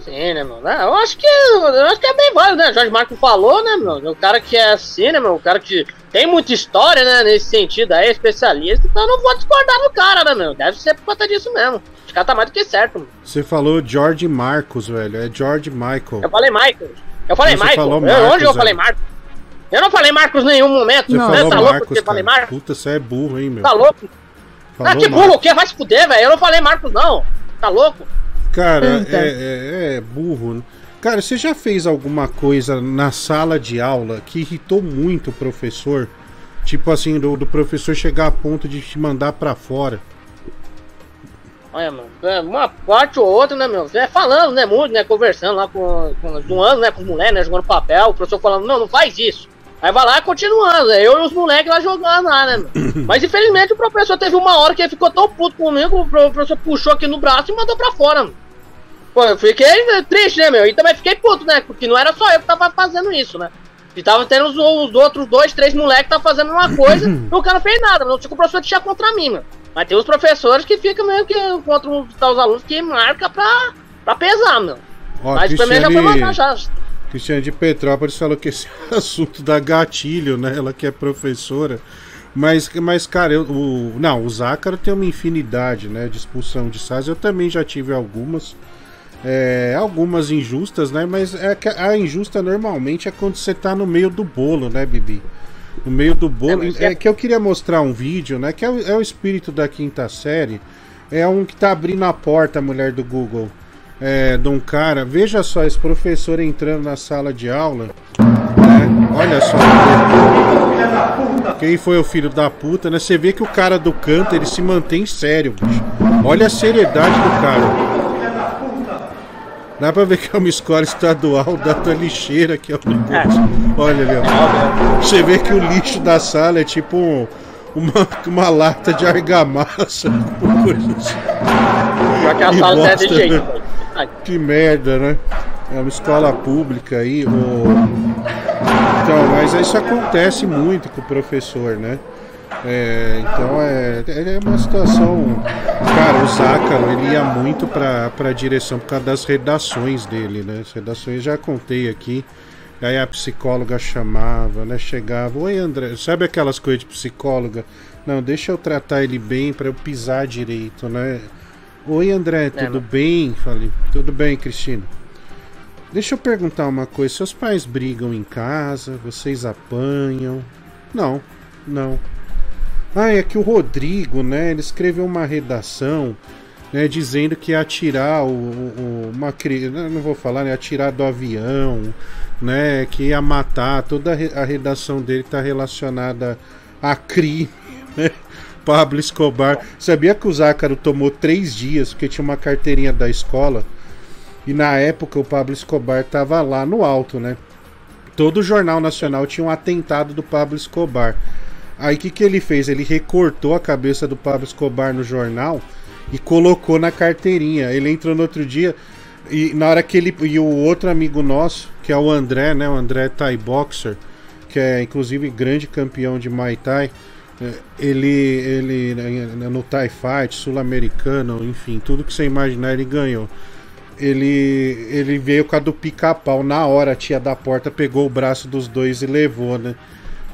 Sim, né, meu? Não, Eu acho que eu acho que é bem válido, né? Jorge Marco falou, né, meu? O cara que é assim, né? O cara que tem muita história, né, nesse sentido aí, é especialista, então eu não vou discordar do cara, né, meu? Deve ser por conta disso mesmo. Esse cara tá mais do que certo, mano. Você falou George Marcos, velho. É George Michael. Eu falei Michael. Eu falei Você Michael. falou Eu- Marcos, onde eu falei velho. Marcos? Eu não falei Marcos em nenhum momento. Você Você falou tá louco Marcos, porque eu falei. Marcos? Puta, você é burro, hein, meu? Tá louco? Falou ah, que burro o quê? Vai se fuder, velho. Eu não falei Marcos, não. Tá louco? Cara, Puta. é, é- é burro. né? Cara, você já fez alguma coisa na sala de aula que irritou muito o professor? Tipo assim, do, do professor chegar a ponto de te mandar pra fora. Olha, mano, é, uma parte ou outra, né, meu? É falando, né, muito, né, conversando lá com, com zoando, né, com os moleques, né, jogando papel, o professor falando, não, não faz isso. Aí vai lá continuando, né, eu e os moleques lá jogando lá, né, meu? Mas infelizmente o professor teve uma hora que ele ficou tão puto comigo, o pro- professor puxou aqui no braço e mandou pra fora, mano. Pô, eu fiquei né, triste, né, meu? E também fiquei puto, né, porque não era só eu que tava fazendo isso, né? E tava tendo os, os outros dois, três moleques que tava fazendo uma coisa e o cara não fez nada, não tinha que o professor tinha contra mim, mano. Mas tem os professores que ficam meio que contra os, os alunos que marca pra, pra pesar, meu. Ó, Mas pra mim já foi mandar já. Cristiane de Petrópolis falou que esse assunto dá gatilho, né? Ela que é professora. Mas, mas cara, eu, o, não, o Zácaro tem uma infinidade, né? De expulsão de SAS. Eu também já tive algumas. É, algumas injustas, né? Mas é que a injusta normalmente é quando você tá no meio do bolo, né, Bibi? No meio do bolo. É, é- que eu queria mostrar um vídeo, né? Que é o, é o espírito da quinta série. É um que tá abrindo a porta, a mulher do Google. É, de um cara. Veja só esse professor entrando na sala de aula. né? Olha só. Quem foi o filho da puta, né? Você vê que o cara do canto ele se mantém sério, bicho. Olha a seriedade do cara. Dá pra ver que é uma escola estadual da tua lixeira que é o negócio. Olha ali, ó. Você vê que o lixo da sala é tipo um- uma, uma lata de argamassa. coisa assim. Que a sala não é bosta, de jeito. né? Que merda, né? é uma escola pública aí. O... Então, mas isso acontece muito com o professor, né? É, então é, é uma situação. Cara, o Zácaro ele ia muito pra, pra direção por causa das redações dele, né? As redações já contei aqui. Aí a psicóloga chamava, né? Chegava, oi André, sabe aquelas coisas de psicóloga? Não, deixa eu tratar ele bem para eu pisar direito, né? Oi André, tudo bem? Falei, tudo bem, Cristina. Deixa eu perguntar uma coisa, seus pais brigam em casa? Vocês apanham? Não, não. Ah, é que o Rodrigo, né? Ele escreveu uma redação, né? Dizendo que ia atirar o, o uma criança, não vou falar, né? Atirar do avião, né? Que ia matar. Toda a re- a redação dele está relacionada a crime, né? Pablo Escobar. Sabia que o Zácaro tomou três dias porque tinha uma carteirinha da escola e na época o Pablo Escobar estava lá no alto, né? Todo o jornal nacional tinha um atentado do Pablo Escobar. Aí o que, que ele fez? Ele recortou a cabeça do Pablo Escobar no jornal e colocou na carteirinha. Ele entrou no outro dia e na hora que ele. E o outro amigo nosso, que é o André, né? O André Thai Boxer, que é inclusive grande campeão de Muay Thai. é, Ele, ele né, no Thai Fight, sul-americano, enfim, tudo que você imaginar ele ganhou. Ele, ele veio com a do pica-pau na hora, a tia da porta pegou o braço dos dois e levou, né?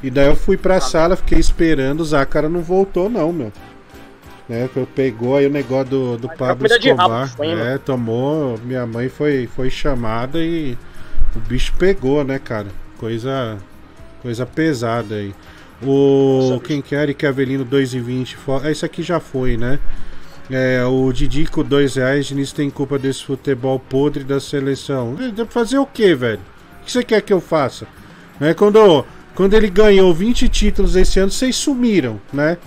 E daí eu fui pra sala, fiquei esperando, o Zácara não voltou não, meu. Né, que eu pegou aí o negócio do, do Pablo de rabo, Escobar. foi, né? é, tomou. Minha mãe foi, foi chamada e o bicho pegou, né, cara? Coisa, coisa pesada aí. O quem quer Eric Avelino 2,20. fo- Ah, Esse aqui já foi, né? É, o Didico 2 reais. Diniz tem culpa desse futebol podre da seleção. É, Fazer o que, velho? O que você quer que eu faça? Né, quando, quando ele ganhou 20 títulos esse ano, vocês sumiram, né?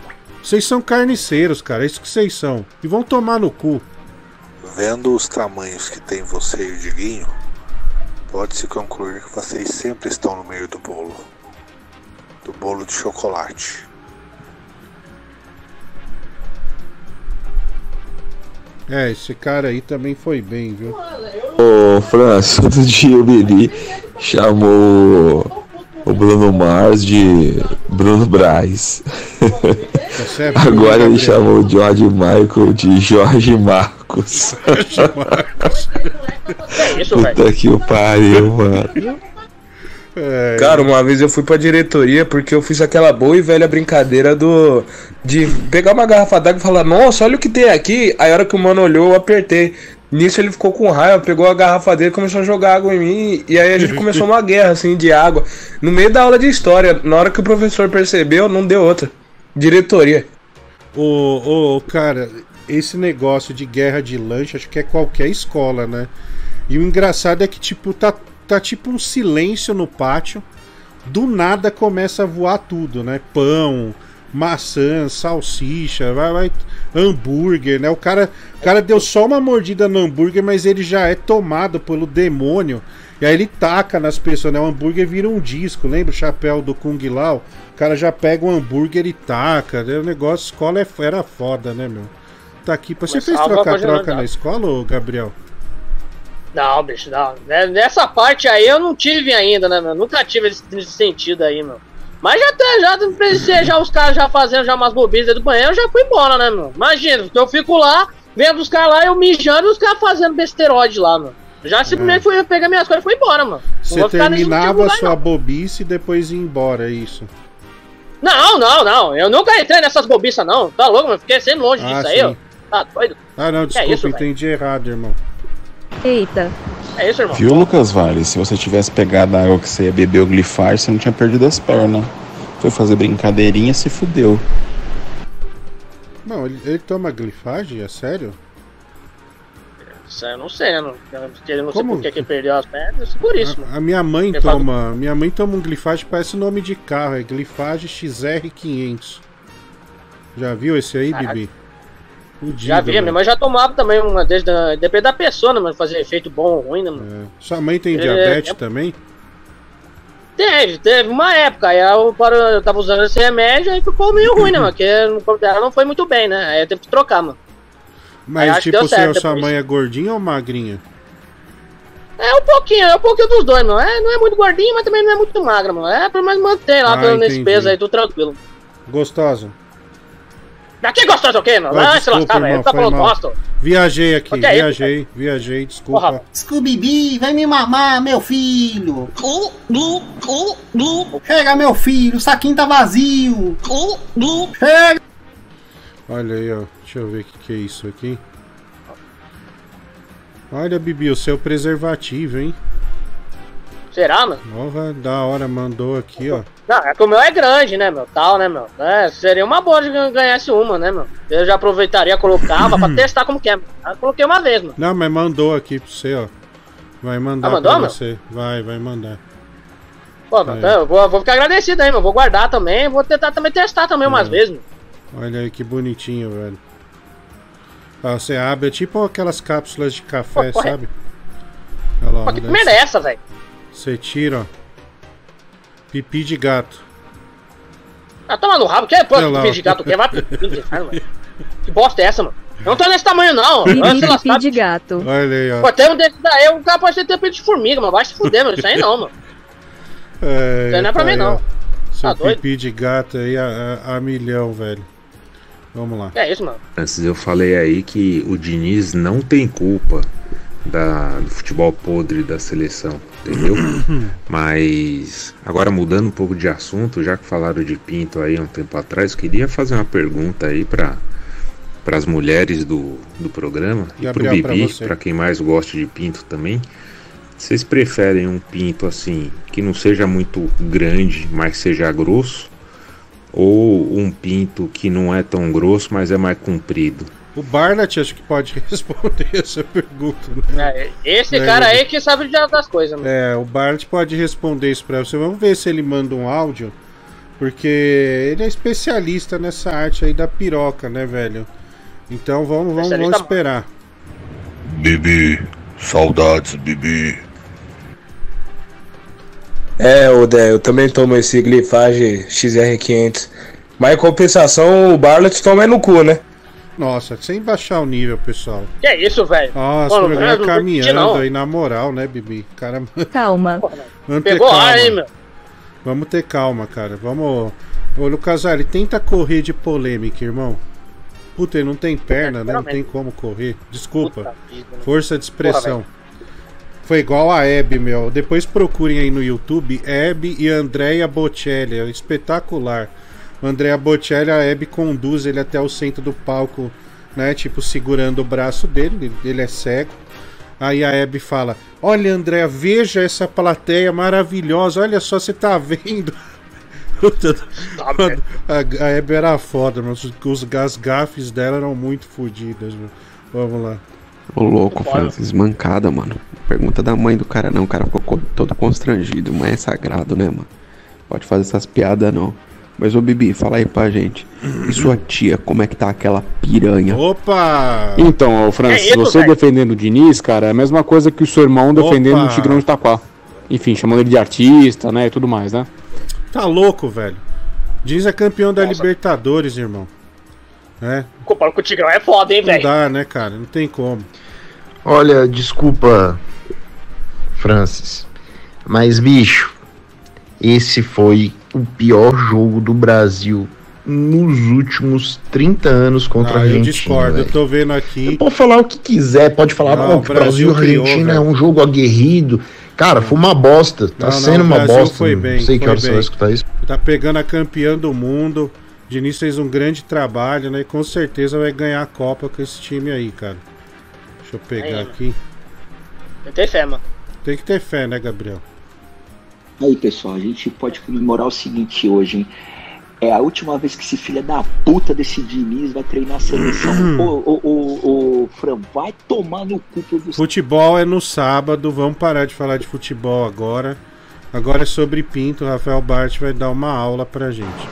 Vocês são carniceiros, cara. É isso que vocês são. E vão tomar no cu. Vendo os tamanhos que tem você e o Diguinho, pode-se concluir que vocês sempre estão no meio do bolo. Do bolo de chocolate. É, esse cara aí também foi bem, viu? Ô, França, outro dia o Bibi chamou o Bruno Mars de Bruno Braz. É Agora ele chamou o George Michael de Jorge Marcos. É isso, Puta velho. que o pariu, mano. Cara, uma vez eu fui pra diretoria porque eu fiz aquela boa e velha brincadeira do. De pegar uma garrafa d'água e falar, nossa, olha o que tem aqui. Aí a hora que o mano olhou, eu apertei. Nisso ele ficou com raiva, pegou a garrafa dele e começou a jogar água em mim. E aí a gente começou uma guerra, assim, de água. No meio da aula de história. Na hora que o professor percebeu, não deu outra. Diretoria. Ô, ô, cara, esse negócio de guerra de lanche, acho que é qualquer escola, né? E o engraçado é que, tipo, tá, tá tipo um silêncio no pátio. Do nada começa a voar tudo, né? Pão, maçã, salsicha, vai, vai, hambúrguer, né? O cara, o cara deu só uma mordida no hambúrguer, mas ele já é tomado pelo demônio. E aí ele taca nas pessoas, né? O hambúrguer vira um disco, lembra o chapéu do Kung Lao? O cara já pega o hambúrguer e taca. né? O negócio, escola é- era foda, né, meu? Tá aqui. Você Mas fez troca-troca na escola, ô Gabriel? Não, bicho, não. Né, Nessa parte aí eu não tive ainda, né, meu? Nunca tive esse, sentido aí, meu. Mas já até, já presenciei já os caras já fazendo já umas bobices dentro do banheiro, eu já fui embora, né, meu? Imagina, eu fico lá, vendo os caras lá, eu mijando e os caras fazendo besteroide lá, meu. Já simplesmente fui pegar minhas coisas e fui embora, mano. Você terminava a lugar, sua não. bobice e depois ia embora, é isso. Não, não, não. Eu nunca entrei nessas bobiças, não. Tá louco, mano? Fiquei sempre longe Ah, disso aí, sim. ó. Tá doido? Ah, não, Que é desculpa, isso, entendi errado, irmão. Eita. É isso, irmão? Viu, Lucas Vale? Se você tivesse pegado a água que você ia beber o glifar, você não tinha perdido as pernas. Foi fazer brincadeirinha, se fudeu. Não, ele, ele toma glifagem? É sério? Isso aí eu não sei, né? Não, eu não sei por que ele perdeu as pernas, por isso, mano. A minha mãe Ele fala- toma. Minha mãe toma um glifage, parece nome de carro, é glifage XR500. Já viu esse aí, Caralho. Bibi? Fudido, Já vi, velho. minha mãe já tomava também uma desde da, depende da pessoa, né, mano? Fazer efeito bom ou ruim, né, mano? Sua mãe tem É, diabetes é- também? Teve, teve uma época, aí eu, eu tava usando esse remédio, aí ficou meio ruim, né, mano? Porque no corpo dela não foi muito bem, né? Aí eu teve que trocar, mano. Mas tipo, certo sua mãe é gordinha ou magrinha? É um pouquinho, é um pouquinho dos dois, meu. É, não é muito gordinho, mas também não é muito magro, meu. É pelo menos manter lá Ah, pelo- nesse entendi. peso aí, tudo tranquilo. Gostoso. Daqui gostoso o quê, meu? Ah, se lascar, velho. Tá falando bosta. Viajei aqui, O que é isso, viajei, viajei, desculpa. Porra. Scooby, vem me mamar, meu filho. Chega, meu filho, o saquinho tá vazio. Chega. Olha aí, ó. Deixa eu ver o que, que é isso aqui. Olha, Bibi, o seu preservativo, hein? Será, mano? Porra, da hora, mandou aqui, ó. Não, é que o meu é grande, né, meu? Tal, né, meu? É, seria uma boa de gan- ganhasse uma, né, meu? Eu já aproveitaria, colocava pra testar como que é. Eu coloquei uma vez, mano. Não, mas mandou aqui pra você, ó. Vai mandar Ah, mandou, pra meu? você. Vai, vai mandar. Pô, então eu vou, vou ficar agradecido aí, meu. Vou guardar também. Vou tentar também testar também umas É. vezes, meu. Olha aí que bonitinho, velho. Ó, você abre, é tipo aquelas cápsulas de café, Pô, sabe? Olha lá, Pô, que merda é essa, velho? Você tira, ó. Pipi de gato. Ah, toma no rabo. Que pô, Olha lá, que ó. de gato que vai mano. Que bosta é essa, mano? Eu não tô nesse tamanho, não. Pipi de gato. Olha aí, ó. Pô, tem um desse daí, o cara pode ter tempo de formiga, mano. Vai se fuder, mano. Isso aí não, mano. É, Isso aí não é pra tá mim, não. ó. Seu Tá doido? pipi de gato aí a, a- a milhão, velho. Vamos lá. É isso, mano? Antes eu falei aí que o Diniz não tem culpa da, do futebol podre da seleção, entendeu? Mas agora mudando um pouco de assunto, já que falaram de Pinto aí há um tempo atrás, queria fazer uma pergunta aí para para as mulheres do, do programa e pro pra Bibi, para quem mais gosta de Pinto também. Vocês preferem um pinto assim, que não seja muito grande, mas seja grosso? Ou um pinto que não é tão grosso, mas é mais comprido? O Barnett acho que pode responder essa pergunta, né? É, esse É, cara aí que sabe de das coisas, mano. É, o Barnett pode responder isso pra você. Vamos ver se ele manda um áudio. Porque ele é especialista nessa arte aí da piroca, né, velho? Então vamos, vamos, vamos esperar. Bibi, saudades, Bibi. É, Odé, eu também tomo esse glifage XR500. Mas em compensação, o Barlet toma é no cu, né? Nossa, sem baixar o nível, pessoal. Que é isso, velho? Nossa, Pô, o programa caminhando não. aí, na moral, né, Bibi? Cara, Calma. vamos Pegou calma. ar, hein, meu? Vamos ter calma, cara. Vamos. Ô, Lucasari, tenta correr de polêmica, irmão. Puta, ele não tem perna, né? Não tem como correr. Desculpa. Força de expressão. Foi igual a Hebe, meu. Depois procurem aí no YouTube Hebe e Andrea Bocelli. É espetacular. O Andrea Bocelli, a Hebe conduz ele até o centro do palco, né? Tipo, segurando o braço dele. Ele é cego. Aí a Hebe fala: Olha, Andrea, veja essa plateia maravilhosa. Olha só, você tá vendo? Puta, a, a Hebe era foda, mas os, as gafes dela eram muito fodidas. Vamos lá. Ô louco, Francis, mancada, mano. Pergunta da mãe do cara não, o cara ficou co- todo constrangido. Mãe é sagrado, né, mano? Pode fazer essas piadas não. Mas ô Bibi, fala aí pra gente. E sua tia, como é que tá aquela piranha? Opa! Então, ô Francis, É isso, você velho? defendendo o Diniz, cara, é a mesma coisa que o seu irmão defendendo Opa! o Tigrão de Taquá. Enfim, chamando ele de artista, né, e tudo mais, né? Tá louco, velho. Diz é campeão da Libertadores, irmão. É, Comparado com o Tigrão é foda, hein, não velho? dá, né, cara? Não tem como. Olha, desculpa, Francis, mas bicho, esse foi o pior jogo do Brasil nos últimos 30 anos contra a Ah, eu Argentina. discordo. Eu velho. tô vendo aqui. Pode falar o que quiser, pode falar Não, "Pô, o que o Brasil e Argentina criou, é um jogo aguerrido. Cara, foi uma bosta. Tá Não, não, sendo o uma bosta. Foi bem, não sei que hora você vai escutar isso. Tá pegando a campeã do mundo. Diniz fez um grande trabalho, né? E com certeza vai ganhar a Copa com esse time aí, cara. Deixa eu pegar Aí, aqui. Eu tenho fé, mano. Tem que ter fé, né, Gabriel? Aí, pessoal, a gente pode comemorar o seguinte hoje, hein? É a última vez que esse filho da puta desse Diniz vai treinar a seleção. ô, ô, ô, ô, Fran, vai tomar no cu você. Futebol é no sábado, vamos parar de falar de futebol agora. Agora é sobre Pinto, o Rafael Bart vai dar uma aula pra gente.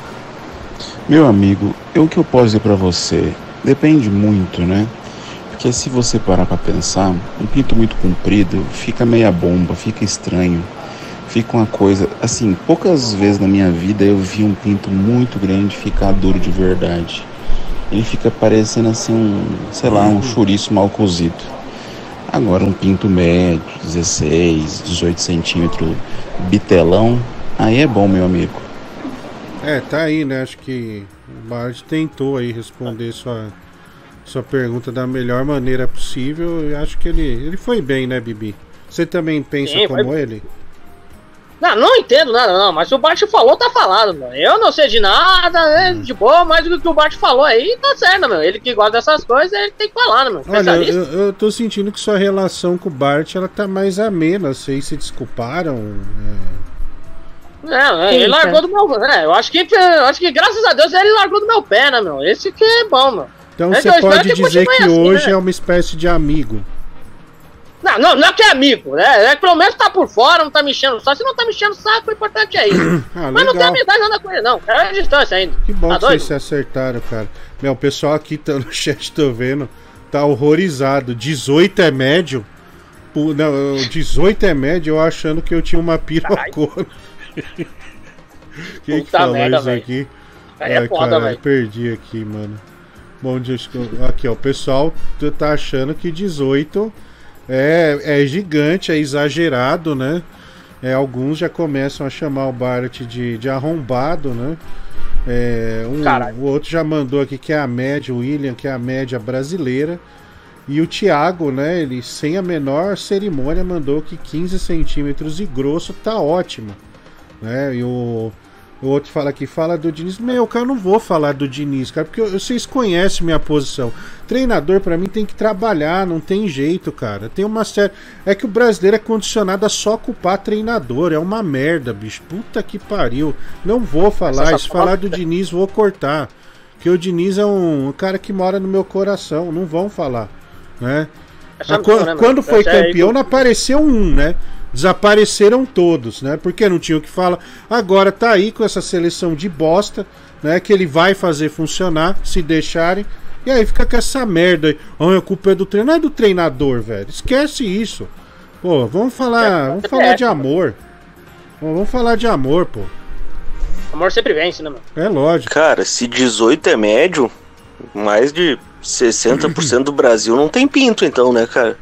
Meu amigo, eu- o que eu posso dizer pra você? Depende muito, né? Porque se você parar pra pensar, um pinto muito comprido fica meia bomba, fica estranho. Fica uma coisa, assim, poucas vezes na minha vida eu vi um pinto muito grande ficar duro de verdade. Ele fica parecendo assim um, sei lá, um chouriço mal cozido. Agora um pinto médio, 16, 18 centímetros, bitelão, aí é bom, meu amigo. É, tá aí, né? Acho que o Bard tentou aí responder sua, sua pergunta da melhor maneira possível. E acho que ele, ele foi bem, né, Bibi? Você também pensa Sim, como foi- ele? Não, não entendo nada, não. Mas se o Bart falou, tá falado, mano. Eu não sei de nada, né? Hum. De boa, mas o que o Bart falou aí tá certo, meu. Ele que gosta dessas coisas, ele tem que falar, né, meu? Olha, eu, eu, eu tô sentindo que sua relação com o Bart ela tá mais amena. Vocês se desculparam. Não, é, ele Eita. largou do meu. né, eu acho que eu acho que graças a Deus ele largou do meu pé, né, meu? Esse que é bom, meu. Então Mas você pode dizer que assim, hoje né? é uma espécie de amigo. Não, não, não é que é amigo, né? É que pelo menos tá por fora, não tá mexendo só. Se não tá mexendo o saco, o importante é isso. Ah, Mas não tem amizade nada com ele, não. Cara, é a distância ainda. Que bom tá que doido? vocês se acertaram, cara. Meu, o pessoal aqui tá no chat, tô vendo, tá horrorizado. 18 é médio? Não, eu- 18 é médio, eu achando que eu tinha uma pirocona. Quem que Puta falou merda, isso velho. aqui? Aí é foda, caralho, velho. perdi aqui, mano. Bom aqui, ó. O pessoal t- tá achando que 18 é, é gigante, é exagerado, né? É, alguns já começam a chamar o Bart de, de arrombado, né? É, um- Caralho. o outro já mandou aqui que é a média, o William, que é a média brasileira. E o Thiago, né? Ele, sem a menor cerimônia, mandou que 15 centímetros e grosso tá ótimo. Né? E o, o outro fala aqui, fala do Diniz. Meu, cara, eu não vou falar do Diniz, cara, porque eu- vocês conhecem minha posição. Treinador, pra mim, tem que trabalhar, não tem jeito, cara. Tem uma série. É que o brasileiro é condicionado a só culpar treinador. É uma merda, bicho. Puta que pariu. Não vou falar. Se falar do Diniz, vou cortar. Porque o Diniz é um cara que mora no meu coração. Não vão falar. Né? É né, quando foi aí- campeão, não apareceu um, né? Desapareceram todos, né? Porque não tinha o que falar. Agora tá aí com essa seleção de bosta, né? Que ele vai fazer funcionar, se deixarem. E aí fica com essa merda aí. Ah, a culpa é do treinador. Não é do treinador, velho. Esquece isso. Pô, vamos falar, vamos falar de amor. Pô, Vamos falar de amor, pô. Amor sempre vence, né, mano? É lógico. Cara, se 18 é médio, mais de 60% do Brasil não tem pinto, então, né, cara?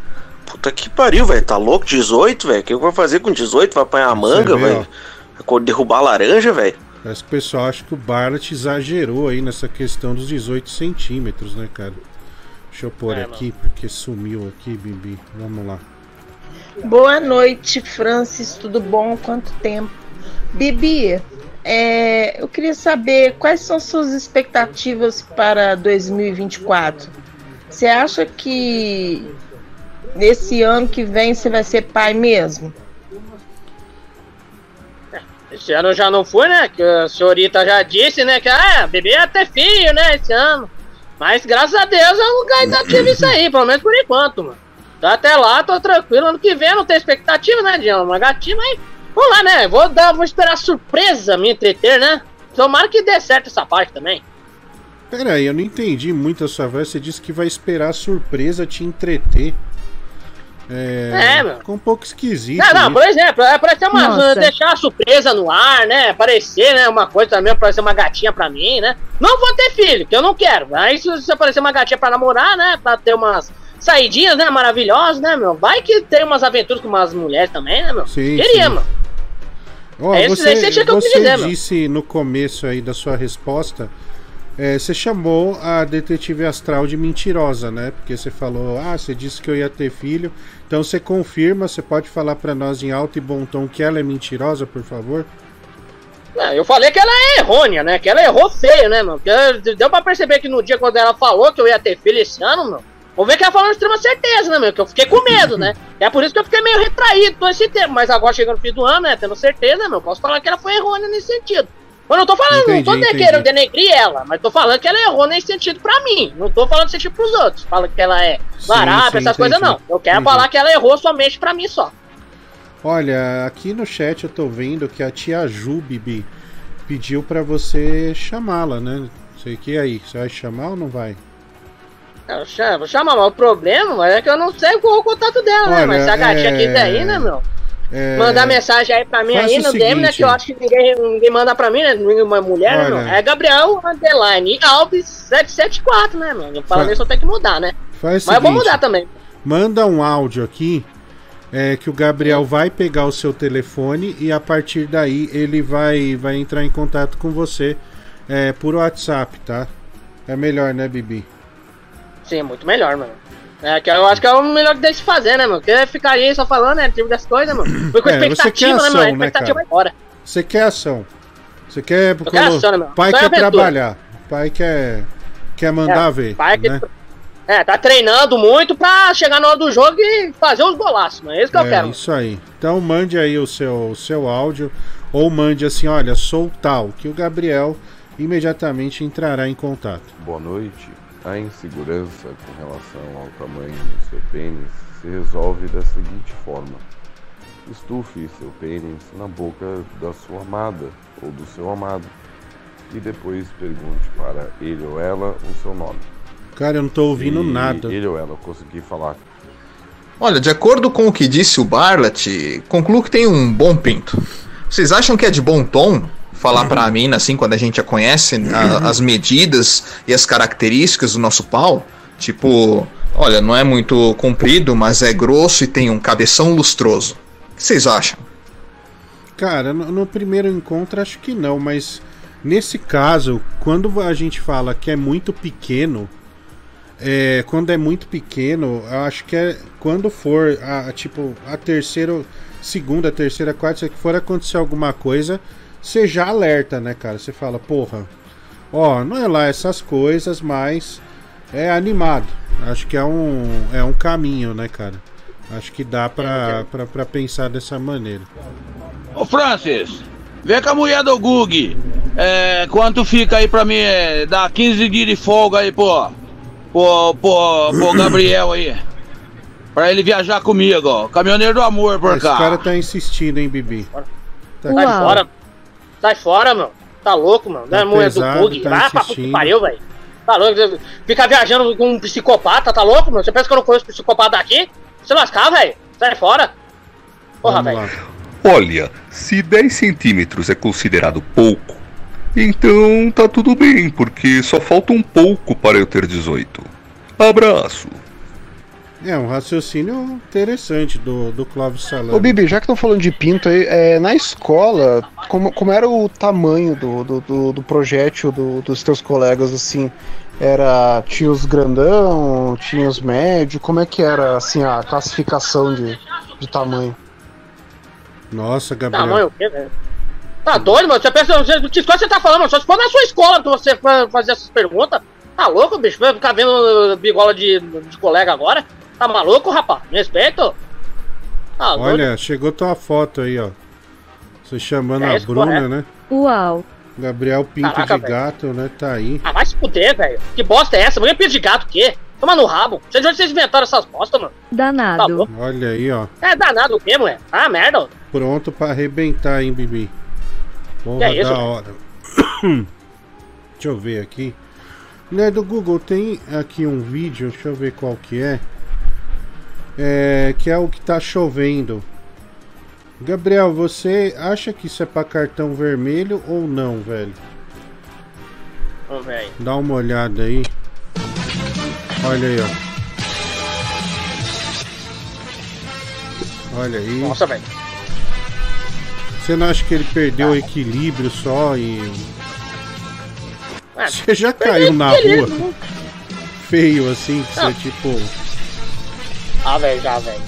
Puta que pariu, velho. Tá louco? 18, velho? O que eu vou fazer com 18? Vai apanhar a manga, vê, velho? Derrubar a laranja, velho? Parece que o pessoal acha que o Barlet exagerou aí nessa questão dos 18 centímetros, né, cara? Deixa eu pôr É, aqui, porque sumiu aqui, Bibi. Vamos lá. Boa noite, Francis, tudo bom? Quanto tempo? Bibi, é, eu queria saber quais são suas expectativas para 2024. Você acha que nesse ano que vem você vai ser pai mesmo? Esse ano já não fui, né? Que a senhorita já disse, né? Que ah, bebê ia ter filho, né? Esse ano. Mas graças a Deus eu nunca ainda tive isso aí, pelo menos por enquanto, mano. Então, até lá, tô tranquilo. Ano que vem não tenho expectativa, né, de uma gatinha, mas vamos lá, né? Vou, dar, vou esperar a surpresa me entreter, né? Tomara que dê certo essa parte também. Pera aí, eu não entendi muito a sua voz. Você disse que vai esperar a surpresa te entreter. É, É, meu. ficou um pouco esquisito. Não, não, isso. por exemplo, é pra ser uma. Nossa. deixar a surpresa no ar, né? Aparecer, né? Uma coisa também, aparecer uma gatinha pra mim, né? Não vou ter filho, que eu não quero. Aí se, se aparecer uma gatinha pra namorar, né? Pra ter umas saidinhas, né? Maravilhosas, né, meu? Vai que tem umas aventuras com umas mulheres também, né, meu? Sim, Queria, sim. mano. Ó, É você esse tinha que eu você quis dizer, meu. disse no começo aí da sua resposta, é, você chamou a detetive astral de mentirosa, né? Porque você falou, ah, você disse que eu ia ter filho. Então você confirma, você pode falar pra nós em alto e bom tom que ela é mentirosa, por favor? Não, eu falei que ela é errônea, né? Que ela errou feio, né, meu? Que deu pra perceber que no dia quando ela falou que eu ia ter filho esse ano, meu. Vou ver que ela falou com extrema certeza, né, meu? Que eu fiquei com medo, né? É por isso que eu fiquei meio retraído todo esse tempo. Mas agora chegando no fim do ano, né? Tendo certeza, meu, posso falar que ela foi errônea nesse sentido. Eu não tô falando, Entendi, não tô entendi. querendo denegrir ela, mas tô falando que ela errou nesse sentido pra mim. Não tô falando sentido pros outros. Fala que ela é barata, essas coisas não. Eu quero Entendi. falar que ela errou somente pra mim só. Olha, aqui no chat eu tô vendo que a tia Ju, Bibi, pediu pra você chamá-la, né? Não sei que aí, você vai chamar ou não vai? Eu chamo, chama, mas o problema é que eu não sei qual é o contato dela, né? Olha, Mas se a gatinha é- quiser aí, né, meu? É, Mandar mensagem aí pra mim faça aí no DM, né? seguinte. Que eu acho que ninguém, ninguém manda pra mim, né? Nenhuma mulher, né, Olha. meu? É Gabriel Underline Alves 774, né, meu? Falando Fa- isso eu tenho que mudar, né? Faz Mas eu vou seguinte, mudar também. Manda um áudio aqui é, que o Gabriel vai pegar o seu telefone e a partir daí ele vai, vai entrar em contato com você é, por WhatsApp, tá? É melhor, né, Bibi? Sim, é muito melhor, mano. É, que eu acho que é o melhor que deixa de fazer, né, mano? Porque ficar aí só falando, né? Tipo das coisas, mano. Foi com É, você quer expectativa, né, ação, mano? A né, expectativa vai embora. Você quer ação. Você quer. Eu quero ação, né, meu? pai Só é quer aventura. trabalhar. Pai quer, quer mandar É, ver. pai que- né? É, tá treinando muito pra chegar na hora do jogo e fazer os golaços, mano. É isso que eu É, quero. isso aí. Então mande aí o seu, o seu áudio ou mande assim, olha, sou tal, que o Gabriel imediatamente entrará em contato. Boa noite. A insegurança com relação ao tamanho do seu pênis se resolve da seguinte forma: estufe seu pênis na boca da sua amada ou do seu amado e depois pergunte para ele ou ela o seu nome. Cara, eu não tô ouvindo Se nada. Ele ou ela conseguir falar Olha, de acordo com o que disse o Barlat, concluo que tem um bom pinto. Vocês acham que é de bom tom falar pra mina assim quando a gente já conhece a- as medidas e as características do nosso pau? Tipo, olha, não é muito comprido, mas é grosso e tem um cabeção lustroso. O que vocês acham? Cara, no, no primeiro encontro acho que não, mas nesse caso, quando a gente fala que é muito pequeno, é, quando é muito pequeno, eu acho que é quando for a, tipo a terceira, segunda, terceira, quarta, se for acontecer alguma coisa, você já alerta, né, cara? Você fala, porra, ó, não é lá essas coisas, mas é animado. Acho que é um, é um caminho, né, cara? Acho que dá pra, pra, pra pensar dessa maneira. Ô Francis, vê com a mulher do Gug. É, quanto fica aí pra mim? É, dá 15 dias de folga aí, pô. Pô, pô, pô, Gabriel aí. Pra ele viajar comigo, ó. Caminhoneiro do amor por Esse cá. cara tá insistindo, hein, Bibi? Tá Sai fora. Sai fora, mano. Tá louco, mano. Não é Tá mulher do pesado, bug. tá Vai pra puta que pariu, velho. Tá louco. Ficar viajando com um psicopata, tá louco, mano? Você pensa que eu não conheço psicopata daqui? Se lascar, velho. Sai fora. Porra, velho. Olha, se 10 centímetros é considerado pouco, então tá tudo bem, porque só falta um pouco para eu ter 18. Abraço. É um raciocínio interessante do, do Clóvis Salame. Ô Bibi, já que estão falando de pinto aí, é, na escola, como, como era o tamanho do, do, do, do projétil do- dos teus colegas, assim? Era. Tinha os grandão, tinha os médios, como é que era assim a classificação de, de tamanho? Nossa, Gabriel. Tamanho o quê, velho? Tá doido, mano? Você pensa. Você, que escola você tá falando, mano? Só se for na sua escola que você fa- fazer essas perguntas. Tá louco, bicho? Vai ficar vendo uh, bigola de, de colega agora? Tá maluco, rapaz? Me respeito? Tá doido? Olha, chegou tua foto aí, ó. Você chamando É a Bruna, correto. né? Uau. Gabriel Pinto Caraca, de gato, né? Tá aí. Ah, vai se fuder, velho. Que bosta é essa? Mulher pinto de gato o quê? Toma no rabo. De onde vocês inventaram essas bostas, mano. Danado. Olha aí, ó. É danado o quê, mulher? Ah, merda. Pronto pra arrebentar, hein, Bibi? Porra, é isso, da hora. Deixa eu ver aqui. Né, do Google tem aqui um vídeo, deixa eu ver qual que é. É, que é o que tá chovendo. Gabriel, você acha que isso é pra cartão vermelho ou não, velho? Ô, velho. Dá uma olhada aí. Olha aí, ó. Olha aí. Nossa, velho. Você não acha que ele perdeu o equilíbrio só e. É, Você já caiu na rua feio assim, que Não. você tipo. Ah, velho, já, velho.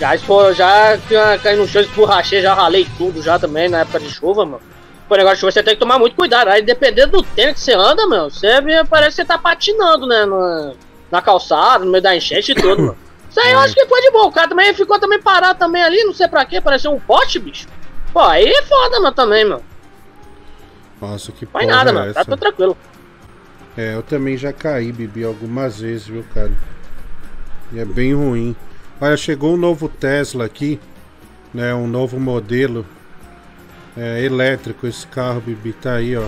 Já, expor, já ca- caí no chão, esborrachei, já ralei tudo já também na época de chuva, mano. O negócio de chuva, você tem que tomar muito cuidado. Aí, dependendo do tênis que você anda, meu, você parece que você tá patinando, né? Na, na calçada, no meio da enchente e tudo, mano. Isso aí eu acho que foi de boa. O cara também ficou também parado também ali, não sei pra quê, pareceu um pote, bicho. Pô, aí é foda, mano, também, mano. Nossa, que Faz nada, é mano. Tá essa? tudo tranquilo. É, eu também já caí, bebi algumas vezes, viu, cara? E é bem ruim. Olha, chegou um novo Tesla aqui, né? Um novo modelo. É, elétrico esse carro, Bibi, tá aí, ó.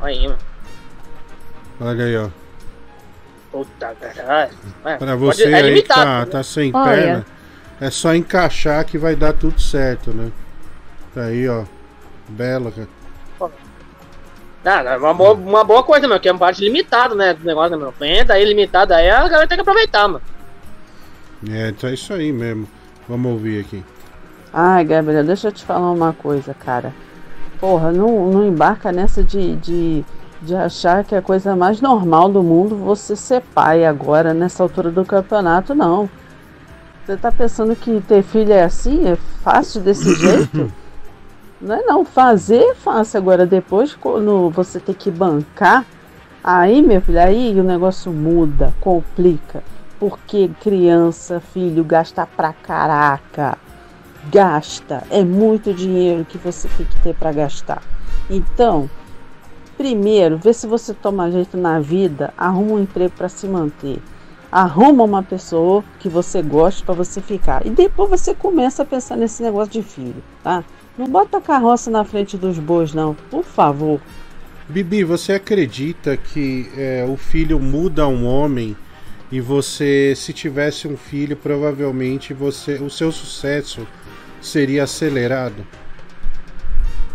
Aí, mano. Olha aí, ó. Puta, caralho. Pra pode- você é aí que tá, né? tá sem Olha. perna, é só encaixar que vai dar tudo certo, né? Tá aí, ó. Bela, cara. Ah, é uma boa, uma boa coisa, meu, que é uma parte limitada, né, do negócio, né, meu. Venda aí limitada aí, a galera tem que aproveitar, mano. É, então é isso aí mesmo. Vamos ouvir aqui. Ai, Gabriel, deixa eu te falar uma coisa, cara. Porra, não, não embarca nessa de, de, de achar que é a coisa mais normal do mundo você ser pai agora, nessa altura do campeonato, não. Você tá pensando que ter filho é assim? É fácil desse jeito? Não é não. Fazer fácil. Agora, depois, quando você tem que bancar, aí, meu filho, aí o negócio muda, complica. Porque criança, filho, gasta pra caraca. Gasta. É muito dinheiro que você tem que ter para gastar. Então, primeiro, vê se você toma jeito na vida, arruma um emprego para se manter. Arruma uma pessoa que você goste para você ficar. E depois você começa a pensar nesse negócio de filho, tá? Não bota a carroça na frente dos bois, não. Por favor. Bibi, você acredita que é, o filho muda um homem e você, se tivesse um filho, provavelmente você, o seu sucesso seria acelerado?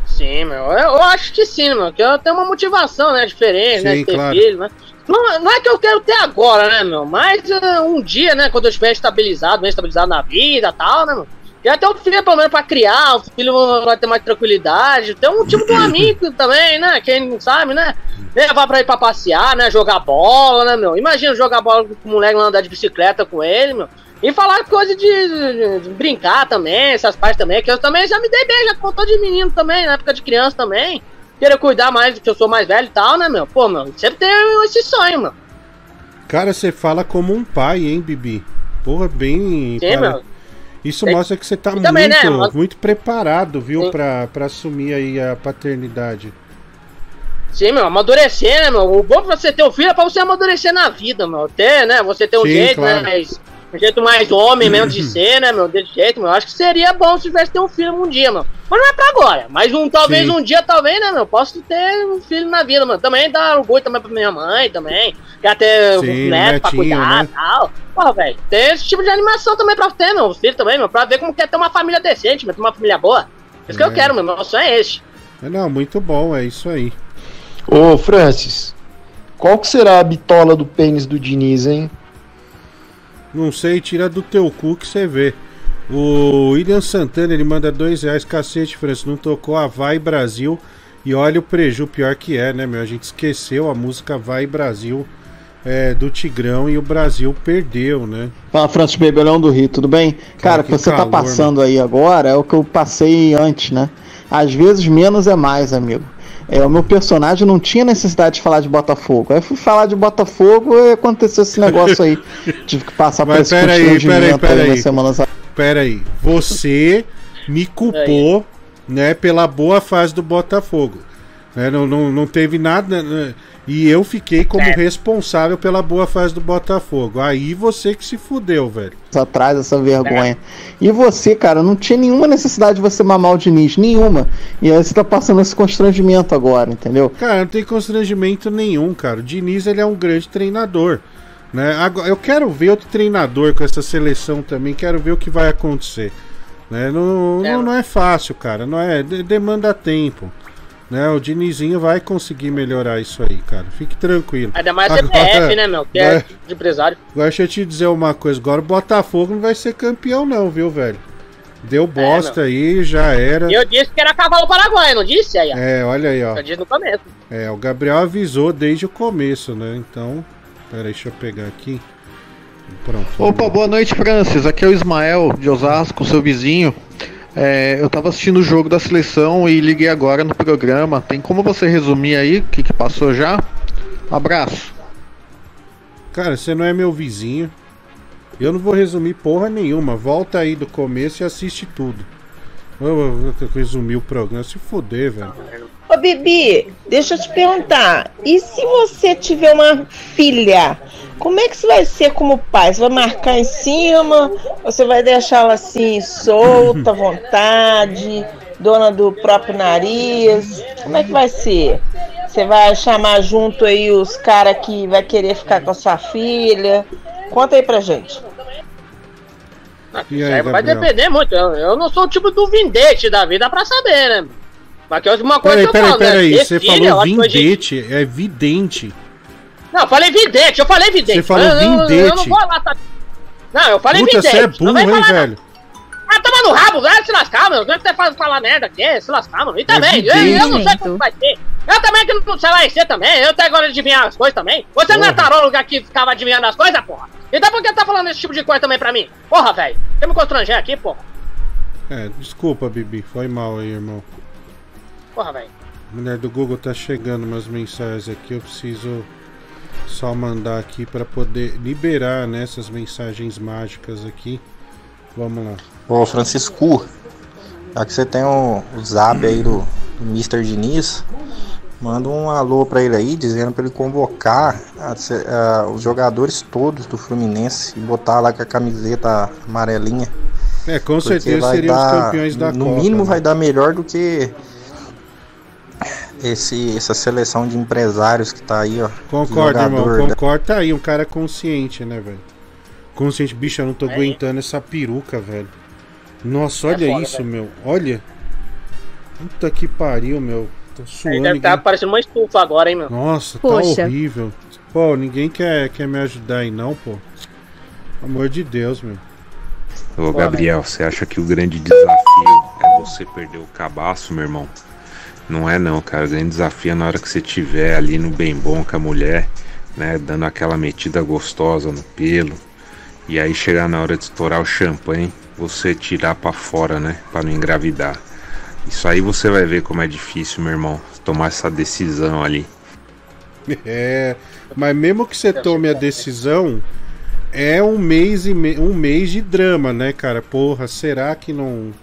Sim, meu. Eu, eu acho que sim, meu. Que eu tenho uma motivação, né? Diferente, Sim, né? De ter claro. filho, né? Não, não é que eu quero ter agora, né, meu? Mas uh, um dia, né? Quando eu estiver estabilizado, bem estabilizado na vida e tal, né, meu? Já ter um filho, pelo menos, pra criar, o filho vai ter mais tranquilidade. Ter um tipo de um amigo também, né? Quem não sabe, né? Levar pra ir pra passear, né? Jogar bola, né, meu? Imagina jogar bola com o moleque lá andar de bicicleta com ele, meu. E falar coisa de, de- de brincar também, essas partes também, que eu também já me dei bem, já contou de menino também, na época de criança também. Querer cuidar mais, que eu sou mais velho e tal, né, meu? Pô, meu, sempre tem esse sonho, meu. Cara, você fala como um pai, hein, Bibi? Porra, bem. Sim, cara, meu. Isso Tem- mostra que você tá E muito, né, mas- muito preparado, viu, pra, pra assumir aí a paternidade. Sim, meu, amadurecer, né, meu? O bom pra você ter um filho é pra você amadurecer na vida, meu. Ter, né? Você ter um Sim, jeito, claro. né? Mais, um jeito mais homem mesmo de ser, né, meu? Desse jeito, meu. Acho que seria bom se tivesse ter um filho um dia, meu. Mas não é pra agora. Mas um, talvez Sim. um dia, talvez, né, meu? Posso ter um filho na vida, mano. Também dá orgulho também pra minha mãe, também. Quer ter Sim, um neto pra cuidar né? e tal. Porra, velho. Tem esse tipo de animação também pra ter, meu. Os filhos também, meu. Pra ver como quer ter uma família decente, meu. Ter uma família boa. Isso que É. eu quero, meu. Meu sonho é esse. Não, muito bom, é isso aí. Ô, Francis, qual que será a bitola do pênis do Diniz, hein? Não sei, tira do teu cu que você vê. O William Santana, ele manda dois reais, cacete, Francis, não tocou a Vai Brasil. E olha o preju, pior que é, né, meu? A gente esqueceu a música Vai Brasil é, do Tigrão e o Brasil perdeu, né? Fala, Francis Bebelão do Rio, tudo bem? Cara, o que você calor, tá passando aí agora é o que eu passei antes, né? Às vezes menos é mais, amigo. É, o meu personagem não tinha necessidade de falar de Botafogo. Aí eu fui falar de Botafogo e aconteceu esse negócio aí. Tive que passar por Mas esse peraí, constrangimento peraí, aí peraí. nas semanas Pera aí, você me culpou, né, pela boa fase do Botafogo. Né, não, não, não teve nada. né, e eu fiquei como responsável pela boa fase do Botafogo. Aí você que se fudeu, velho. atrás, essa vergonha. E você, cara, não tinha nenhuma necessidade de você mamar o Diniz, nenhuma. E aí você tá passando esse constrangimento agora, entendeu? Cara, não tem constrangimento nenhum, cara. O Diniz ele é um grande treinador. Né? Agora, eu quero ver outro treinador com essa seleção também, quero ver o que vai acontecer. Né? Não, não, não é fácil, cara. Não é, de- demanda tempo. Né? O Dinizinho vai conseguir melhorar isso aí, cara. Fique tranquilo. Ainda mais Agora- CPF, né, meu? Que é agora- de empresário. Agora deixa eu te dizer uma coisa. Agora o Botafogo não vai ser campeão, não, viu, velho? Deu bosta meu. aí, já era. Eu disse que era cavalo paraguaio, não disse? Aí, ó. É, olha aí, ó. Eu disse no começo. É, o Gabriel avisou desde o começo, né? Então, pera aí, deixa eu pegar aqui. Pronto. Opa, boa noite, Francis. Aqui é o Ismael de Osasco, seu vizinho. É, eu tava assistindo o jogo da seleção e liguei agora no programa. Tem como você resumir aí o que, que passou já? Abraço. Cara, você não é meu vizinho. Eu não vou resumir porra nenhuma. Volta aí do começo e assiste tudo. Eu, eu resumir o programa. Se fuder, velho. Ô Bibi, deixa eu te perguntar. E se você tiver uma filha, como é que você vai ser como pai? Você vai marcar em cima? Você vai deixá-la assim, solta, à vontade, dona do próprio nariz? Como é que vai ser? Você vai chamar junto aí os caras que vai querer ficar com a sua filha? Conta aí pra gente. Isso aí, vai Gabriel? depender muito. Eu, eu não sou o tipo do vindete da vida pra saber, né? Mas que é uma coisa Peraí, que eu peraí, falo, né? peraí. Ter Você filho, falou hoje- vindete. É vidente. Não, eu falei vidente, eu falei vidente. Você falou Eu- eu- Eu, vindete. não vou lá, tá? Não, eu falei Puta, 26. você é burro, hein, velho? Ah, toma no rabo, velho, se lascar, mano. Não é que você faz falar merda aqui, se lascar, mano. E também, eu, eu não sei como vai ser. Eu também que não sei lá ser também. Eu até agora adivinhar as coisas também. Você não é taróloga que ficava adivinhando as coisas, porra? Então por que tá falando esse tipo de coisa também pra mim? Porra, velho. Quer me constranger aqui, porra? É, desculpa, Bibi. Foi mal aí, irmão. Porra, velho. Mulher do Google tá chegando umas mensagens aqui. Eu preciso só mandar aqui pra poder liberar nessas mensagens mágicas aqui. Vamos lá. Ô Francisco, já que você tem o, o zap aí do, do Mr. Diniz, manda um alô pra ele aí, dizendo pra ele convocar a- a- os jogadores todos do Fluminense e botar lá com a camiseta amarelinha. É, com certeza seriam os dar- campeões da No Copa. mínimo né? vai dar melhor do que esse, essa seleção de empresários que tá aí, ó. Concordo, irmão. né? Concordo. Tá aí, um cara consciente, né, velho? Consciente, bicho, eu não tô É. aguentando essa peruca, velho. Nossa, olha foda, isso, velho. meu. Olha. Puta que pariu, meu. Tô Ele suando. deve estar ninguém- parecendo uma estufa agora, hein, meu. Nossa, Poxa. tá horrível. Pô, ninguém quer, quer me ajudar aí, não, pô. Pelo amor de Deus, meu. Ô Gabriel, você acha que o grande desafio é você perder o cabaço, meu irmão? Não é não, cara. O grande desafio na hora que você tiver ali no bem bom com a mulher, né? Dando aquela metida gostosa no pelo. E aí chegar na hora de estourar o champanhe, você tirar pra fora, né? Pra não engravidar. Isso aí você vai ver como é difícil, meu irmão. Tomar essa decisão ali. É, mas mesmo que você tome a decisão, é um mês e me- um mês de drama, né, cara? Porra, será que não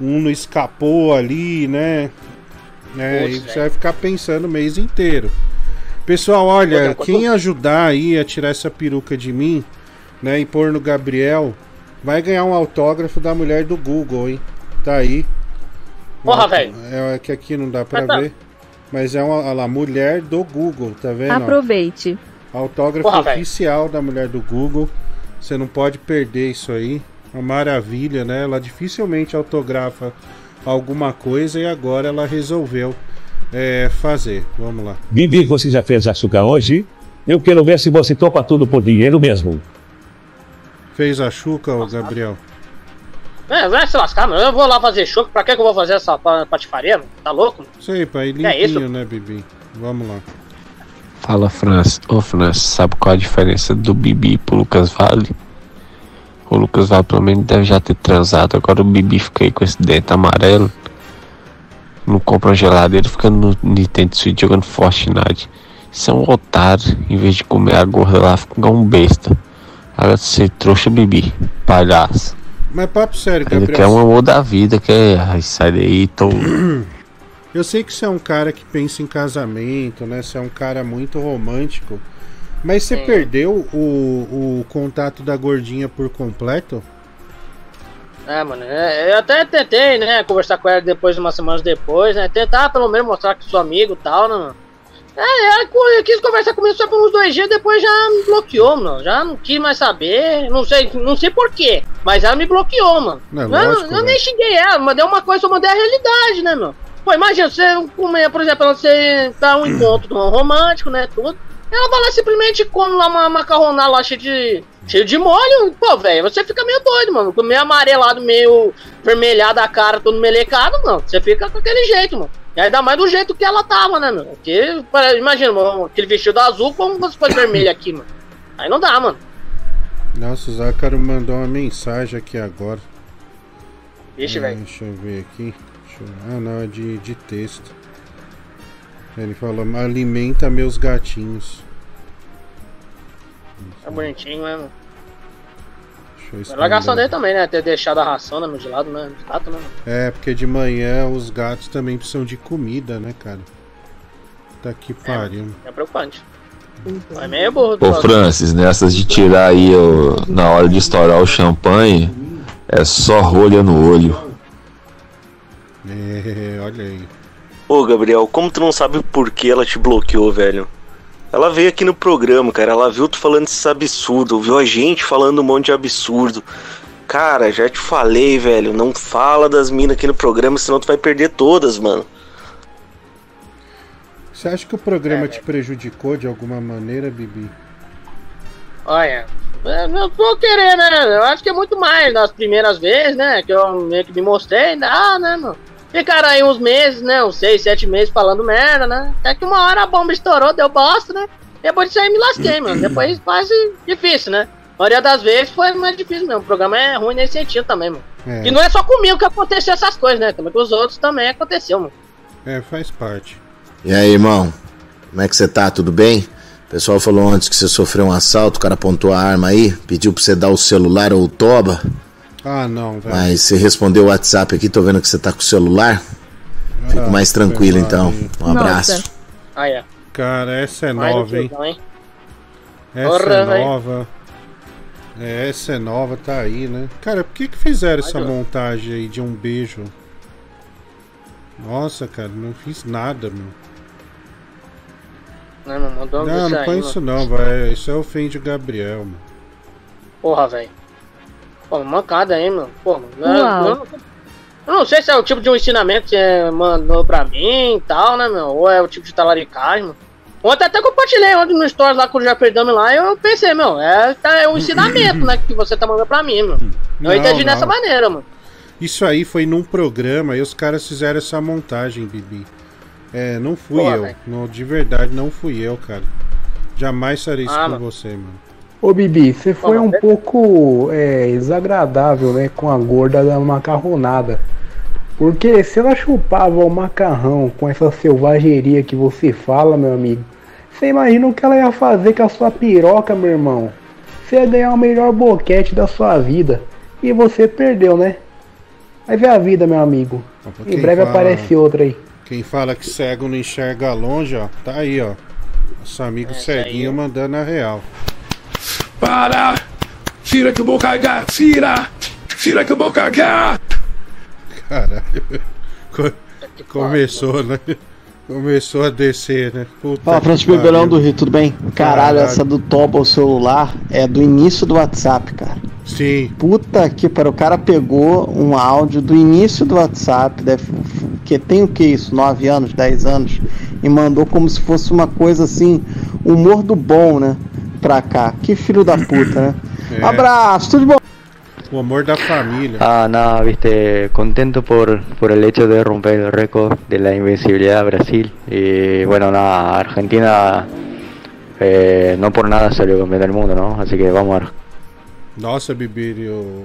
um não escapou ali, né? É, Putz, e você vai ficar pensando o mês inteiro. Pessoal, olha, quem ajudar aí a tirar essa peruca de mim, né, e pôr no Gabriel, vai ganhar um autógrafo da mulher do Google, hein? Tá aí. Porra, velho. É que aqui não dá pra Mas tá. ver. Mas é uma olha lá, mulher do Google, tá vendo? Aproveite. Autógrafo Porra, oficial da mulher do Google. Você não pode perder isso aí. Uma maravilha, né? Ela dificilmente autografa alguma coisa e agora ela resolveu é, fazer. Vamos lá. Bibi, você já fez açúcar hoje? Eu quero ver se você topa tudo por dinheiro mesmo. Fez a chuca, ô Gabriel? É, vai se lascar, mano. Eu vou lá fazer choque. Pra que que eu vou fazer essa pa- patifaria? mano? Tá louco? mano? Aí, pai. Que é isso? Limpinho, né, Bibi? Vamos lá. Fala, França. Ô, França, sabe qual a diferença do Bibi pro Lucas Vale? O Lucas Vale pelo menos deve já ter transado. Agora o Bibi fica aí com esse dente amarelo. Não compra geladeira, fica no Nintendo Switch jogando Fortnite. Isso é um otário. Em vez de comer a gorda lá, fica um besta. Agora você trouxa Bibi, palhaço. Mas papo sério, Ele Gabriel. quer um amor da vida, quer. Ai, sai daí, tô. Eu sei que você é um cara que pensa em casamento, né? Você é um cara muito romântico. Mas você perdeu o, o contato da gordinha por completo? É, mano. é, eu até tentei, né? Conversar com ela depois, umas semanas depois, né? Tentar pelo menos mostrar que sou amigo e tal, né, mano? É, ela quis conversar comigo só por uns dois dias, depois já me bloqueou, mano. Já não quis mais saber, não sei, não sei porquê, mas ela me bloqueou, mano. É eu, lógico, eu velho. nem xinguei ela, mandei uma coisa, só mandei a realidade, né, meu? Pô, imagina, você comer, por exemplo, você tá um encontro romântico, né, tudo. Ela vai lá simplesmente come lá uma macarronada lá cheia de, cheio de molho. Pô, velho, você fica meio doido, mano. Meio amarelado, meio vermelhado a cara, todo melecado, mano. Você fica com aquele jeito, mano. E ainda mais do jeito que ela tava, né, meu? Porque, imagina, mano, aquele vestido azul com as coisas vermelhas aqui, mano. Aí não dá, mano. Nossa, o Zácaro mandou uma mensagem aqui agora. Vixe, Ah, velho. Deixa eu ver aqui. Deixa eu- Ah, não, é de, de texto. Ele falou: alimenta meus gatinhos. É bonitinho, né, eu A lagação dele também, né? Ter deixado a ração né, de lado, né? De né? É, porque de manhã os gatos também precisam de comida, né, cara? Tá que pariu. É preocupante. É meio burro. Ô Francis, nessas de tirar aí o- na hora de estourar o champanhe, é só rolha no olho. É, olha aí. Ô, Gabriel, como tu não sabe por que ela te bloqueou, velho? Ela veio aqui no programa, cara. Ela viu tu falando esses absurdos, viu a gente falando um monte de absurdo. Cara, já te falei, velho. Não fala das minas aqui no programa, senão tu vai perder todas, mano. Você acha que o programa te prejudicou de alguma maneira, Bibi? Olha, eu não tô querendo, né? Eu acho que é muito mais das primeiras vezes, né? Que eu meio que me mostrei, ainda, ah, né, mano? Ficaram aí uns meses, né? Uns seis, sete meses falando merda, né? Até que uma hora a bomba estourou, deu bosta, né? Depois disso aí me lasquei, mano. Depois quase difícil, né? A maioria das vezes foi mais difícil mesmo. O programa é ruim nesse sentido também, mano. É. E não é só comigo que aconteceu essas coisas, né? Também com os outros também aconteceu, mano. É, faz parte. E aí, irmão? Como é que você tá? Tudo bem? O pessoal falou antes que você sofreu um assalto, o cara apontou a arma aí, pediu pra você dar o celular ou o toba, Ah, não, velho. mas você respondeu o WhatsApp aqui, tô vendo que você tá com o celular. Fico Ah, mais tranquilo então. Um Nossa. abraço. Ah, é. Cara, essa é nova, hein? então, hein? Essa Porra, é nova. É, essa é nova, tá aí, né? Cara, por que que fizeram essa montagem aí de um beijo? Nossa, cara, não fiz nada, meu. Não, mano, mandou um Não, não põe isso não, vai. Isso é ofende o Gabriel, mano. Porra, velho. Pô, mancada aí, mano. Pô, mano. eu-. Eu, não- eu não sei se é o tipo de um ensinamento que você mandou pra mim e tal, né, meu? Ou é o tipo de talaricagem, mano. Ontem até compartilhei ontem no Stories lá com o Jeffrey Dami lá e eu pensei, meu, é, tá- é um ensinamento, né, que você tá mandando pra mim, meu. Eu Não, entendi não. dessa maneira, mano. Isso aí foi num programa e os caras fizeram essa montagem, Bibi. É, não fui Porra, eu. Não, de verdade, não fui eu, cara. Jamais farei isso Ah, com mano. você, mano. Ô Bibi, você foi um é- pouco é, desagradável, né, com a gorda da macarronada. Porque se ela chupava o macarrão com essa selvageria que você fala, meu amigo, você imagina o que ela ia fazer com a sua piroca, meu irmão? Você ia ganhar o melhor boquete da sua vida. E você perdeu, né? Mas é a vida, meu amigo. Em Quem breve fala- aparece outra aí. Quem fala que cego não enxerga longe, ó, tá aí, ó. Nosso amigo ceguinho mandando a real. Para! Tira que eu vou cagar! Tira! Tira que eu vou cagar! Caralho. Co- Começou, né? Começou a descer, né? Puta Fala, Francisco pariu. Ribeirão do Rio, tudo bem? Caralho, Caralho. essa do Toba, o celular, é do início do WhatsApp, cara. Sim. Puta que para o cara pegou um áudio do início do WhatsApp, deve, que tem o que isso, 9 anos, 10 anos, e mandou como se fosse uma coisa assim, humor do bom, né? Pra cá. Que filho da puta, né? É. Abraço, tudo bom? O amor da família. Ah, nada, viste, contento por, por el hecho de romper el récord de la invencibilidad de Brasil. Y bueno, nada, Argentina eh, no por nada salió campeón del mundo, ¿no? Así que vamos a Nossa, Bibi, o-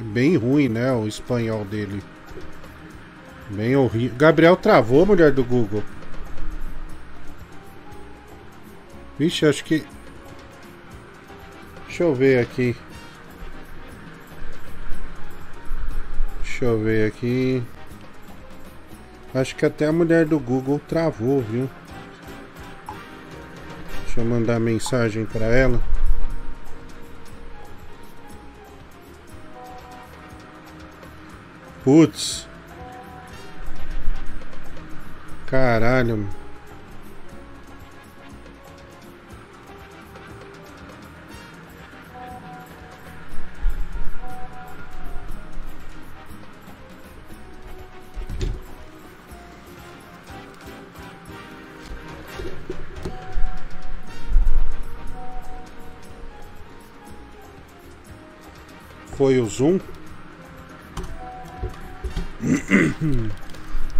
é bem ruim, né? O espanhol dele. Bem horrível. Gabriel travou, mulher do Google. Vixe, acho que. Deixa eu ver aqui. Deixa eu ver aqui. Acho que até a mulher do Google travou, viu? Deixa eu mandar mensagem pra ela. Putz. Caralho. Foi o Zoom?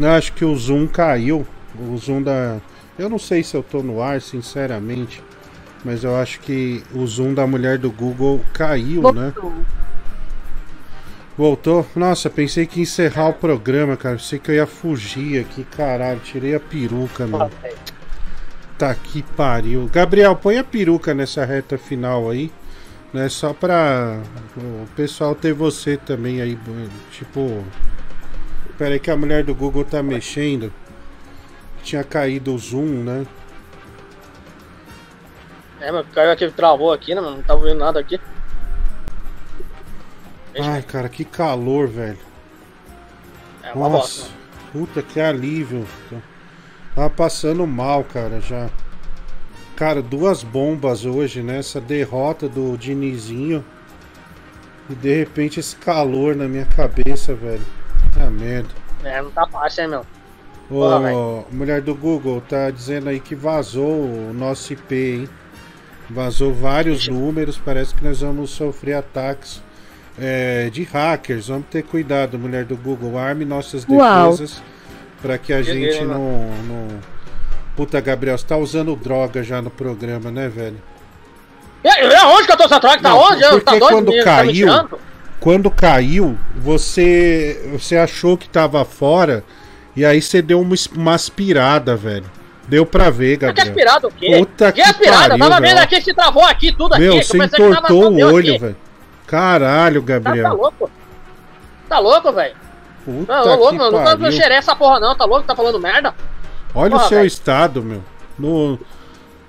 Eu acho que o Zoom caiu. O Zoom da. Eu não sei se eu tô no ar, sinceramente. Mas eu acho que o Zoom da mulher do Google caiu, né? Voltou? Nossa, pensei que ia encerrar o programa, cara. Pensei que eu ia fugir aqui, caralho. Tirei a peruca, meu. Tá que pariu. Gabriel, põe a peruca nessa reta final aí. Né? Só pra o pessoal ter você também aí. Tipo. Pera aí que a mulher do Google tá mexendo. Tinha caído o zoom, né? É, mas caiu aqui, travou aqui, né, mano? Não tava vendo nada aqui. Ai, cara, que calor, velho. É uma Nossa, bosta. puta que alívio. Tava passando mal, cara, já. Cara, duas bombas hoje, né? Essa derrota do Dinizinho. E de repente esse calor na minha cabeça, velho. Ah, merda. É, não tá fácil, hein, meu. Ô, velho. mulher do Google, tá dizendo aí que vazou o nosso IP, hein? Vazou vários números, parece que nós vamos sofrer ataques é, de hackers. Vamos ter cuidado, mulher do Google. Arme nossas defesas para que a gente não, não. Puta, Gabriel, você tá usando droga já no programa, né, velho? E, e aonde que eu tô usando droga? Tá Não, onde? Porque Tá doido? quando? Tá caiu, tirando? quando caiu, você você achou que tava fora e aí você deu uma, uma aspirada, velho. Deu pra ver, Que Gabriel. aspirado o quê? Puta que que aspirada? pariu, Tava vendo aqui que se travou aqui, tudo aqui. Meu, que você que entortou o olho, aqui. velho. Caralho, Tá, tá Gabriel. louco? Tá louco, velho? Puta Tá louco, que mano. Não pariu. tá xeré essa porra, não. Tá louco? Tá falando merda? Olha Porra, o seu velho. estado, meu. No,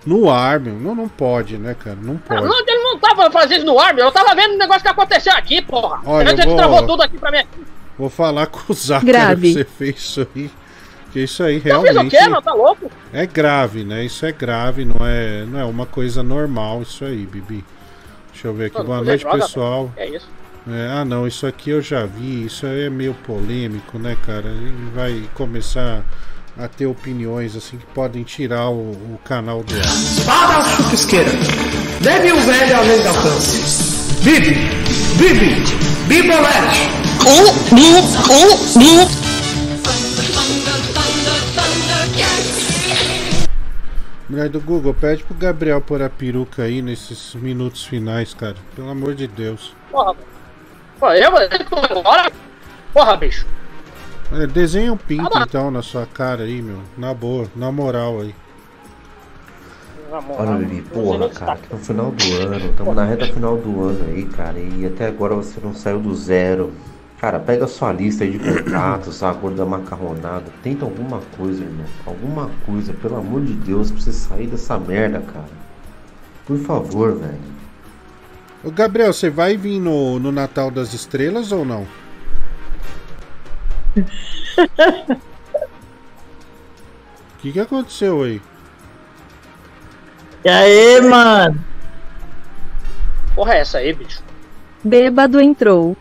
no ar, meu. Não, não pode, né, cara? Não pode. Não, ele não tava fazendo isso no ar, meu. Eu tava vendo o negócio que aconteceu aqui, porra. Olha, eu vou- travou tudo aqui pra mim. Vou falar com o Grave. que você fez isso aí. Que isso aí Eu fiz o realmente quê, meu? Tá louco? é grave, né? Isso é grave, não é, não é uma coisa normal isso aí, Bibi. Deixa eu ver aqui. Boa noite, droga, pessoal. velho. É isso. É, ah, não, isso aqui eu já vi. Isso aí é meio polêmico, né, cara? Vai começar a ter opiniões assim que podem tirar o, o canal do ar. Espada ao chupisqueira. Deve o velho além do alcance. Bibi, Bibi, Bibolete. Mulher do Google, pede pro Gabriel pôr a peruca aí nesses minutos finais, cara. Pelo amor de Deus. Porra. Pô, eu vou agora? Porra, bicho. É, desenha um pinto Tá então na sua cara aí, meu. Na boa, na moral aí. Olha, Bibi, porra, cara, que no final do ano, estamos na reta final do ano aí, cara, e até agora você não saiu do zero. Cara, pega a sua lista aí de contatos, a cor da macarronada, tenta alguma coisa, irmão. Alguma coisa, pelo amor de Deus, pra você sair dessa merda, cara. Por favor, velho. Ô Gabriel, você vai vir no, no Natal das Estrelas ou não? O que, que aconteceu aí? E aí, mano? Porra, é essa aí, bicho? Bêbado entrou.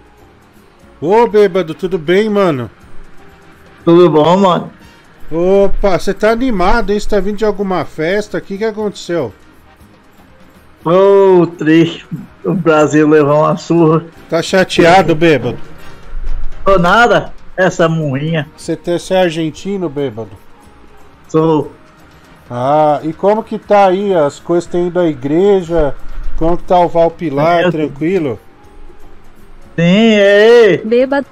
Ô bêbado, tudo bem, mano? Tudo bom, mano? Opa, você tá animado, hein? Você tá vindo de alguma festa? O que, que aconteceu? Ô, triste. O Brasil levou uma surra. Tá chateado, bêbado? Tô nada. Essa murrinha. Você você é argentino, bêbado? Sou. Ah, e como que tá aí? As coisas têm ido à igreja? Como que tá o Valpilar? É, Tranquilo? Sim, é. Bêbado,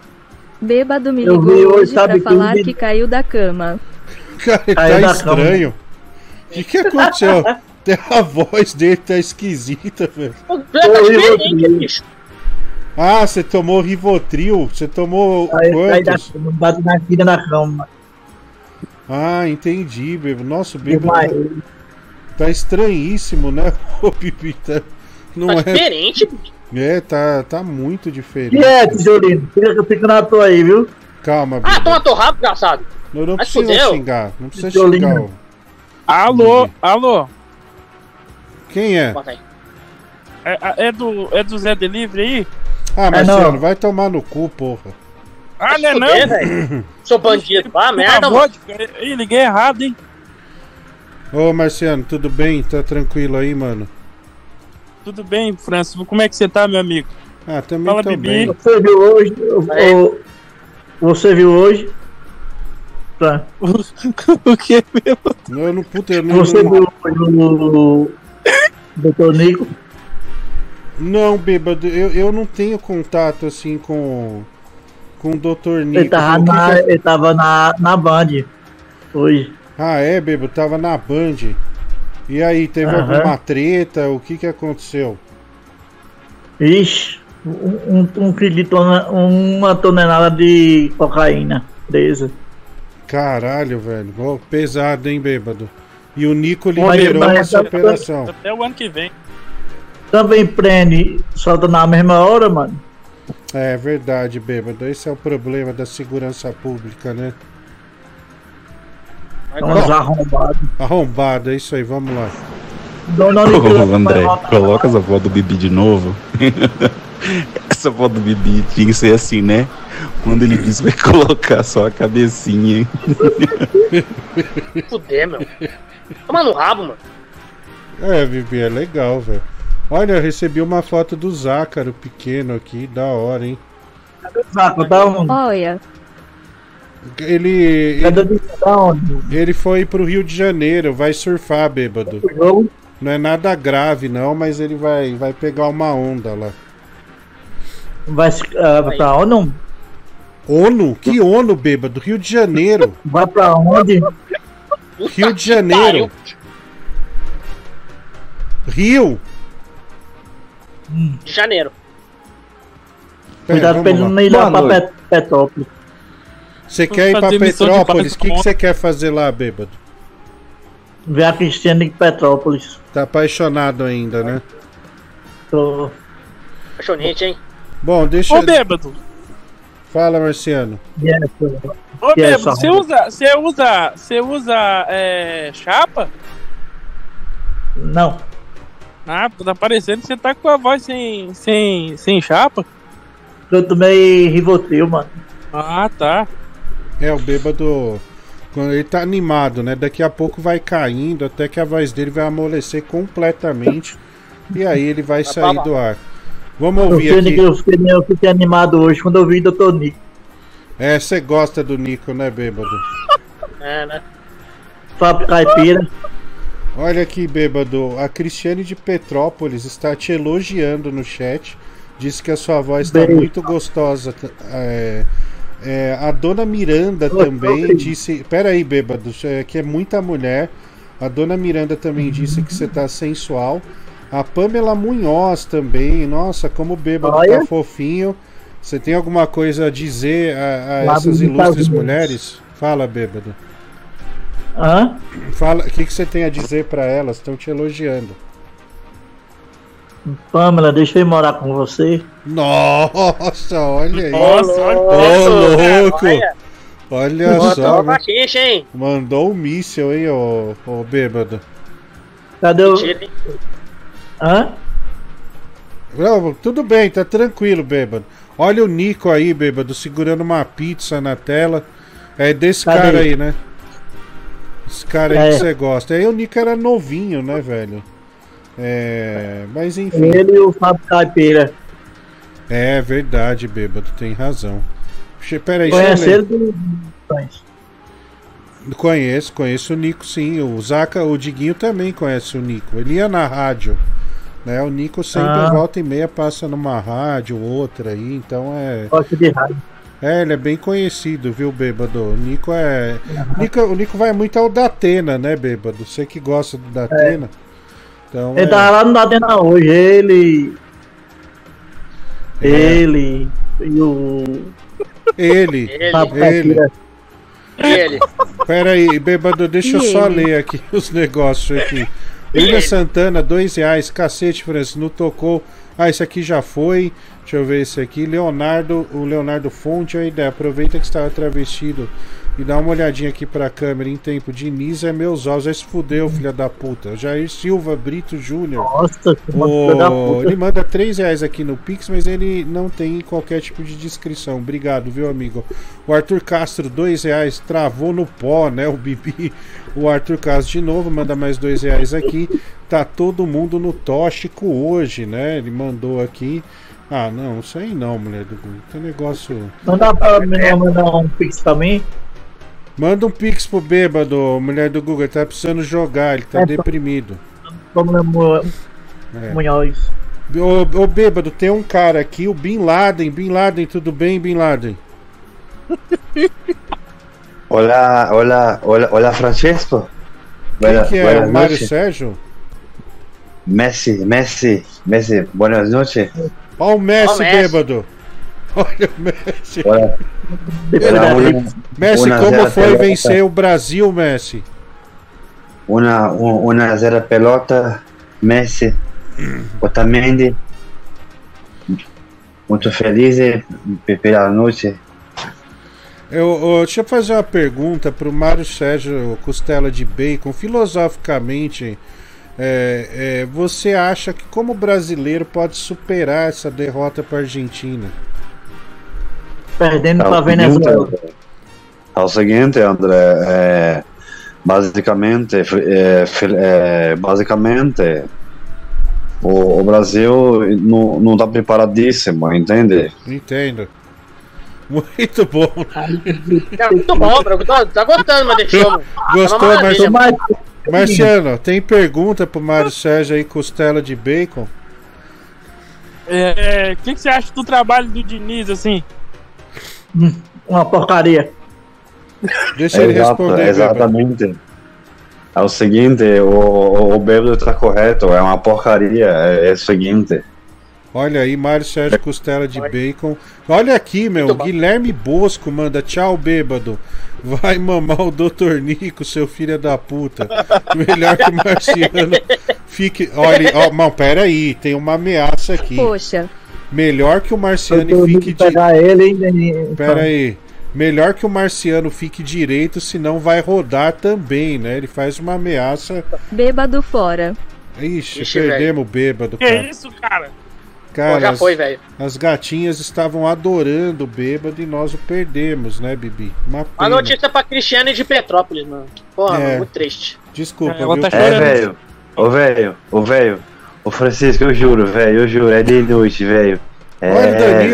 bêbado me Eu ligou vi hoje, hoje pra falar que caiu da cama. Cara, Caiu tá da estranho. O que, que aconteceu? Até a voz dele tá esquisita, velho. Ah, você tomou Rivotril? Você tomou Aí, aí da bate na cama. Ah, entendi, bêbado. Nossa, o bêbado Demais. tá estranhíssimo, né? O Pipi tá... Não Tá é... diferente, bicho. É, tá, tá muito diferente. E é, tijolino? Fica que eu fico na tua aí, viu? Calma, Ah, bêbado. toma torrado, desgraçado. Eu não Vai precisa fudeu. xingar. Não precisa Tijolino. xingar. o- Alô, alô. Quem é? É, é do, é do Zé Delivery aí? Ah, É, Marciano, não. vai tomar no cu, porra. Ah, não é não? velho. Sou bandido. Ah, merda, mano. Ih, liguei errado, hein? Ô, Marciano, tudo bem? Tá tranquilo aí, mano? Tudo bem, Francis? Como é que você tá, meu amigo? Ah, também Fala, tô Bibi. bem. Você viu hoje? o- você viu hoje? Tá. o que mesmo? Eu não, puta, eu não, Você não, viu hoje o Dr. Nico? Não, bêbado, eu, eu não tenho contato assim com, com o Dr. Nico. Ele tava, na, que é- ele tava na, na Band hoje. Ah, é, bêbado, tava na Band. E aí, teve Aham. alguma treta? O que que aconteceu? Ixi, um, um, um de tona- uma tonelada de cocaína presa. Caralho, velho. Ó, pesado, hein, bêbado. E o Nico liberou essa operação. Até o ano que vem. Também prende, solta na mesma hora, mano. É verdade, bêbado. Esse é o problema da segurança pública, né? São uns arrombados. Arrombado, é isso aí, vamos lá. Dona Ô, André, coloca essa foto do Bibi de novo. essa foto do Bibi tinha que ser assim, né? Quando ele disse vai colocar só a cabecinha. Fuder, meu. Toma no rabo, mano. É, Bibi, é legal, velho. Olha, eu recebi uma foto do Zácaro pequeno aqui, da hora, hein? Zaco, da onde? Olha, Ele. Ele, Da onde? ele foi pro Rio de Janeiro, vai surfar, bêbado. Não é nada grave, não, mas ele vai, vai pegar uma onda lá. Vai ah, pra onde? ONU? Que ONU, bêbado? Rio de Janeiro. Vai pra onde? Rio de Janeiro. Rio? De janeiro. Cuidado vamos pra ele não ir lá Boa pra. Pet- Petrópolis. Você quer ir pra Petrópolis? O que, você quer fazer lá, bêbado? Ver a Cristiane em Petrópolis. Tá apaixonado ainda, né? Tô. Apaixonante, hein? Bom, deixa Ô, bêbado. Fala, Marciano. Ô, Que é bêbado, você usa, você usa, você usa é, chapa? Não. Ah, tá parecendo que você tá com a voz sem, sem, sem chapa. Eu tomei Rivotril, mano. Ah, tá. É, o bêbado. Quando ele tá animado, né? Daqui a pouco vai caindo, até que a voz dele vai amolecer completamente. e aí ele vai sair do ar. Vamos Eu ouvir fiquei, aqui. eu, fiquei, eu fiquei animado hoje quando eu vi o Dr. Nick. É, você gosta do Nico, né, bêbado? É, né? Fábio Caipira. Olha aqui, bêbado. A Cristiane de Petrópolis está te elogiando no chat. Disse que a sua voz está muito gostosa. É, é, a dona Miranda também disse. Pera aí, bêbado. é Que é muita mulher. A dona Miranda também disse que você está sensual. A Pamela Munhoz também. Nossa, como o bêbado Olha. tá fofinho. Você tem alguma coisa a dizer a, a essas ilustres mulheres? Fala, bêbado. Hã? Fala, o que, que você tem a dizer pra elas? Estão te elogiando. Pamela, deixa eu ir morar com você. Nossa, olha aí. Nossa, olha Ô, louco. Olha Botou só. uma baixinha, hein? Mandou um míssil, hein, ô, ô bêbado. Cadê o. Hã? Não, tudo bem, tá tranquilo, bêbado. Olha o Nico aí, bêbado, segurando uma pizza na tela. É desse Cadê? cara aí, né? Esse cara aí É. que você gosta. Aí o Nico era novinho, né, velho? É. Mas enfim. Ele e o Fábio Caipira. É verdade, bêbado, tem razão. Eu Conheceram ler. do. Conheço, conheço o Nico sim. O Zaca, o Diguinho também conhece o Nico. Ele ia na rádio. Né? O Nico sempre Ah. volta e meia passa numa rádio, outra aí, então é. Gosta de rádio. É, ele é bem conhecido, viu, bêbado? O Nico é. Nico, o Nico vai muito ao Datena, né, bêbado? Você que gosta do Datena. Então, Ele é... tava lá no Datena hoje. Ele. É. Ele. E o. Ele, Ele. Fábio ele. Pera aí, bêbado, deixa eu E só ele? ler aqui os negócios aqui. William? Santana, dois reais. Cacete, Francis, não tocou. Ah, esse aqui já foi. Deixa eu ver esse aqui. Leonardo, o Leonardo Fonte, a ideia. Aproveita que estava travestido e dá uma olhadinha aqui pra câmera em tempo. Diniz é meus olhos. Já se fudeu, filha da puta. Jair Silva Brito Júnior. Nossa, que O- da puta. Ele manda 3 reais aqui no Pix, mas ele não tem qualquer tipo de descrição. Obrigado, viu, amigo? O Arthur Castro, 2 reais, travou no pó, né? O Bibi. O Arthur Castro de novo manda mais 2 reais aqui. Tá todo mundo no tóxico hoje, né? Ele mandou aqui. Ah, não, isso aí não, mulher do Google. Tem negócio. Não dá pra me mandar um pix pra mim? Manda um Pix pro bêbado, mulher do Google. Ele tá precisando jogar, ele tá É, deprimido. Como é Mu-. Munhoz. Ô, ô bêbado, tem um cara aqui, o Bin Laden. Bin Laden, tudo bem, Bin Laden? Hola, hola, hola, hola Francesco. Quem que é? O Mário. Sérgio? Messi, Messi, Messi, buenas noches. Olha o Messi, o bêbado. Olha o Messi. Messi, como foi pelota, vencer o Brasil, Messi? Una, un- una zero pelota, Messi, Otamendi. Muito feliz pela noite. Eu, eu- deixa eu fazer uma pergunta pro Mário Sérgio Costela de Bacon. Filosoficamente, é, é, você acha que como brasileiro pode superar essa derrota para Argentina? Perdendo É pra o seguinte, Venezuela. é o seguinte, André, é, basicamente, é, é, basicamente o, o Brasil não, não tá preparadíssimo, entende? Entendo. Muito bom. É muito bom. Tá, tá gostando, mas deixou. Gostou, maravilha, Marciano? tem pergunta pro Mário Sérgio aí, costela de bacon? É, O que, que você acha do trabalho do Diniz, assim? Uma porcaria. Deixa ele Exato, responder, Exatamente. É o seguinte, o, o, o bêbado tá correto, é uma porcaria, é, é o seguinte. Olha aí, Mário Sérgio Costela de Bacon. Olha aqui, meu. Guilherme Bosco manda tchau, bêbado. Vai mamar o Dr. Nico, seu filho da puta. Melhor que o Marciano fique. Olha, ó, não, pera aí, tem uma ameaça aqui. Poxa. Melhor que o Marciano fique pegar ele, hein, Denis? Pera aí. Melhor que o Marciano fique direito, senão vai rodar também, né? Ele faz uma ameaça. Bêbado fora. Ixi, Ixi, perdemos o bêbado, Que cara. isso, cara? Cara, Pô, já as- foi, velho. As gatinhas estavam adorando o bêbado e nós o perdemos, né, Bibi? Uma Uma notícia pra Cristiane de Petrópolis, mano. Porra, É. mano, muito triste. Desculpa, Ela viu? tá É, velho. Ô, velho. Ô, velho. Ô, Francisco, eu juro, velho. Eu juro. É de noite, velho. É,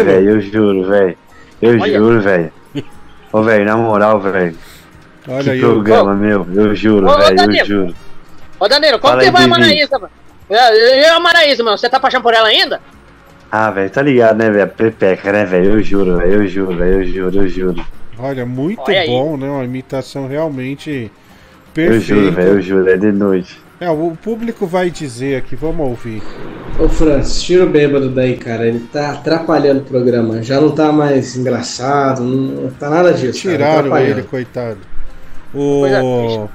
velho. Eu juro, velho. Eu Olha. juro, velho. Ô, velho, na moral, velho. Olha Que aí, o- programa, meu. Eu juro, Ô, ô, velho. Eu juro. Ô, Danilo, como Fala que vai a. Manaísa, mano? É, E a Manaísa, mano? Você tá paixão por ela ainda? Ah, velho, tá ligado, né, velho? Pepeca, né, velho? Eu juro, velho. Eu juro, velho. Eu juro, eu juro. Olha, muito Olha bom, né? Uma imitação realmente Eu juro, velho. Eu perfeita. juro. É de noite. É, o público vai dizer aqui, vamos ouvir. Ô Francis, tira o bêbado daí, cara. Ele tá atrapalhando o programa. Já não tá mais engraçado, não tá nada disso. Tiraram Atrapalhando. ele, coitado. O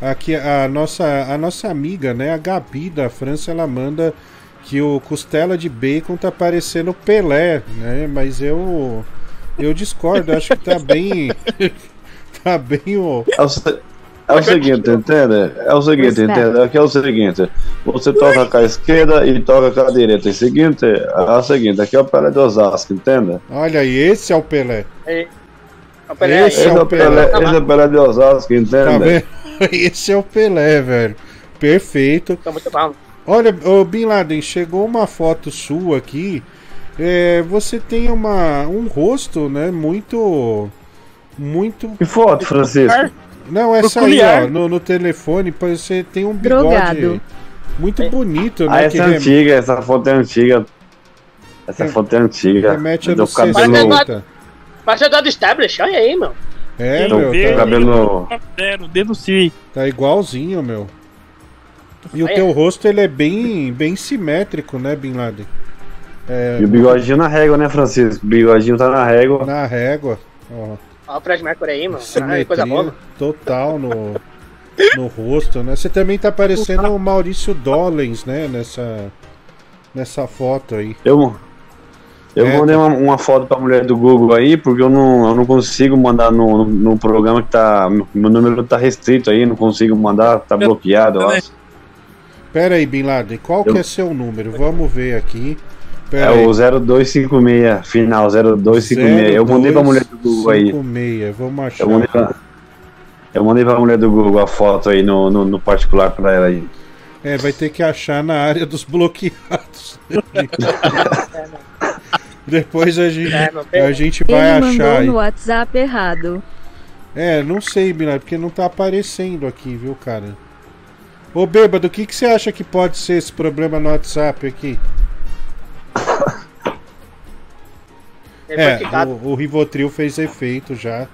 aqui a nossa a nossa amiga, né, a Gabi da França, ela manda que o costela de bacon tá parecendo Pelé, né? Mas eu eu discordo, acho que tá bem tá bem o É o, se- é o seguinte, entende? É o seguinte, entende? Aqui é o seguinte. Você toca com a esquerda e toca com a direita. É o seguinte, é o seguinte, aqui é o Pelé de Osasco, entende? Olha aí, esse é o Pelé. É. O Pelé Esse é é o Pelé, Pelé. esse é o Pelé de Osasco, Tá entende? vendo? Esse é o Pelé, velho. Perfeito. Tá muito bom. Olha, ô Bin Laden, chegou uma foto sua aqui. É, você tem uma, um rosto, né? Muito. Muito. Que foto, Francisco? Não, essa aí, ó, no, no telefone, você tem um bigode Drogado. muito bonito, Ah, né? essa é rem- antiga, essa foto é antiga. Essa foto é antiga. remete Do cabelo, 60. Mas você tá do Establish, olha aí, meu. É, meu, tá, cabelo. Zero, denuncie. tá igualzinho, meu. E o teu rosto, ele é bem, bem simétrico, né, Bin Laden? É, E o bigodinho na régua, né, Francisco? O bigodinho tá na régua. na régua. Ó. Olha o Fred Mercury aí, mano. Ah, coisa boa. Simetria total no, no rosto, né? Você também tá parecendo o Maurício Dollens, né? Nessa, nessa foto aí. Eu, eu É, mandei tá. uma, uma foto pra mulher do Google aí, porque eu não, eu não consigo mandar no, no, no programa que tá. Meu número tá restrito aí, não consigo mandar, tá bloqueado, eu acho. Pera aí, Bin Laden, qual que é seu número? Vamos ver aqui. É Pera aí. o 0256, final 0256. Eu mandei pra mulher do Google aí. 56, vamos achar. Eu mandei pra, eu mandei pra mulher do Google a foto aí no, no, no particular pra ela aí. É, vai ter que achar na área dos bloqueados. Depois a gente, É, a gente Ele vai mandou achar aí. no WhatsApp errado. É, não sei, Bilal, porque não tá aparecendo aqui, viu, cara? Ô, bêbado, o que, que você acha que pode ser esse problema no WhatsApp aqui? É, quicado. o, o Rivotril fez efeito já.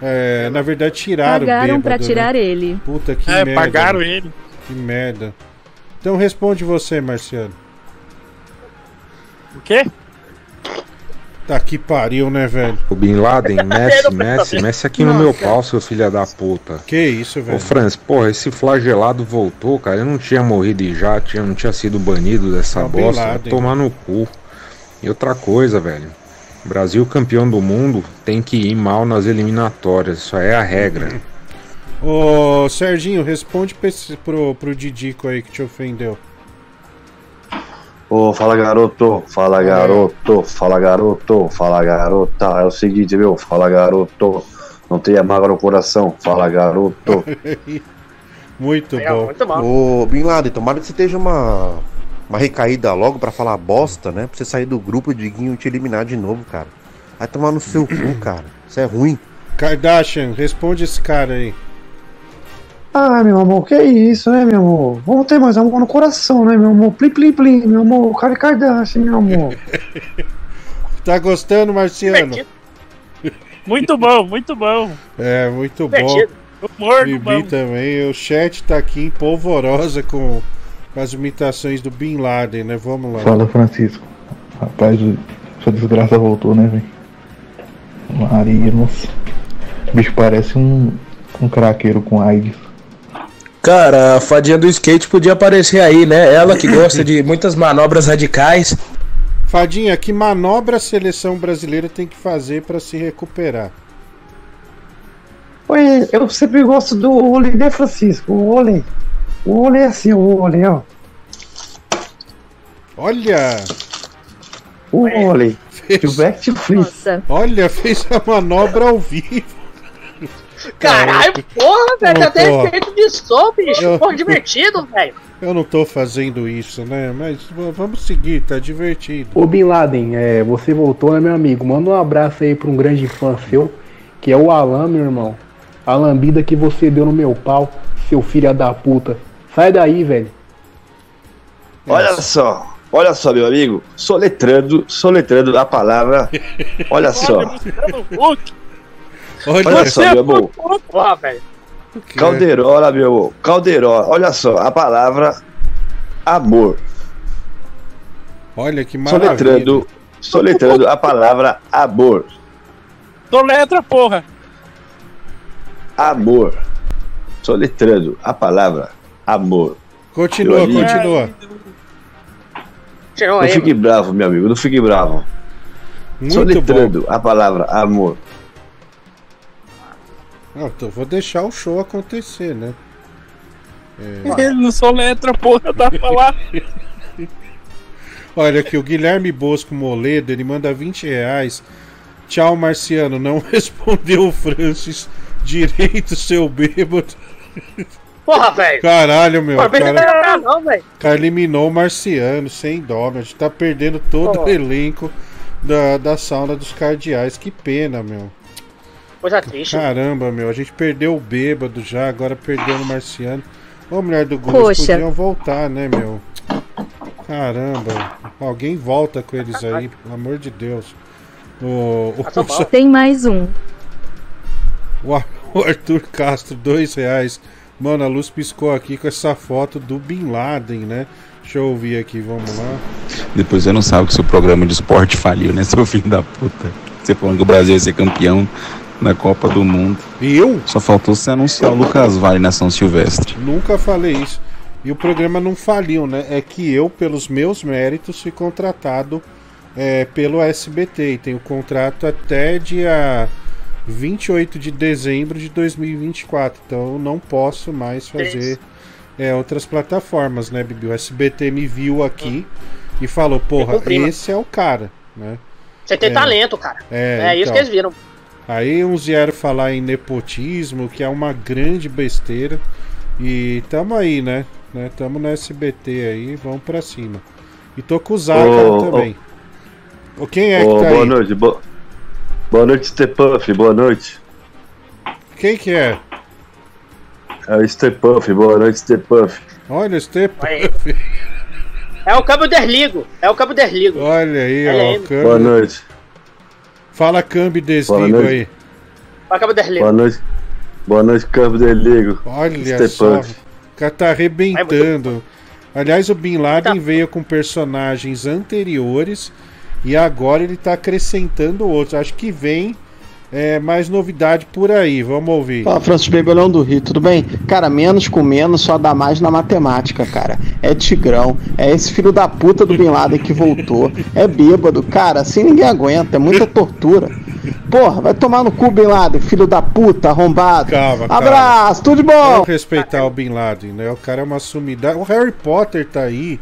É, na verdade, tiraram o Pagaram bêbado, pra né? tirar ele. Puta que É, merda. pagaram né? ele. Que merda. Então responde você, Marciano. O quê? Tá que pariu, né, velho? O Bin Laden, Messi, Messi, Messi aqui no meu pau, seu filho da puta. Que isso, Ô velho? Franz, porra, esse flagelado voltou, cara. Eu não tinha morrido e já, tinha, não tinha sido banido dessa Tá bosta. Laden. Tomar no cu. E outra coisa, velho. Brasil campeão do mundo tem que ir mal nas eliminatórias. Isso aí é a regra. Ô, Serginho, responde pro, pro Didico aí que te ofendeu. Ô, fala garoto, fala garoto, fala garoto, fala garota. É o seguinte, viu? Fala garoto, não tenha mágoa no coração, fala garoto. Muito É, bom. muito bom. Ô, Bin Laden, tomara que você esteja uma, uma recaída logo pra falar bosta, né? Pra você sair do grupo, o Diguinho te eliminar de novo, cara. Vai tomar no seu cu, cara. Isso é ruim. Kardashian, responde esse cara aí. Ah, meu amor, que isso, né, meu amor? Vamos ter mais amor no coração, né, meu amor? Plim, plim, plim, meu amor. Cara Kardashian, meu amor. Tá gostando, Marciano? Muito bom, muito bom. É, muito bom. Humor Bibi bom. também. O chat tá aqui em polvorosa com, com as imitações do Bin Laden, né? Vamos lá. Fala, Francisco. Rapaz, sua desgraça voltou, né, velho? Maria, nossa. O bicho parece um, um craqueiro com AIDS. Cara, a fadinha do skate podia aparecer aí, né? Ela que gosta de muitas manobras radicais. Fadinha, que manobra a seleção brasileira tem que fazer pra se recuperar? Oi, eu sempre gosto do ole, né, Francisco? O ole. O ole é assim, o ole, ó. Olha! O ole. Do back to flip. Olha, fez a manobra ao vivo. Caralho, porra, velho, até porra. efeito de som, bicho. Eu- Porra, divertido, velho. Eu não tô fazendo isso, né? Mas vamos seguir, tá divertido. Ô Bin Laden, é, você voltou, né, meu amigo? Manda um abraço aí pra um grande fã seu, que é o Alan, meu irmão. A lambida que você deu no meu pau, seu filho da puta. Sai daí, velho. Olha só, olha só, meu amigo. Soletrando, soletrando a palavra. Olha só. Olha só, meu amor. Porra, velho. Calderola, meu amor. Calderola. Olha só, a palavra amor. Olha que maravilha. Soletrando, soletrando a palavra amor. Soletra, porra. Amor. Soletrando a palavra amor. Continua, continua. Não fique bravo, meu amigo. Não fique bravo. Muito Soletrando a palavra amor. Não, então vou deixar o show acontecer, né? É. Ele não soletra, porra, dá pra falar. Olha aqui, o Guilherme Bosco Moledo, ele manda 20 reais. Tchau, Marciano. Não respondeu o Francis direito, seu bêbado. Porra, velho. Caralho, meu. O cara, não, velho. cara eliminou o Marciano, sem dó. meu. A gente tá perdendo todo Pô. o elenco da, da sauna dos cardeais. Que pena, meu. Coisa triste. Caramba, meu. A gente perdeu o bêbado já, agora perdeu o Marciano. Ô, mulher do eles Poxa. podiam voltar, né, meu? Caramba. Alguém volta com eles aí, pelo amor de Deus. O, o, Tem mais um. o o Arthur Castro, dois reais. Mano, a luz piscou aqui com essa foto do Bin Laden, né? Deixa eu ouvir aqui, vamos lá. Depois você não sabe que seu programa de esporte faliu, né, seu filho da puta? Você falando que o Brasil ia ser campeão na Copa do Mundo. E eu? Só faltou você anunciar o Lucas Vale na São Silvestre. Nunca falei isso. E o programa não faliu, né? É que eu, pelos meus méritos, fui contratado é, pelo SBT e tenho contrato até dia 28 de dezembro de 2024. Então eu não posso mais fazer é, outras plataformas, né, Bibi? O SBT me viu aqui e falou: porra, esse é o cara, né? Você tem É. talento, cara. É, É, isso então. que eles viram. Aí uns vieram falar em nepotismo, que é uma grande besteira. E tamo aí, né? né? Tamo no SBT aí, vamos pra cima. E tô com o Zácaro Ô, também. O Quem é Ô, que tá boa aí? noite, bo... boa noite, Stepuff, boa noite. Quem que é? É o Stepuff, boa noite, Stepuff. Olha, Stepan. É o Cabo Desligo. É o Cabo Desligo. Olha aí, Olha ó. aí. o câmbio. Boa noite. Fala câmbio Boa desligo noite. aí. É o Cabo Desligo. Boa noite. Boa noite, Campo Deligo. Olha só. O cara tá arrebentando. Aliás, o Bin Laden veio com personagens anteriores e agora ele tá acrescentando outros. Acho que vem é, mais novidade por aí. Vamos ouvir. Fala, Francis Bebelão do Rio, tudo bem? Cara, menos com menos só dá mais na matemática, cara. É Tigrão, é esse filho da puta do Bin Laden que voltou, é bêbado, cara, assim ninguém aguenta, é muita tortura. Porra, vai tomar no cu, Bin Laden, filho da puta, arrombado. Calma, calma. Abraço, tudo de bom! Vamos respeitar o Bin Laden, né? O cara é uma sumidade. O Harry Potter tá aí.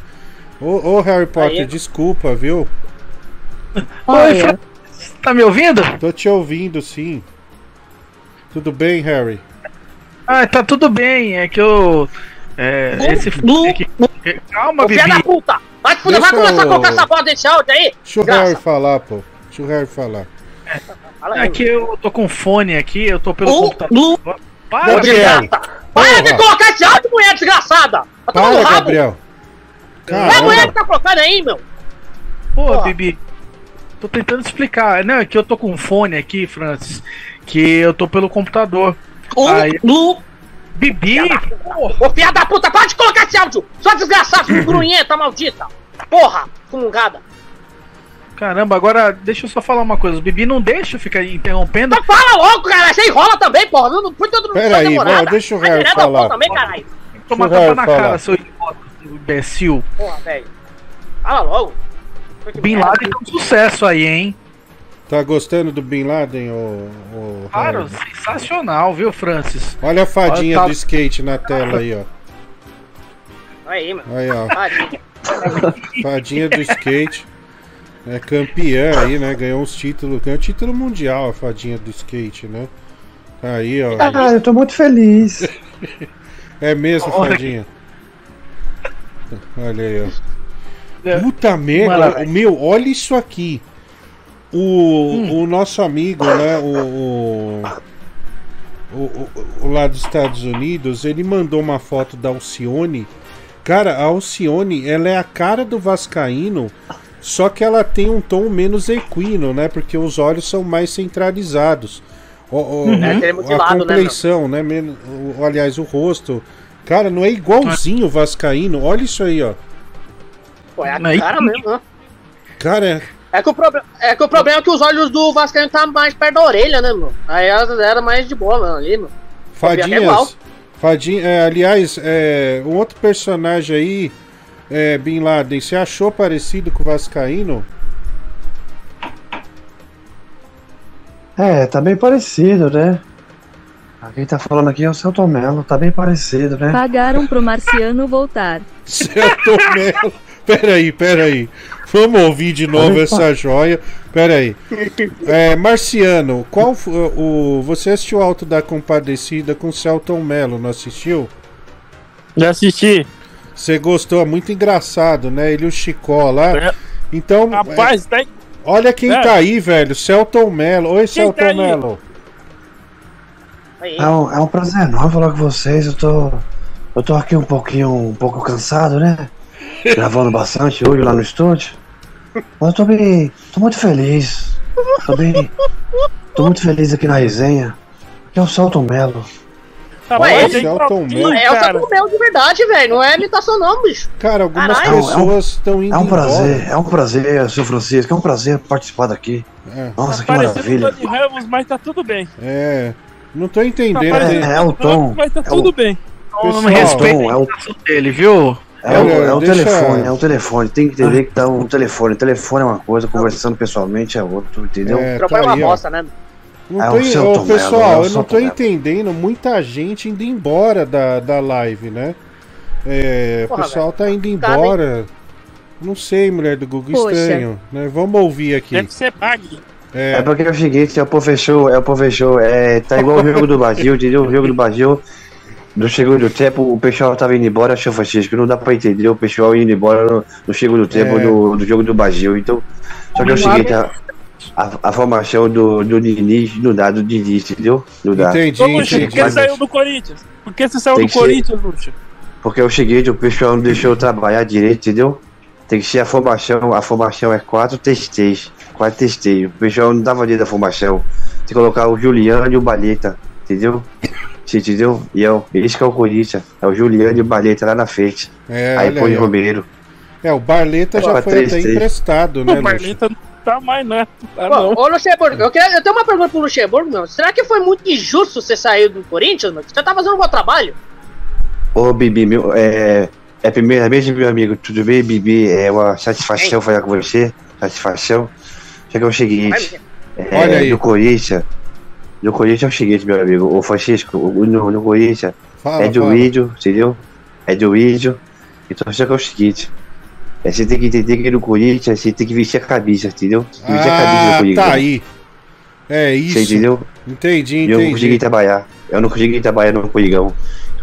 Ô, ô, Harry Potter, Aí. desculpa, viu? Oi, Fran... Tá me ouvindo? Tô te ouvindo, sim. Tudo bem, Harry? Ah, tá tudo bem, é que eu. É, esse. é que- é- calma, filha da Bibi. puta! Vai te fuder, vai começar a o- colocar essa porra desse áudio aí! Deixa o. Harry falar, pô. Deixa o Harry falar. Fala aí, É que eu tô com fone aqui, eu tô pelo Ô, computador. Para, Ô, desgraça! Bibi. Para de colocar esse áudio, mulher desgraçada! Tá Para! Gabriel. É a mulher que tá colocando aí, meu! Pô, Bibi. Tô tentando explicar. Não, é que eu tô com um fone aqui, Francis. Que eu tô pelo computador. Aí... Bibi! Ô, filha da puta, para de colocar esse áudio! Sua desgraçada, sua grunhenta maldita! Porra, fungada! Caramba, agora deixa eu só falar uma coisa. O Bibi não deixa eu ficar interrompendo. Então fala logo, cara! Você enrola também, porra! Não, não põe todo mundo Pera aí, vai, deixa o Harry falar. também, caralho! Toma tapa na Harry cara, falar. seu idiota, seu imbecil. Porra, velho! Fala logo! Bin Laden é um sucesso aí, hein? Tá gostando do Bin Laden, ô, ô Claro, sensacional, viu, Francis? Olha a fadinha Olha, tá- do skate na tela aí, ó. Aí, mano. Aí, ó. Tadinho. Fadinha do skate. É campeã aí, né? Ganhou uns títulos. Ganhou título mundial a fadinha do skate, né? Tá aí, ó. Ah, eu tô muito feliz. É mesmo, Olha fadinha. Olha aí, ó. É. Puta merda, meu, olha isso aqui. O, o nosso amigo, né? O, o, o, o lá dos Estados Unidos, ele mandou uma foto da Alcione. Cara, a Alcione, ela é a cara do Vascaíno, só que ela tem um tom menos equino, né? Porque os olhos são mais centralizados. O, o- Uhum. É, a lado, né, compleição, né? O- aliás, o rosto. Cara, não é igualzinho o Vascaíno. Olha isso aí, ó. Pô, é a Aí- cara mesmo, né? Cara, É que, o proble- é que o problema é que os olhos do Vascaíno tá mais perto da orelha, né, meu? Aí ela era mais de boa, mano, ali, é igual. Fadinhas. Fadinha, é, aliás, é, um outro personagem aí, é, Bin Laden, você achou parecido com o Vascaíno? É, tá bem parecido, né? Quem tá falando aqui é o Celton Mello, tá bem parecido, né? Pagaram pro marciano voltar. Celton Mello. Peraí, peraí. Vamos ouvir de novo essa joia. Peraí. É, Marciano, qual f- o. Você assistiu Alto da Compadecida com Celton Mello, não assistiu? Já assisti. Você gostou, é muito engraçado, né? Ele e o Chicó lá. Então. Rapaz, é, tá aí. Olha quem É. tá aí, velho. Celton Mello. Oi, Celton tá aí? Mello. É um, é um prazer enorme falar com vocês. Eu tô. Eu tô aqui um pouquinho, um pouco cansado, né? Gravando bastante hoje lá no estúdio. Mas eu tô bem. tô muito feliz. Tô bem. Tô muito feliz aqui na resenha. Aqui é o Celton Mello. Ué, Esse é o Tom Mello. É o Celton Mello de verdade, velho. Não é imitação, não, bicho. Cara, algumas Caralho. pessoas estão indo É um prazer, embora. é um prazer, seu Francisco, é um prazer participar daqui. É. Nossa, que Parecendo maravilha. Tony Ramos, mas tá tudo bem. É. Não tô entendendo. Tá É, é o Ramos, tom. Mas tá É tudo o- bem. Pessoal, não me respeita Tom, é o, dele, viu? É o, é o Olha, deixa- telefone, é o telefone. Tem que entender que tá um telefone. Telefone é uma coisa, conversando pessoalmente é outro, entendeu? É, Trocar tá uma aí, ó. bosta, né? Não É tô, o ô, é pessoal, o eu não tô entendendo muita gente indo embora da, da live, né? É, o Porra, pessoal tá indo Tá, embora. Não sei, mulher do Google, Poxa. estranho. Né? Vamos ouvir aqui. Deve ser bag. É É, porque é o seguinte, é o professor, é o professor, é, tá igual o jogo do Brasil, entendeu? O jogo do Brasil, no segundo tempo, o pessoal tava indo embora, seu Francisco, não dá pra entender o pessoal indo embora no, no segundo tempo É. do, do jogo do Brasil, então, só que é o seguinte, a, a, a formação do, do Diniz não dá, do Diniz, entendeu? Não dá. entendi, Ô, Luxo, por entendi. que você saiu do Corinthians? Por que você saiu Tem do ser- Corinthians, Luxo? Porque é o seguinte, o pessoal não deixou eu trabalhar direito, entendeu? Tem que ser a formação, a formação é quatro testeios, quatro testeios. O pessoal não dava dentro da formação. Tem que colocar o Juliano e o Baleta, entendeu? Você entendeu? E é o, esse que é o Corinthians, é o Juliano e o Baleta lá na frente. É, aí põe o. Romero. É, o Barleta já foi três, até três. emprestado, né, O Luxo? Marleta não tá mais, né? Tá Pô, não. ô, Luxemburgo, eu, queria, eu tenho uma pergunta pro Luxemburgo, meu. Será que foi muito injusto você sair do Corinthians, meu? Você tá fazendo um bom trabalho? Ô, Bibi, meu, é, é a primeira vez, meu amigo, tudo bem, Bibi? É uma satisfação falar com você, satisfação. Só que é o seguinte, é, Olha aí. do Corinthians, do Corinthians é o seguinte, meu amigo, o Francisco, o, no, no Corinthians, Fala, é do fala. vídeo, entendeu? É do vídeo. Então só que é o seguinte. é, Você tem que entender que no Corinthians você tem que vestir a camisa, entendeu? Tem que vestir a camisa no Ah, Corinthians. tá aí. É isso. Você entendeu? Entendi, E eu não consegui entendi. trabalhar. Eu não consegui trabalhar no Coringão.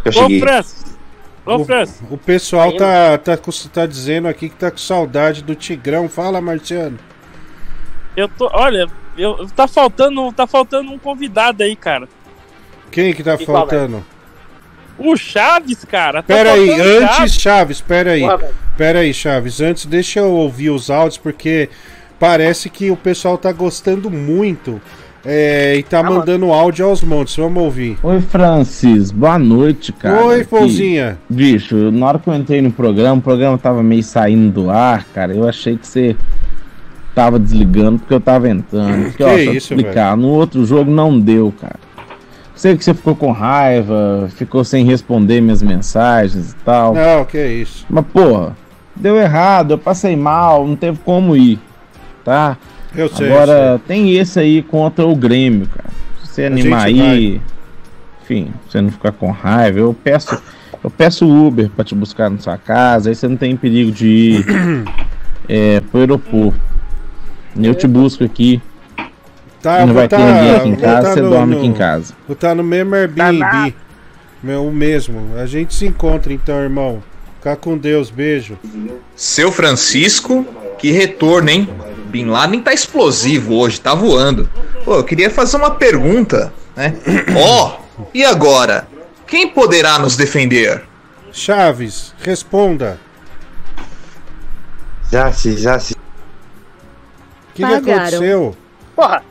Eu Ô. Francis. Ô, Francis. O pessoal tá, tá, tá dizendo aqui que tá com saudade do Tigrão. Fala, Marciano. Eu tô. Olha, eu, tá faltando. Tá faltando um convidado aí, cara. Quem que tá E qual, faltando? O Chaves, cara. Tá Pera aí, antes, Chaves. Chaves, pera aí. Velho. Pera aí, Chaves. Antes, deixa eu ouvir os áudios, porque parece que o pessoal tá gostando muito. é, e tá mandando áudio aos montes. Vamos ouvir. Oi, Francis. Boa noite, cara. Oi, Aqui. Pouzinha. Bicho, na hora que eu entrei no programa, o programa tava meio saindo do ar, cara. Eu achei que você tava desligando porque eu tava entrando. Porque, Que ó, isso, explicar. No outro jogo não deu, cara. Sei que você ficou com raiva, ficou sem responder minhas mensagens e tal. Não, que isso. Mas, porra, deu errado, eu passei mal, não teve como ir, tá? Eu sei, Agora, eu tem esse aí contra o Grêmio, cara. Se você animar aí, enfim, pra você não ficar com raiva, eu peço, eu peço Uber pra te buscar na sua casa, aí você não tem perigo de ir é, pro aeroporto. Eu te busco aqui. Tá, não vai ter tá- ninguém aqui em casa, tá você no- dorme no- aqui em casa. Vou tá no mesmo Airbnb. Meu, o mesmo. A gente se encontra então, irmão. Fica com Deus, beijo. Seu Francisco, que retorno, hein? Bin Laden tá explosivo hoje, tá voando. Pô, eu queria fazer uma pergunta, né? Ó, e agora? Quem poderá nos defender? Chaves, responda. Já se, já se. O que, que aconteceu? Porra!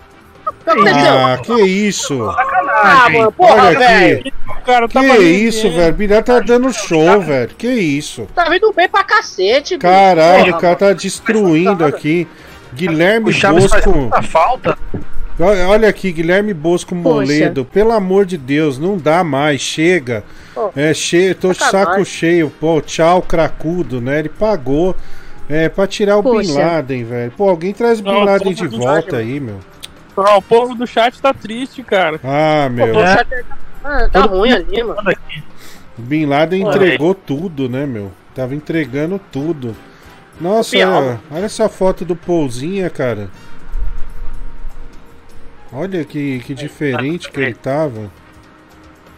Ah, que isso? Ah, mano, porra, Olha velho. aqui. Cara, Que isso, velho? Bilhar tá dando show, velho. Que isso? Tá vindo bem pra cacete. Caralho, Porra, o cara tá destruindo aqui. Guilherme Chaves faz Bosco. falta. Olha aqui, Guilherme Bosco Moledo. Pelo amor de Deus, não dá mais. Chega. É, cheio, tô de saco cheio. Pô, tchau, cracudo, né? Ele pagou. É, pra tirar o Bin Poxa. Laden, velho. Pô, alguém traz o Bin Não, Laden de volta raiva. aí, meu. Ó, o povo do chat tá triste, cara. Ah, meu. Pô, o chat tá, tá ruim ali, mano. O Bin Laden Pô, entregou tudo, né, meu? Tava entregando tudo. Nossa, olha, olha essa foto do Pouzinha, cara. Olha que, que diferente que ele tava.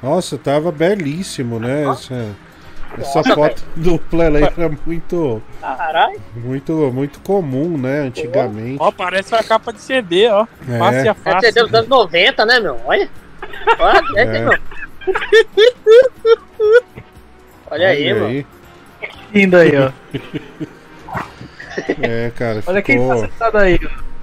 Nossa, tava belíssimo, né? Essa, essa foto do Plele era muito, Caralho. muito, muito comum, né? Antigamente. Ó, parece uma capa de CD, ó. É. Face a É face. CD dos anos 90, né, meu? Olha. Olha, é. É. meu. Olha aí, mano. Lindo aí, ó. É, cara. Olha quem ficou- tá sentado aí.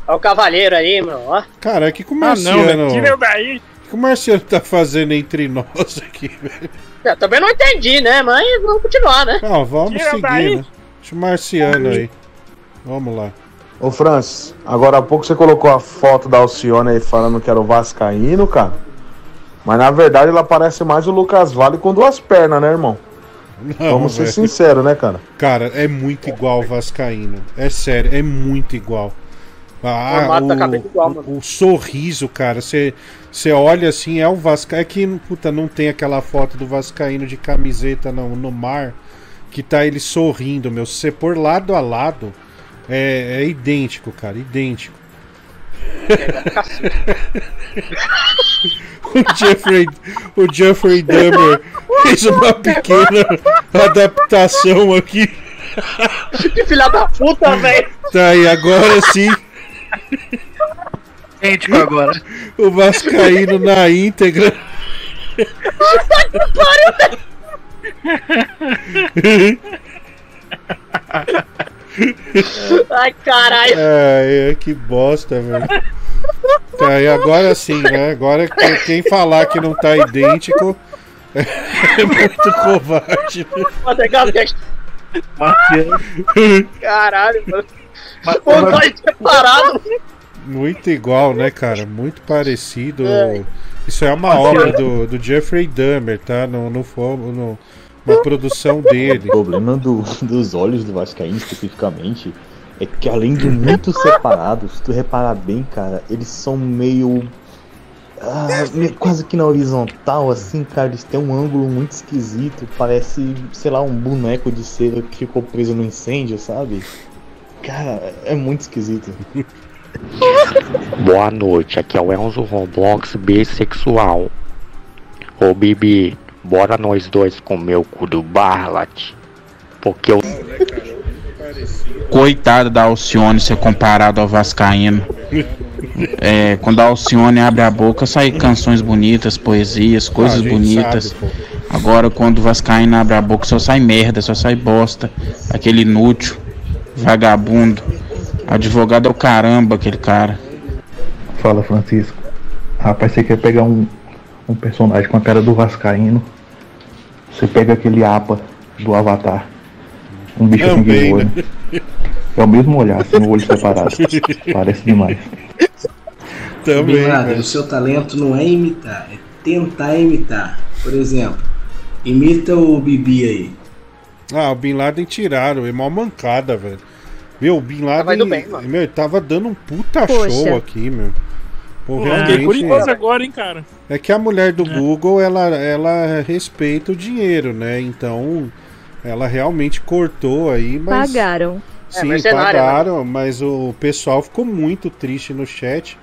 Olha o cavaleiro aí, meu. Ó. Cara, que que o Ah, não, Marciano. tira eu daí. O que o Marciano tá fazendo entre nós aqui, velho? Eu também não entendi, né? Mas vamos continuar, né? Não, vamos Tira seguir, né? Deixa o Marciano aí. Vamos lá. Ô Francis, agora há pouco você colocou a foto da Alcione aí falando que era o Vascaíno, cara. Mas na verdade ela parece mais o Lucas Vale com duas pernas, né, irmão? Não, Vamos ser velho. sinceros, né, cara? Cara, é muito igual o Vascaíno. É sério, é muito igual. Ah, o, cabeça igual, mano. o, o sorriso, cara, você olha assim, é o Vascaíno. É que, puta, não tem aquela foto do Vascaíno de camiseta no, no mar que tá ele sorrindo, meu. Se você pôr lado a lado, é, é idêntico, cara, idêntico. o Jeffrey, o Jeffrey Dahmer fez uma pequena adaptação aqui. Que filha da puta, velho. Tá aí, agora sim. Idêntico agora. O Vascaíno na íntegra. Ai, caralho. É, é, que bosta, velho. Tá aí, agora sim, né? Agora que- quem falar que não tá idêntico é muito covarde. Caralho, mano. Pô, mas- nós separado. Muito igual, né, cara? Muito parecido. É. Isso é uma obra do, do Jeffrey Dahmer, tá? Não, não foi no, uma produção dele. O problema do- dos olhos do Vascaíno especificamente é que além de muito separados, se tu reparar bem, cara, eles são meio. ah, meio quase que na horizontal, assim, cara, eles têm um ângulo muito esquisito. Parece, sei lá, um boneco de cera que ficou preso no incêndio, sabe? Cara, é muito esquisito. Boa noite, aqui é o Enzo Roblox bissexual. Ô Bibi, bora nós dois comer o cu do Barlat. Porque eu. Coitado da Alcione ser comparado ao Vascaíno. É, quando a Alcione abre a boca, saem canções bonitas, poesias, coisas Ah, a gente bonitas. sabe. Agora, quando o Vascaíno abre a boca, só sai merda, só sai bosta. Aquele inútil, vagabundo. Advogado é o caramba, aquele cara. Fala, Francisco. Rapaz, você quer pegar um, um personagem com a cara do Vascaíno? Você pega aquele APA do Avatar. Um bicho assim de olho. né? É o mesmo olhar, assim, o olho separado. Parece demais. Também, Bin Laden, velho. o seu talento não é imitar, é tentar imitar. Por exemplo, imita o Bibi aí. Ah, o Bin Laden tiraram, é mó mancada, velho. Meu, o Bin Laden. Tava indo bem, mano. meu, ele tava dando um puta Poxa. show aqui, meu. Pô, Pô, Fiquei curioso agora, hein, cara. É que a mulher do Google, ela, ela respeita o dinheiro, né? Então, ela realmente cortou aí, mas... Pagaram. Sim, mercenária, pagaram, mas o pessoal ficou muito triste no chat.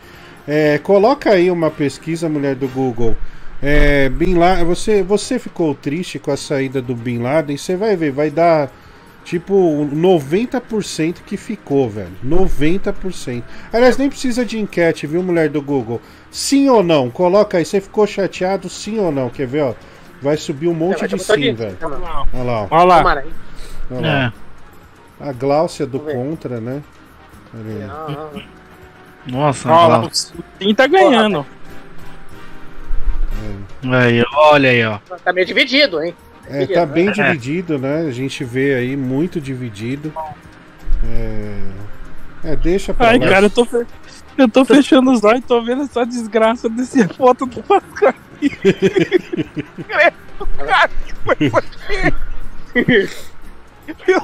É, coloca aí uma pesquisa, mulher do Google. É, Bin Laden, você, você ficou triste com a saída do Bin Laden? Você vai ver, vai dar tipo 90% que ficou, velho. 90%. Aliás, nem precisa de enquete, viu, mulher do Google? Sim ou não? Coloca aí, você ficou chateado, sim ou não? Quer ver, ó? Vai subir um monte vai de sim, de- velho. Olha lá. Olha lá. ó. Olha lá. Olha lá. A Gláucia do contra, né? Olha. Nossa, Ó, lá, o Sim tá ganhando. Aí, olha aí, ó. Tá meio dividido, hein? É, tá bem dividido, né? A gente vê aí muito dividido. É, é deixa pra Ai, lá. cara, eu tô, fe- eu tô fechando os olhos e tô vendo essa desgraça desse foto do Pascal.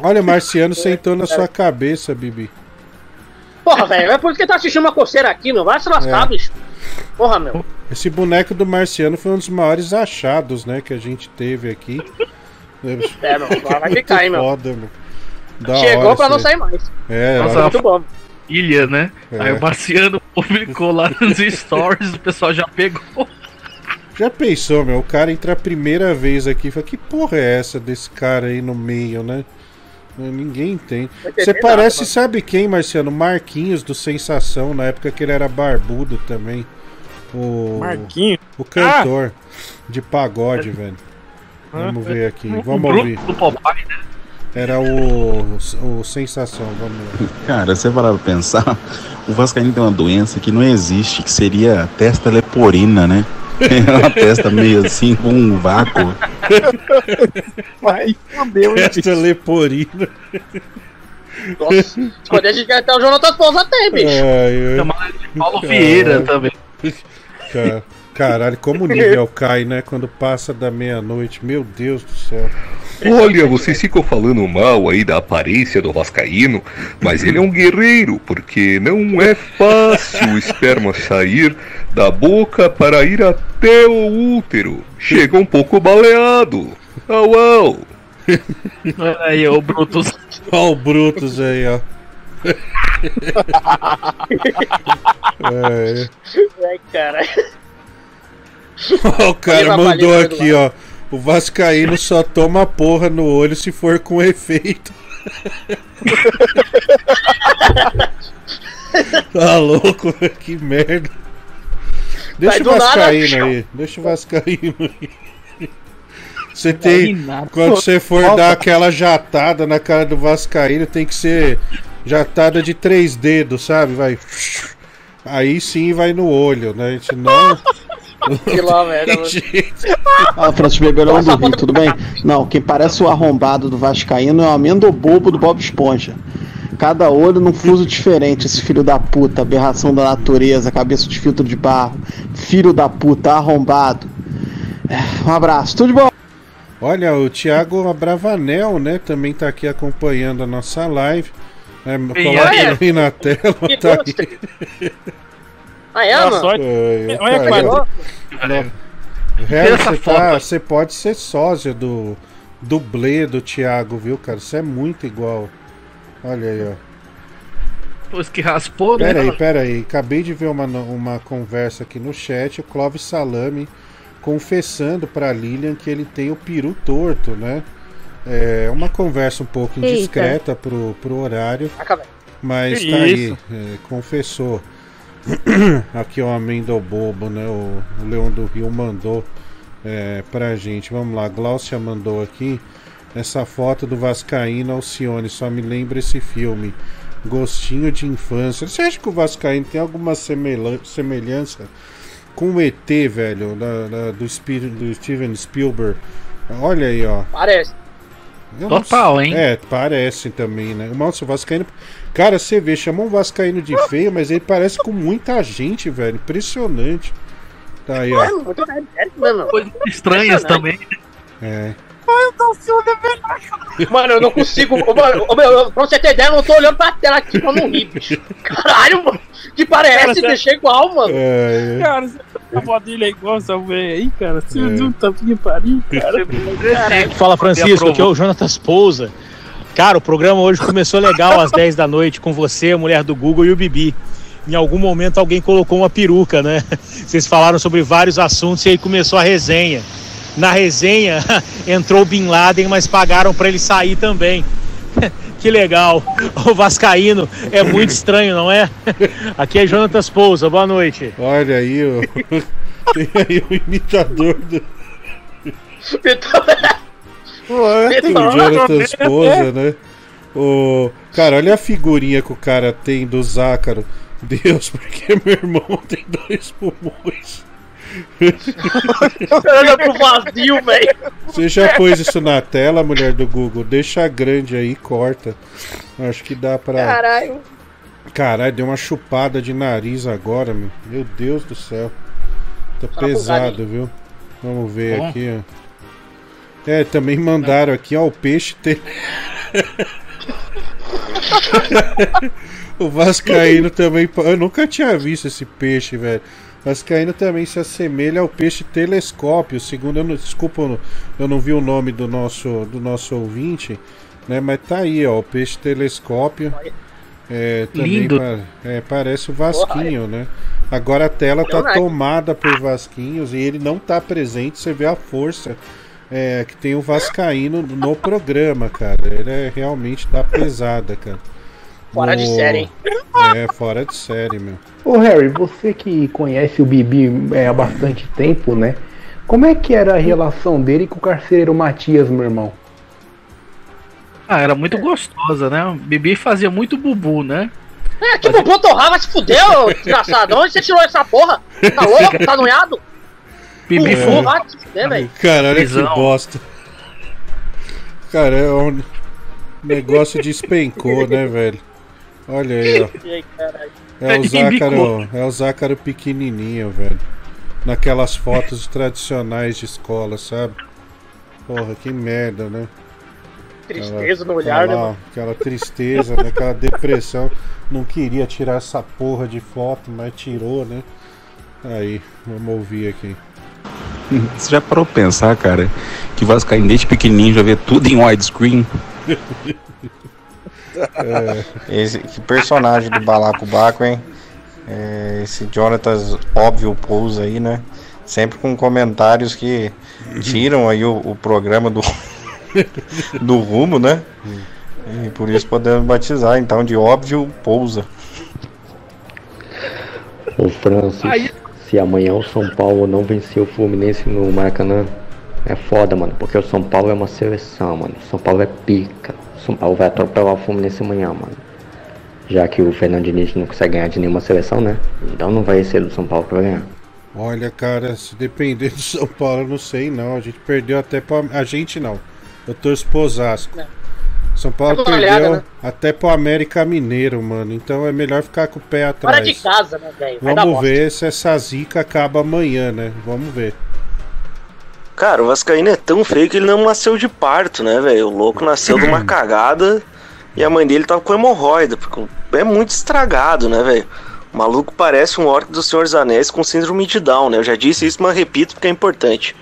Olha, Marciano sentou na sua cabeça, Bibi. Porra, velho, é por isso que tá assistindo uma coceira aqui, meu. Vai se lascar, É. bicho. Porra, meu. Esse boneco do Marciano foi um dos maiores achados, né? Que a gente teve aqui. É, meu, vai ficar, hein, meu. Foda, meu. Da Chegou hora pra não sair mais. É, Nossa, olha- Muito bom. Ilha, né? É. Aí o Marciano publicou lá nos stories, o pessoal já pegou. Já pensou, meu? O cara entra a primeira vez aqui e fala: Que porra é essa desse cara aí no meio, né? Ninguém tem. Você nada, parece, mano. sabe quem, Marciano? Marquinhos do Sensação, na época que ele era barbudo também. O. Marquinhos? O cantor de pagode, velho. Vamos ver aqui. Vamos ouvir. do Popeye, né? Era o, o Sensação, vamos lá. Cara, você parar pra pensar, o Vascaíno tem uma doença que não existe, que seria a testa leporina, né? É uma testa meio assim, com um vácuo. Vai, fodeu? Testa leporina. Nossa, poder, a gente quer até o Jonathan Pousa tem, bicho. Ai, ai. Chamar ele de Paulo Vieira também. Ca- Caralho, como o nível cai, né? Quando passa da meia-noite. Meu Deus do céu. Olha, vocês ficam falando mal aí da aparência do Vascaíno, mas ele é um guerreiro, porque não é fácil o esperma sair da boca para ir até o útero. Chega um pouco baleado. Au, au. Aí, o Brutus. Olha o Brutus aí, ó. É. Ai, cara. Ó, o cara mandou aqui, ó. O Vascaíno só toma porra no olho se for com efeito. tá louco, que merda. Deixa Vai o nada, Vascaíno chão. aí, deixa o Vascaíno aí. Você tem. nada. Quando você for dar aquela jatada na cara do Vascaíno, tem que ser jatada de três dedos, sabe? Vai. Aí sim vai no olho, né? Senão. Que lá, mano. Ah, Francis Bebelão do Rio, tudo bem? Não, quem parece o arrombado do Vascaíno é o amendo bobo do Bob Esponja. Cada olho num fuso diferente, esse filho da puta, aberração da natureza, cabeça de filtro de barro, filho da puta, arrombado. É, Um abraço, tudo de bom? Olha, o Thiago Abravanel, né, também tá aqui acompanhando a nossa live. É, coloca aí na tela, tá aí. Ah, é, mano? olha, Ai, olha que aí, Essa você, tá, aí. você pode ser sósia do dublê do Thiago, viu, cara? Você é muito igual. Olha aí, ó. Depois que raspou, né? Pera aí, pera aí. Acabei de ver uma, uma conversa aqui no chat. O Clóvis Salame confessando pra Lilian que ele tem o peru torto, né? É uma conversa um pouco Eita. indiscreta pro, pro horário. Mas Que tá aí, isso? é, confessou. Aqui o Amendo Bobo, né? O, o Leão do Rio mandou é, pra gente. Vamos lá, Glaucia mandou aqui. Essa foto do Vascaíno Alcione só me lembra esse filme. Gostinho de infância. Você acha que o Vascaíno tem alguma semelhança com o ET, velho? Da, da- do, do Steven Spielberg? Olha aí, ó. Parece. Eu Total, hein? É, parece também, né? Nossa, o Vascaíno. Cara, você vê, chamou um Vascaíno de feio, mas ele parece com muita gente, velho. Impressionante. Tá aí, ó. Sério mesmo. Estranhas também. É. Ai, eu tô ciúme, velho. Mano, eu não consigo. Ô, mano, eu- pra você ter ideia, eu não tô olhando pra tela aqui pra não rir, bicho. Caralho, mano. Que parece, Cara, deixa igual, mano. É, Cara, a voz dele é igual essa velha aí, cara. Se É. não tá que pariu, cara. Fala Francisco, aqui é o Jonatas Pousa. Cara, o programa hoje começou legal às 10 da noite com você, a mulher do Google e o Bibi. Em algum momento alguém colocou uma peruca, né? Vocês falaram sobre vários assuntos e aí começou a resenha. Na resenha entrou o Bin Laden, mas pagaram pra ele sair também. Que legal. O Vascaíno é muito estranho, não é? Aqui é Jonatas Pousa, boa noite. Olha aí, ó. Tem aí o imitador do. Tem o Jonathan Esposa, né? O... Cara, olha a figurinha que o cara tem do Zácaro. Deus, porque meu irmão tem dois pulmões. Olha pro vazio, velho. Você já pôs isso na tela, mulher do Google? Deixa grande aí, corta. Acho que dá pra. Caralho. Caralho, deu uma chupada de nariz agora, meu. Meu Deus do céu. Tá pesado, viu? Vamos ver Bom. aqui, ó. É, também mandaram aqui, ó, o peixe tem. o Vascaíno também. Eu nunca tinha visto esse peixe, velho. Vascaíno também se assemelha ao peixe telescópio. Segundo, eu não, desculpa, eu não, eu não vi o nome do nosso, do nosso ouvinte, né? Mas tá aí, ó, o peixe telescópio. É, também Lindo. pa- é, parece o Vasquinho, né? Agora a tela tá tomada por Vasquinhos e ele não tá presente. Você vê a força é, que tem o Vascaíno no programa, cara. Ele é realmente da pesada, cara. Fora de série, hein? É, fora de série, meu. Ô Harry, você que conhece o Bibi é, há bastante tempo, né? Como é que era a relação dele com o carcereiro Matias, meu irmão? Ah, era muito gostosa, né? O Bibi fazia muito bubu, né? É, que bubu torrar, vai se fuder, ô desgraçado. Onde você tirou essa porra? Tá louco? Tá noiado? Vai se fuder, velho. Cara, olha que bosta. Cara, é um negócio despencou, né, velho? Olha aí, ó. Aí. É o. Zácaro, é o Zácaro pequenininho, velho. Naquelas fotos tradicionais de escola, sabe? Porra, que merda, né? Tristeza no Aquela- olhar, né, aquela- mano? Aquela tristeza, né? Aquela depressão. Não queria tirar essa porra de foto, mas tirou, né? Aí, vamos ouvir aqui. Você já parou pra pensar, cara, que o Vascaíno desde pequenininho já vê tudo em widescreen? É. Esse que personagem do Balacobaco, hein? É, esse Jonatas óbvio pousa aí, né? Sempre com comentários que tiram aí o, o programa do, do rumo, né? E por isso podemos batizar então de óbvio pousa. Ô Francis, se amanhã o São Paulo não vencer o Fluminense no Maracanã, é foda, mano, porque o São Paulo é uma seleção, mano. O São Paulo é pica. O São Paulo vai atropelar o Fluminense amanhã, mano. Já que o Fernando Diniz não consegue ganhar de nenhuma seleção, né? Então não vai ser do São Paulo vai ganhar. Olha, cara, se depender do São Paulo, eu não sei não. A gente perdeu até pro. A gente não. Eu torço pro Osasco. São Paulo uma perdeu olhada, né? até pro América Mineiro, mano. Então é melhor ficar com o pé atrás. Fora de casa, né, velho? Vamos bosta. ver se essa zica acaba amanhã, né? Vamos ver. Cara, o Vascaíno é tão feio que ele não nasceu de parto, né, velho? O louco nasceu de uma cagada e a mãe dele tava com hemorroida. porque É muito estragado, né, velho? O maluco parece um orc do Senhor dos Anéis com síndrome de Down, né? Eu já disse isso, mas repito porque é importante.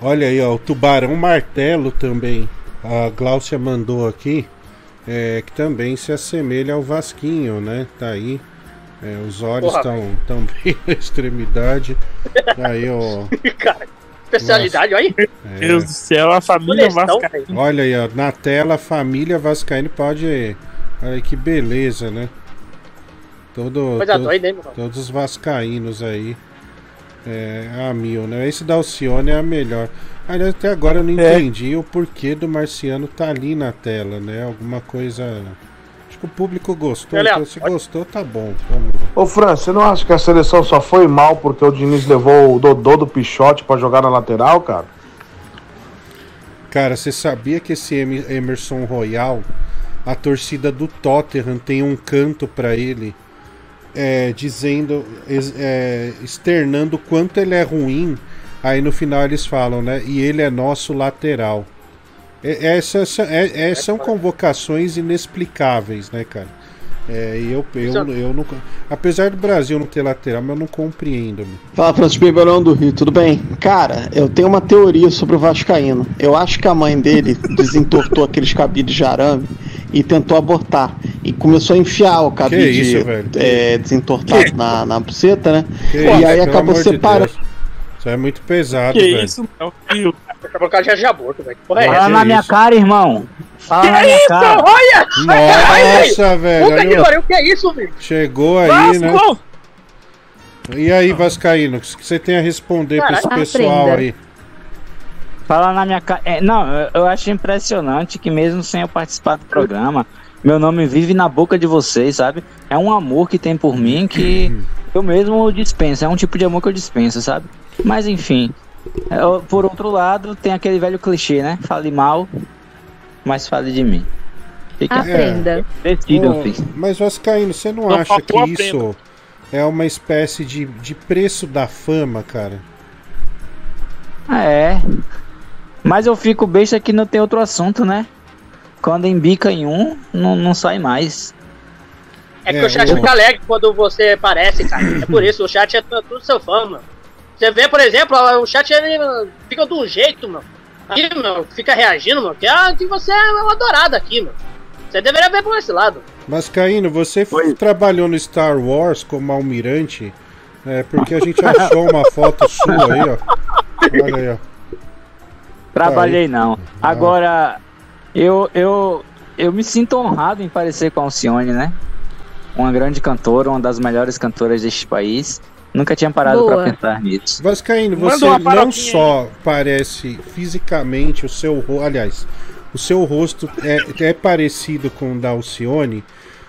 Olha aí, ó, o Tubarão Martelo também. A Gláucia mandou aqui. é, que também se assemelha ao Vasquinho, né? Tá aí. É, os olhos estão tão bem na extremidade. Aí, ó. Cara, especialidade, olha aí. É. Deus do céu, a família. Vascaína. Olha aí, ó, na tela a família Vascaíno pode. Olha aí que beleza, né? Todo, Coisa todo- doida, hein, meu todos os vascaínos aí. É, a mil, né? Esse da Alcione é a melhor. Aliás, até agora eu não É. entendi o porquê do Marciano tá ali na tela, né? Alguma coisa. Acho que o público gostou. Então, se gostou, tá bom. Vamos. Ô Fran, você não acha que a seleção só foi mal porque o Diniz levou o Dodô do Pichote pra jogar na lateral, cara? Cara, você sabia que esse Em- Emerson Royal, a torcida do Tottenham tem um canto pra ele, é, dizendo, é, externando o quanto ele é ruim. Aí no final eles falam, né? E ele é nosso lateral. É- Essas, são- é- é- são convocações inexplicáveis, né, cara? É, e eu, eu, eu não. Apesar do Brasil não ter lateral, mas eu não compreendo. meu. Fala, Francisco Bemberão do Rio, tudo bem? Cara, eu tenho uma teoria sobre o Vascaíno. Eu acho que a mãe dele desentortou aqueles cabides de arame e tentou abortar. E começou a enfiar o cabide isso, velho? é, desentortado na, na buceta, né? Que e isso, aí acabou de separando. Isso é muito pesado, Que velho. isso, meu filho. Pra colocar já de aborto, velho. Porra, é Fala essa? na minha cara, irmão. Fala Que na minha isso? cara. Olha! Nossa, velho, Puta que o- pariu, que é isso, velho? Chegou aí, Vasco! né? E aí, Vascaíno, o que você tem a responder pra esse Caralho. pessoal Aprenda. aí? Fala na minha cara. É, não, eu, eu acho impressionante que mesmo sem eu participar do programa, meu nome vive na boca de vocês, sabe? É um amor que tem por mim que eu mesmo dispenso. É um tipo de amor que eu dispenso, sabe? Mas enfim. eu- por outro lado, tem aquele velho clichê, né? Fale mal, mas fale de mim. Fica Aprenda. Decidam, filho. mas, Vascaíno, você não Não acha que faltou isso é uma espécie de, de preço da fama, cara? É. Mas eu fico besta que não tem outro assunto, né? Quando embica em um, não, não sai mais. É que É, o chat o- fica alegre quando você aparece, cara. É por isso, o chat é tu- tudo seu fã, mano. Você vê, por exemplo, o chat ele fica de um jeito, mano. Aqui, meu, fica reagindo, mano, que, ah, que você é uma adorada aqui, mano. Você deveria ver por esse lado. Vascaíno, você f- trabalhou no Star Wars como almirante? É, porque a gente achou uma foto sua aí, ó. Olha aí, ó. Trabalhei Aí. não. Agora, eu, eu, eu me sinto honrado em parecer com a Alcione, né? Uma grande cantora, uma das melhores cantoras deste país. Nunca tinha parado Boa. pra pensar nisso. Vascaíno, você não só parece fisicamente o seu rosto, aliás, o seu rosto é, é parecido com o da Alcione,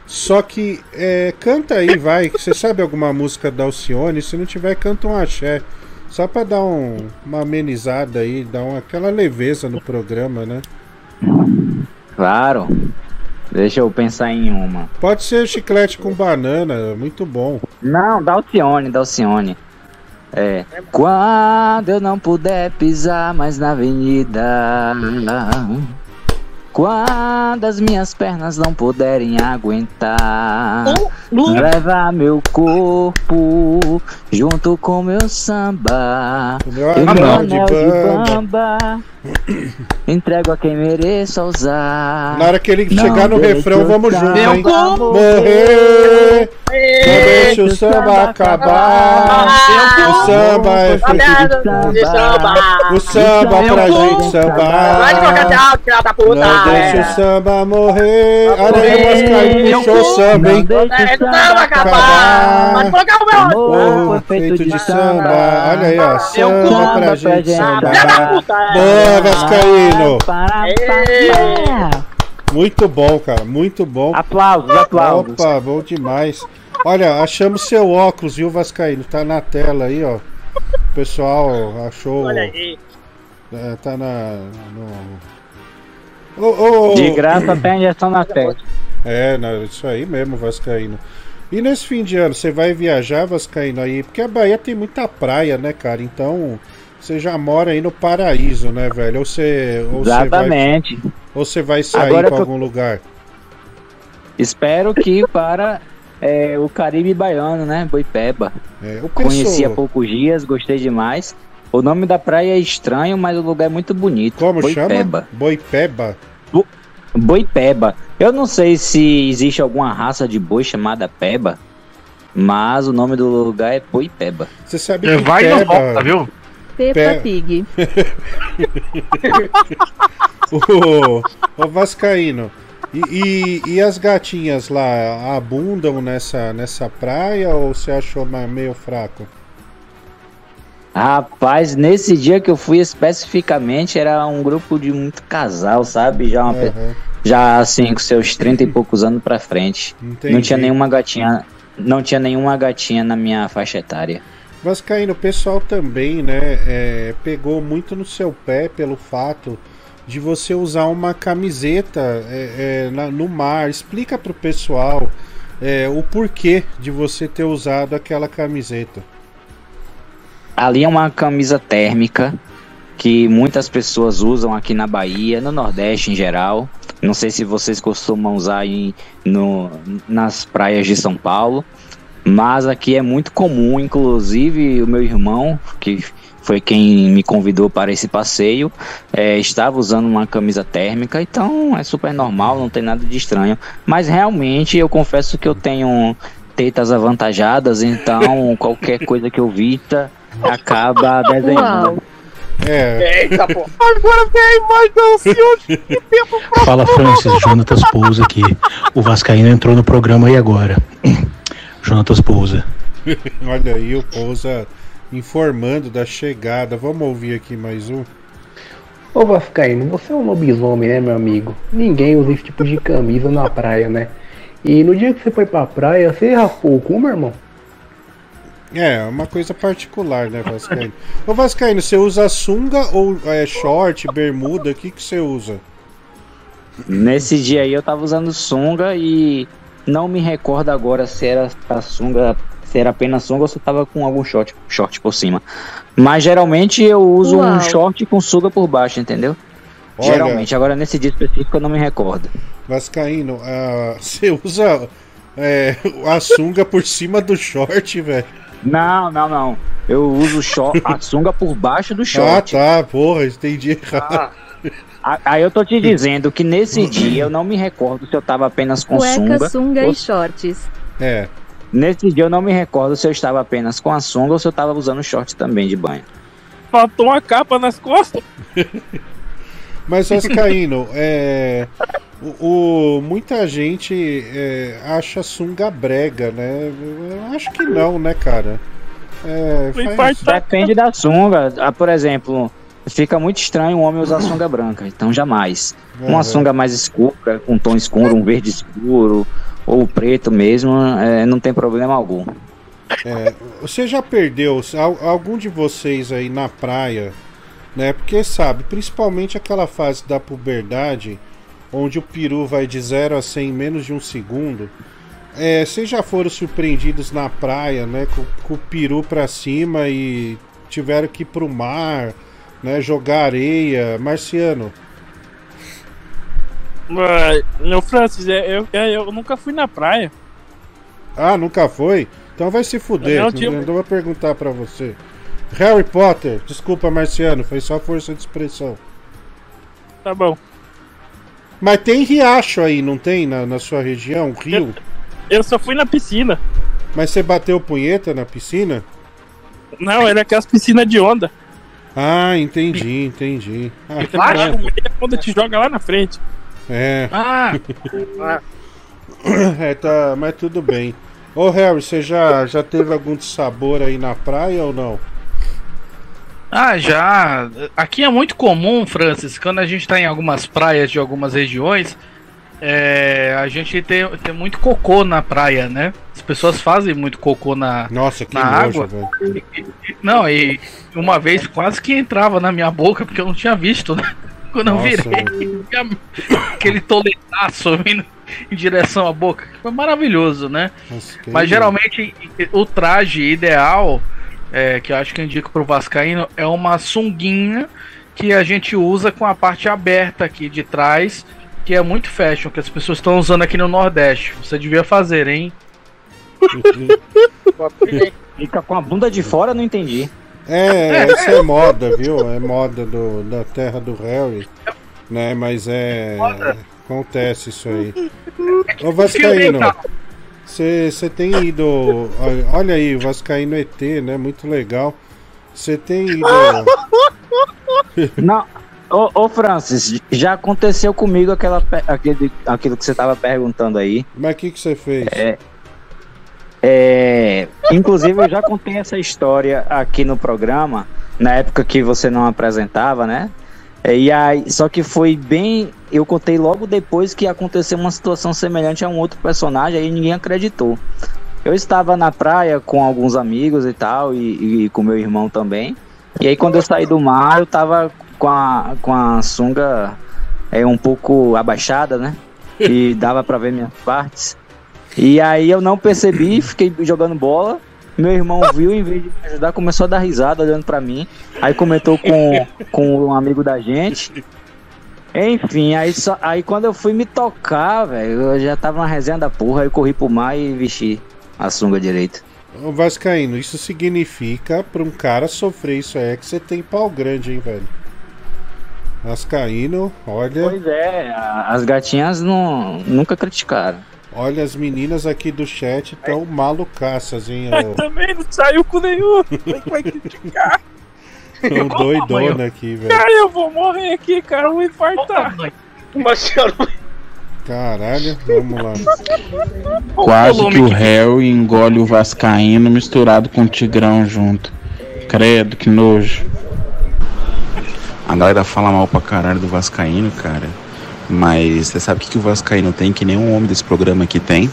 só que é, canta aí, vai, você sabe alguma música da Alcione, se não tiver, canta um axé. Só pra dar um- uma amenizada aí, dar uma, aquela leveza no programa, né? Claro. Deixa eu pensar em uma. Pode ser chiclete com banana, muito bom. Não, da Alcione, da Alcione. É. Quando eu não puder pisar mais na avenida. Quando as minhas pernas não puderem aguentar. Leva meu corpo junto com meu samba. meu e meu anel de anel de bamba. Entrego a quem mereça usar. Na hora que ele Não chegar no refrão, vamos junto, dar hein? Morrer! Não deixa o samba acabar! O samba é feito de samba. O samba pra gente sambar! Vai devagar, tchau, filha da puta. Não deixa o samba morrer! Olha aí, o Vascaíno puxou o samba, hein? É, samba acabar. Pode colocar o meu. Feito de samba! Olha aí, ó, samba pra gente sambar! Boa, Vascaíno! Muito bom, cara, muito bom. Aplausos, aplausos. Opa, bom demais. Olha, achamos seu óculos, viu, Vascaíno? Tá na tela aí, ó. O pessoal achou. Olha aí. É, tá na. No... Ô, ô, De graça tem injeção na testa. É, não, isso aí mesmo, Vascaíno. E nesse fim de ano, você vai viajar, Vascaíno, aí? Porque a Bahia tem muita praia, né, cara? Então, você já mora aí no paraíso, né, velho? Ou você. Ou você vai- Exatamente. ou você vai sair Agora pra que eu- algum lugar? Espero que para é, o Caribe Baiano, né? Boipeba. É, Conheci há poucos dias, gostei demais. O nome da praia é estranho, mas o lugar é muito bonito. Como Boipeba. chama? Boipeba? Boipeba. Eu não sei se existe alguma raça de boi chamada peba. Mas o nome do lugar é Poipeba. Você sabe É, que vai não Peba- volta, viu? Peppa Pe- Pig. Ô, ô Vascaíno, e, e, e as gatinhas lá abundam nessa, nessa praia ou você achou mais meio fraco? Rapaz, nesse dia que eu fui especificamente, era um grupo de muito casal, sabe? Já, uma Aham. já assim, com seus 30 e poucos anos pra frente. Entendi. Não tinha nenhuma gatinha. Não tinha nenhuma gatinha na minha faixa etária. Vascaíno, o pessoal também, né, é, pegou muito no seu pé pelo fato de você usar uma camiseta é, é, na- no mar. Explica pro pessoal é, o porquê de você ter usado aquela camiseta. Ali é uma camisa térmica que muitas pessoas usam aqui na Bahia, no Nordeste em geral. Não sei se vocês costumam usar em, no, nas praias de São Paulo, mas aqui é muito comum. Inclusive, o meu irmão, que foi quem me convidou para esse passeio, é, estava usando uma camisa térmica, então é super normal, não tem nada de estranho. Mas realmente eu confesso que eu tenho tetas avantajadas, então qualquer coisa que eu vista acaba desenhando. É. Eita, pô. Agora vem a imagem do senhor de tempo Fala Francis, Jonatas Pousa aqui. O Vascaíno entrou no programa aí agora. Jonatas Pousa. Olha aí o Pousa informando da chegada. Vamos ouvir aqui mais um. Ô Vascaíno, você é um lobisomem, né, meu amigo? Ninguém usa esse tipo de camisa na praia, né? E no dia que você foi pra praia, você raspou o cu, meu irmão? É, uma coisa particular, né, Vascaíno? Ô Vascaíno, você usa sunga ou é, short, bermuda? O que, que você usa? Nesse dia aí eu tava usando sunga e não me recordo agora se era a sunga, se era apenas sunga ou se eu tava com algum short, short por cima. Mas geralmente eu uso um Uau. short com sunga por baixo, entendeu? Olha. Geralmente, agora nesse dia específico eu não me recordo. Vascaíno, ah, você usa é, a sunga por cima do short, velho? Não, não, não. Eu uso short, a sunga por baixo do Ah, short. tá, porra, entendi errado. A- Aí eu tô te dizendo que nesse dia eu não me recordo se eu tava apenas com Cueca, sunga. sunga ou e shorts. É. Nesse dia eu não me recordo se eu estava apenas com a sunga ou se eu estava usando short também de banho. Faltou uma capa nas costas. Mas, Vascaíno, é, o, o- muita gente é, acha sunga brega, né? Eu acho que não, né, cara? É, faz- Depende da sunga. Ah, por exemplo, fica muito estranho um homem usar sunga branca, então jamais. Uhum. Uma sunga mais escura, com tom escuro, um verde escuro, ou preto mesmo, é, não tem problema algum. É, você já perdeu al- algum de vocês aí na praia, né? Porque sabe, principalmente aquela fase da puberdade, onde o peru vai de 0 a 100 em menos de um segundo. É, vocês já foram surpreendidos na praia, né? Com, com o peru pra cima e tiveram que ir pro mar, né? Jogar areia. Marciano. Mas, Meu Francis, é, eu, é, eu nunca fui na praia. Ah, nunca foi? Então vai se fuder. Não, Não, tio. não vou perguntar pra você. Harry Potter, desculpa, Marciano, foi só força de expressão. Tá bom. Mas tem riacho aí, não tem? Na, na sua região? Rio? Eu só fui na piscina. Mas você bateu punheta na piscina? Não, era aquelas piscinas de onda. Ah, entendi, entendi. Ah, que Baixo, bom. a onda te joga lá na frente. É. Ah! é, tá, mas tudo bem. Ô Harry, você já, já teve algum sabor aí na praia ou não? Ah, já. Aqui é muito comum, Francis, quando a gente tá em algumas praias de algumas regiões, é, a gente tem, tem muito cocô na praia, né? As pessoas fazem muito cocô na, Nossa, que na água. velho. Não, e uma vez quase que entrava na minha boca, porque eu não tinha visto, né? Quando Nossa, eu virei, aquele toletaço vindo em direção à boca. Foi maravilhoso, né? que Mas geralmente o traje ideal, é, que eu acho que eu indico pro Vascaíno, é uma sunguinha que a gente usa com a parte aberta aqui de trás, que é muito fashion, que as pessoas estão usando aqui no Nordeste. Você devia fazer, hein? Fica com a bunda de fora, não entendi. É, essa é moda, viu? É moda do, da terra do Harry. Né? Mas é. Acontece isso aí. Ô Vascaíno, Você tem ido. olha- Olha aí, o Vascaíno ET, né? Muito legal. Você tem ido. Não, ô, ô Francis, já aconteceu comigo aquela, aquele, aquilo que você tava perguntando aí. Mas o que que você fez? É, é, inclusive, eu já contei essa história aqui no programa, na época que você não apresentava, né? É, E aí, só que foi bem. Eu contei logo depois que aconteceu uma situação semelhante a um outro personagem, aí ninguém acreditou. Eu estava na praia com alguns amigos e tal, e, e com meu irmão também. E aí, quando eu saí do mar, eu tava com a, com a sunga é, um pouco abaixada, né? E dava pra ver minhas partes. E aí eu não percebi, fiquei jogando bola. Meu irmão viu, em vez de me ajudar, começou a dar risada olhando pra mim. Aí comentou com, com um amigo da gente. Enfim, aí, só, aí quando eu fui me tocar, velho, eu já tava na resenha da porra, aí eu corri pro mar e vesti a sunga direito. Ô Vascaíno, isso significa pra um cara sofrer isso aí é que você tem pau grande, hein, velho? Vascaíno, olha. Pois é, as gatinhas não, nunca criticaram. Olha, as meninas aqui do chat tão malucaças, hein? ô. Também não saiu com nenhum. Como é que vai criticar? Tão doidona aqui, velho. Cara, eu vou morrer aqui, cara. Eu vou infartar. Marcelo. Caralho, vamos lá. Quase que o réu engole o Vascaíno misturado com o Tigrão junto. Credo, que nojo. A galera fala mal pra caralho do Vascaíno, cara. Mas você sabe o que, que o Vascaíno tem que nenhum homem desse programa aqui tem?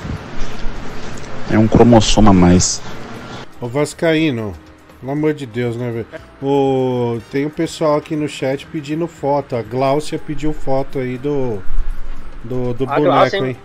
É um cromossomo a mais. Ô Vascaíno, pelo amor de Deus, né, velho? O... Tem um pessoal aqui no chat pedindo foto. A Gláucia pediu foto aí do. Do, do boneco, Gláucia, hein?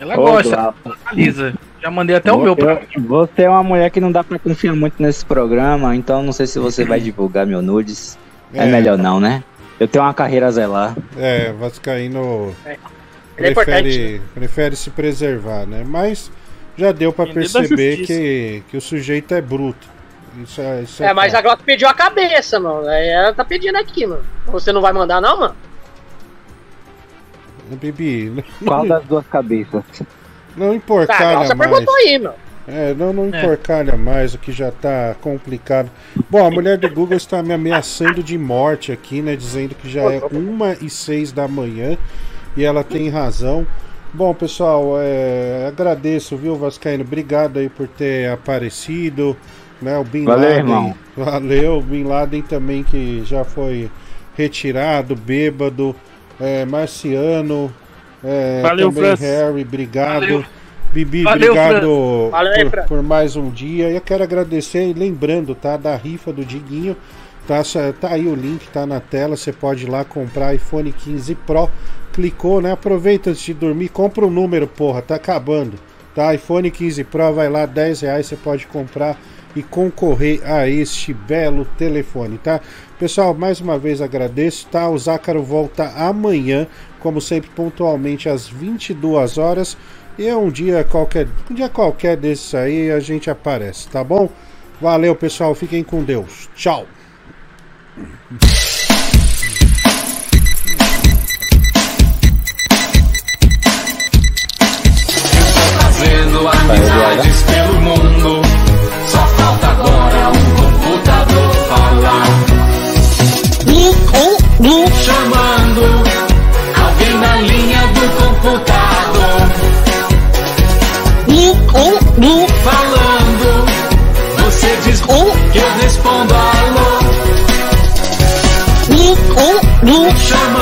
Ela Ô, gosta, analisa. Já mandei até o meu pra Eu- Você é uma mulher que não dá pra confiar muito nesse programa, então não sei se você vai divulgar meu nudes. É, É. melhor não, né? Eu tenho uma carreira a zelar. É, Vascaíno Ele é prefere, importante. prefere se preservar, né? Mas já deu pra da perceber que, que o sujeito é bruto. Isso é, isso É, mas a. Glock pediu a cabeça, mano. Aí Ela tá pedindo aqui, mano. Você não vai mandar, não, mano? Bibi, não, Qual das duas cabeças? não Tá, imporcalha você mais. perguntou aí, meu. É, não, não enforcalha mais, o que já tá complicado. Bom, a mulher do Google está me ameaçando de morte aqui, né? Dizendo que já é uma e seis da manhã e ela tem razão. Bom, pessoal, é, agradeço, viu, Vascaíno? Obrigado aí por ter aparecido. Né, o Bin Valeu, Laden. irmão. Valeu, o Bin Laden também que já foi retirado, bêbado. É, Marciano. É, Valeu, também Francis. Harry, obrigado. Valeu. Bibi, Valeu, obrigado. Valeu por, por mais um dia. Eu quero agradecer lembrando, tá? Da rifa do Diguinho. Tá, tá aí o link, tá na tela. Você pode ir lá comprar iPhone 15 Pro. Clicou, né? Aproveita antes de dormir. Compra o número, porra. Tá acabando. Tá? iPhone 15 Pro, vai lá, 10 reais. Você pode comprar e concorrer a este belo telefone, tá? Pessoal, mais uma vez agradeço, tá? O Zácaro volta amanhã, como sempre, pontualmente às 22 horas. E é um dia qualquer, um dia qualquer desses aí a gente aparece, tá bom? Valeu, pessoal. Fiquem com Deus. Tchau. Fazendo amizades pelo mundo. Chamando. Alguém na linha do computador. Falando, você diz que eu respondo alô. Chamando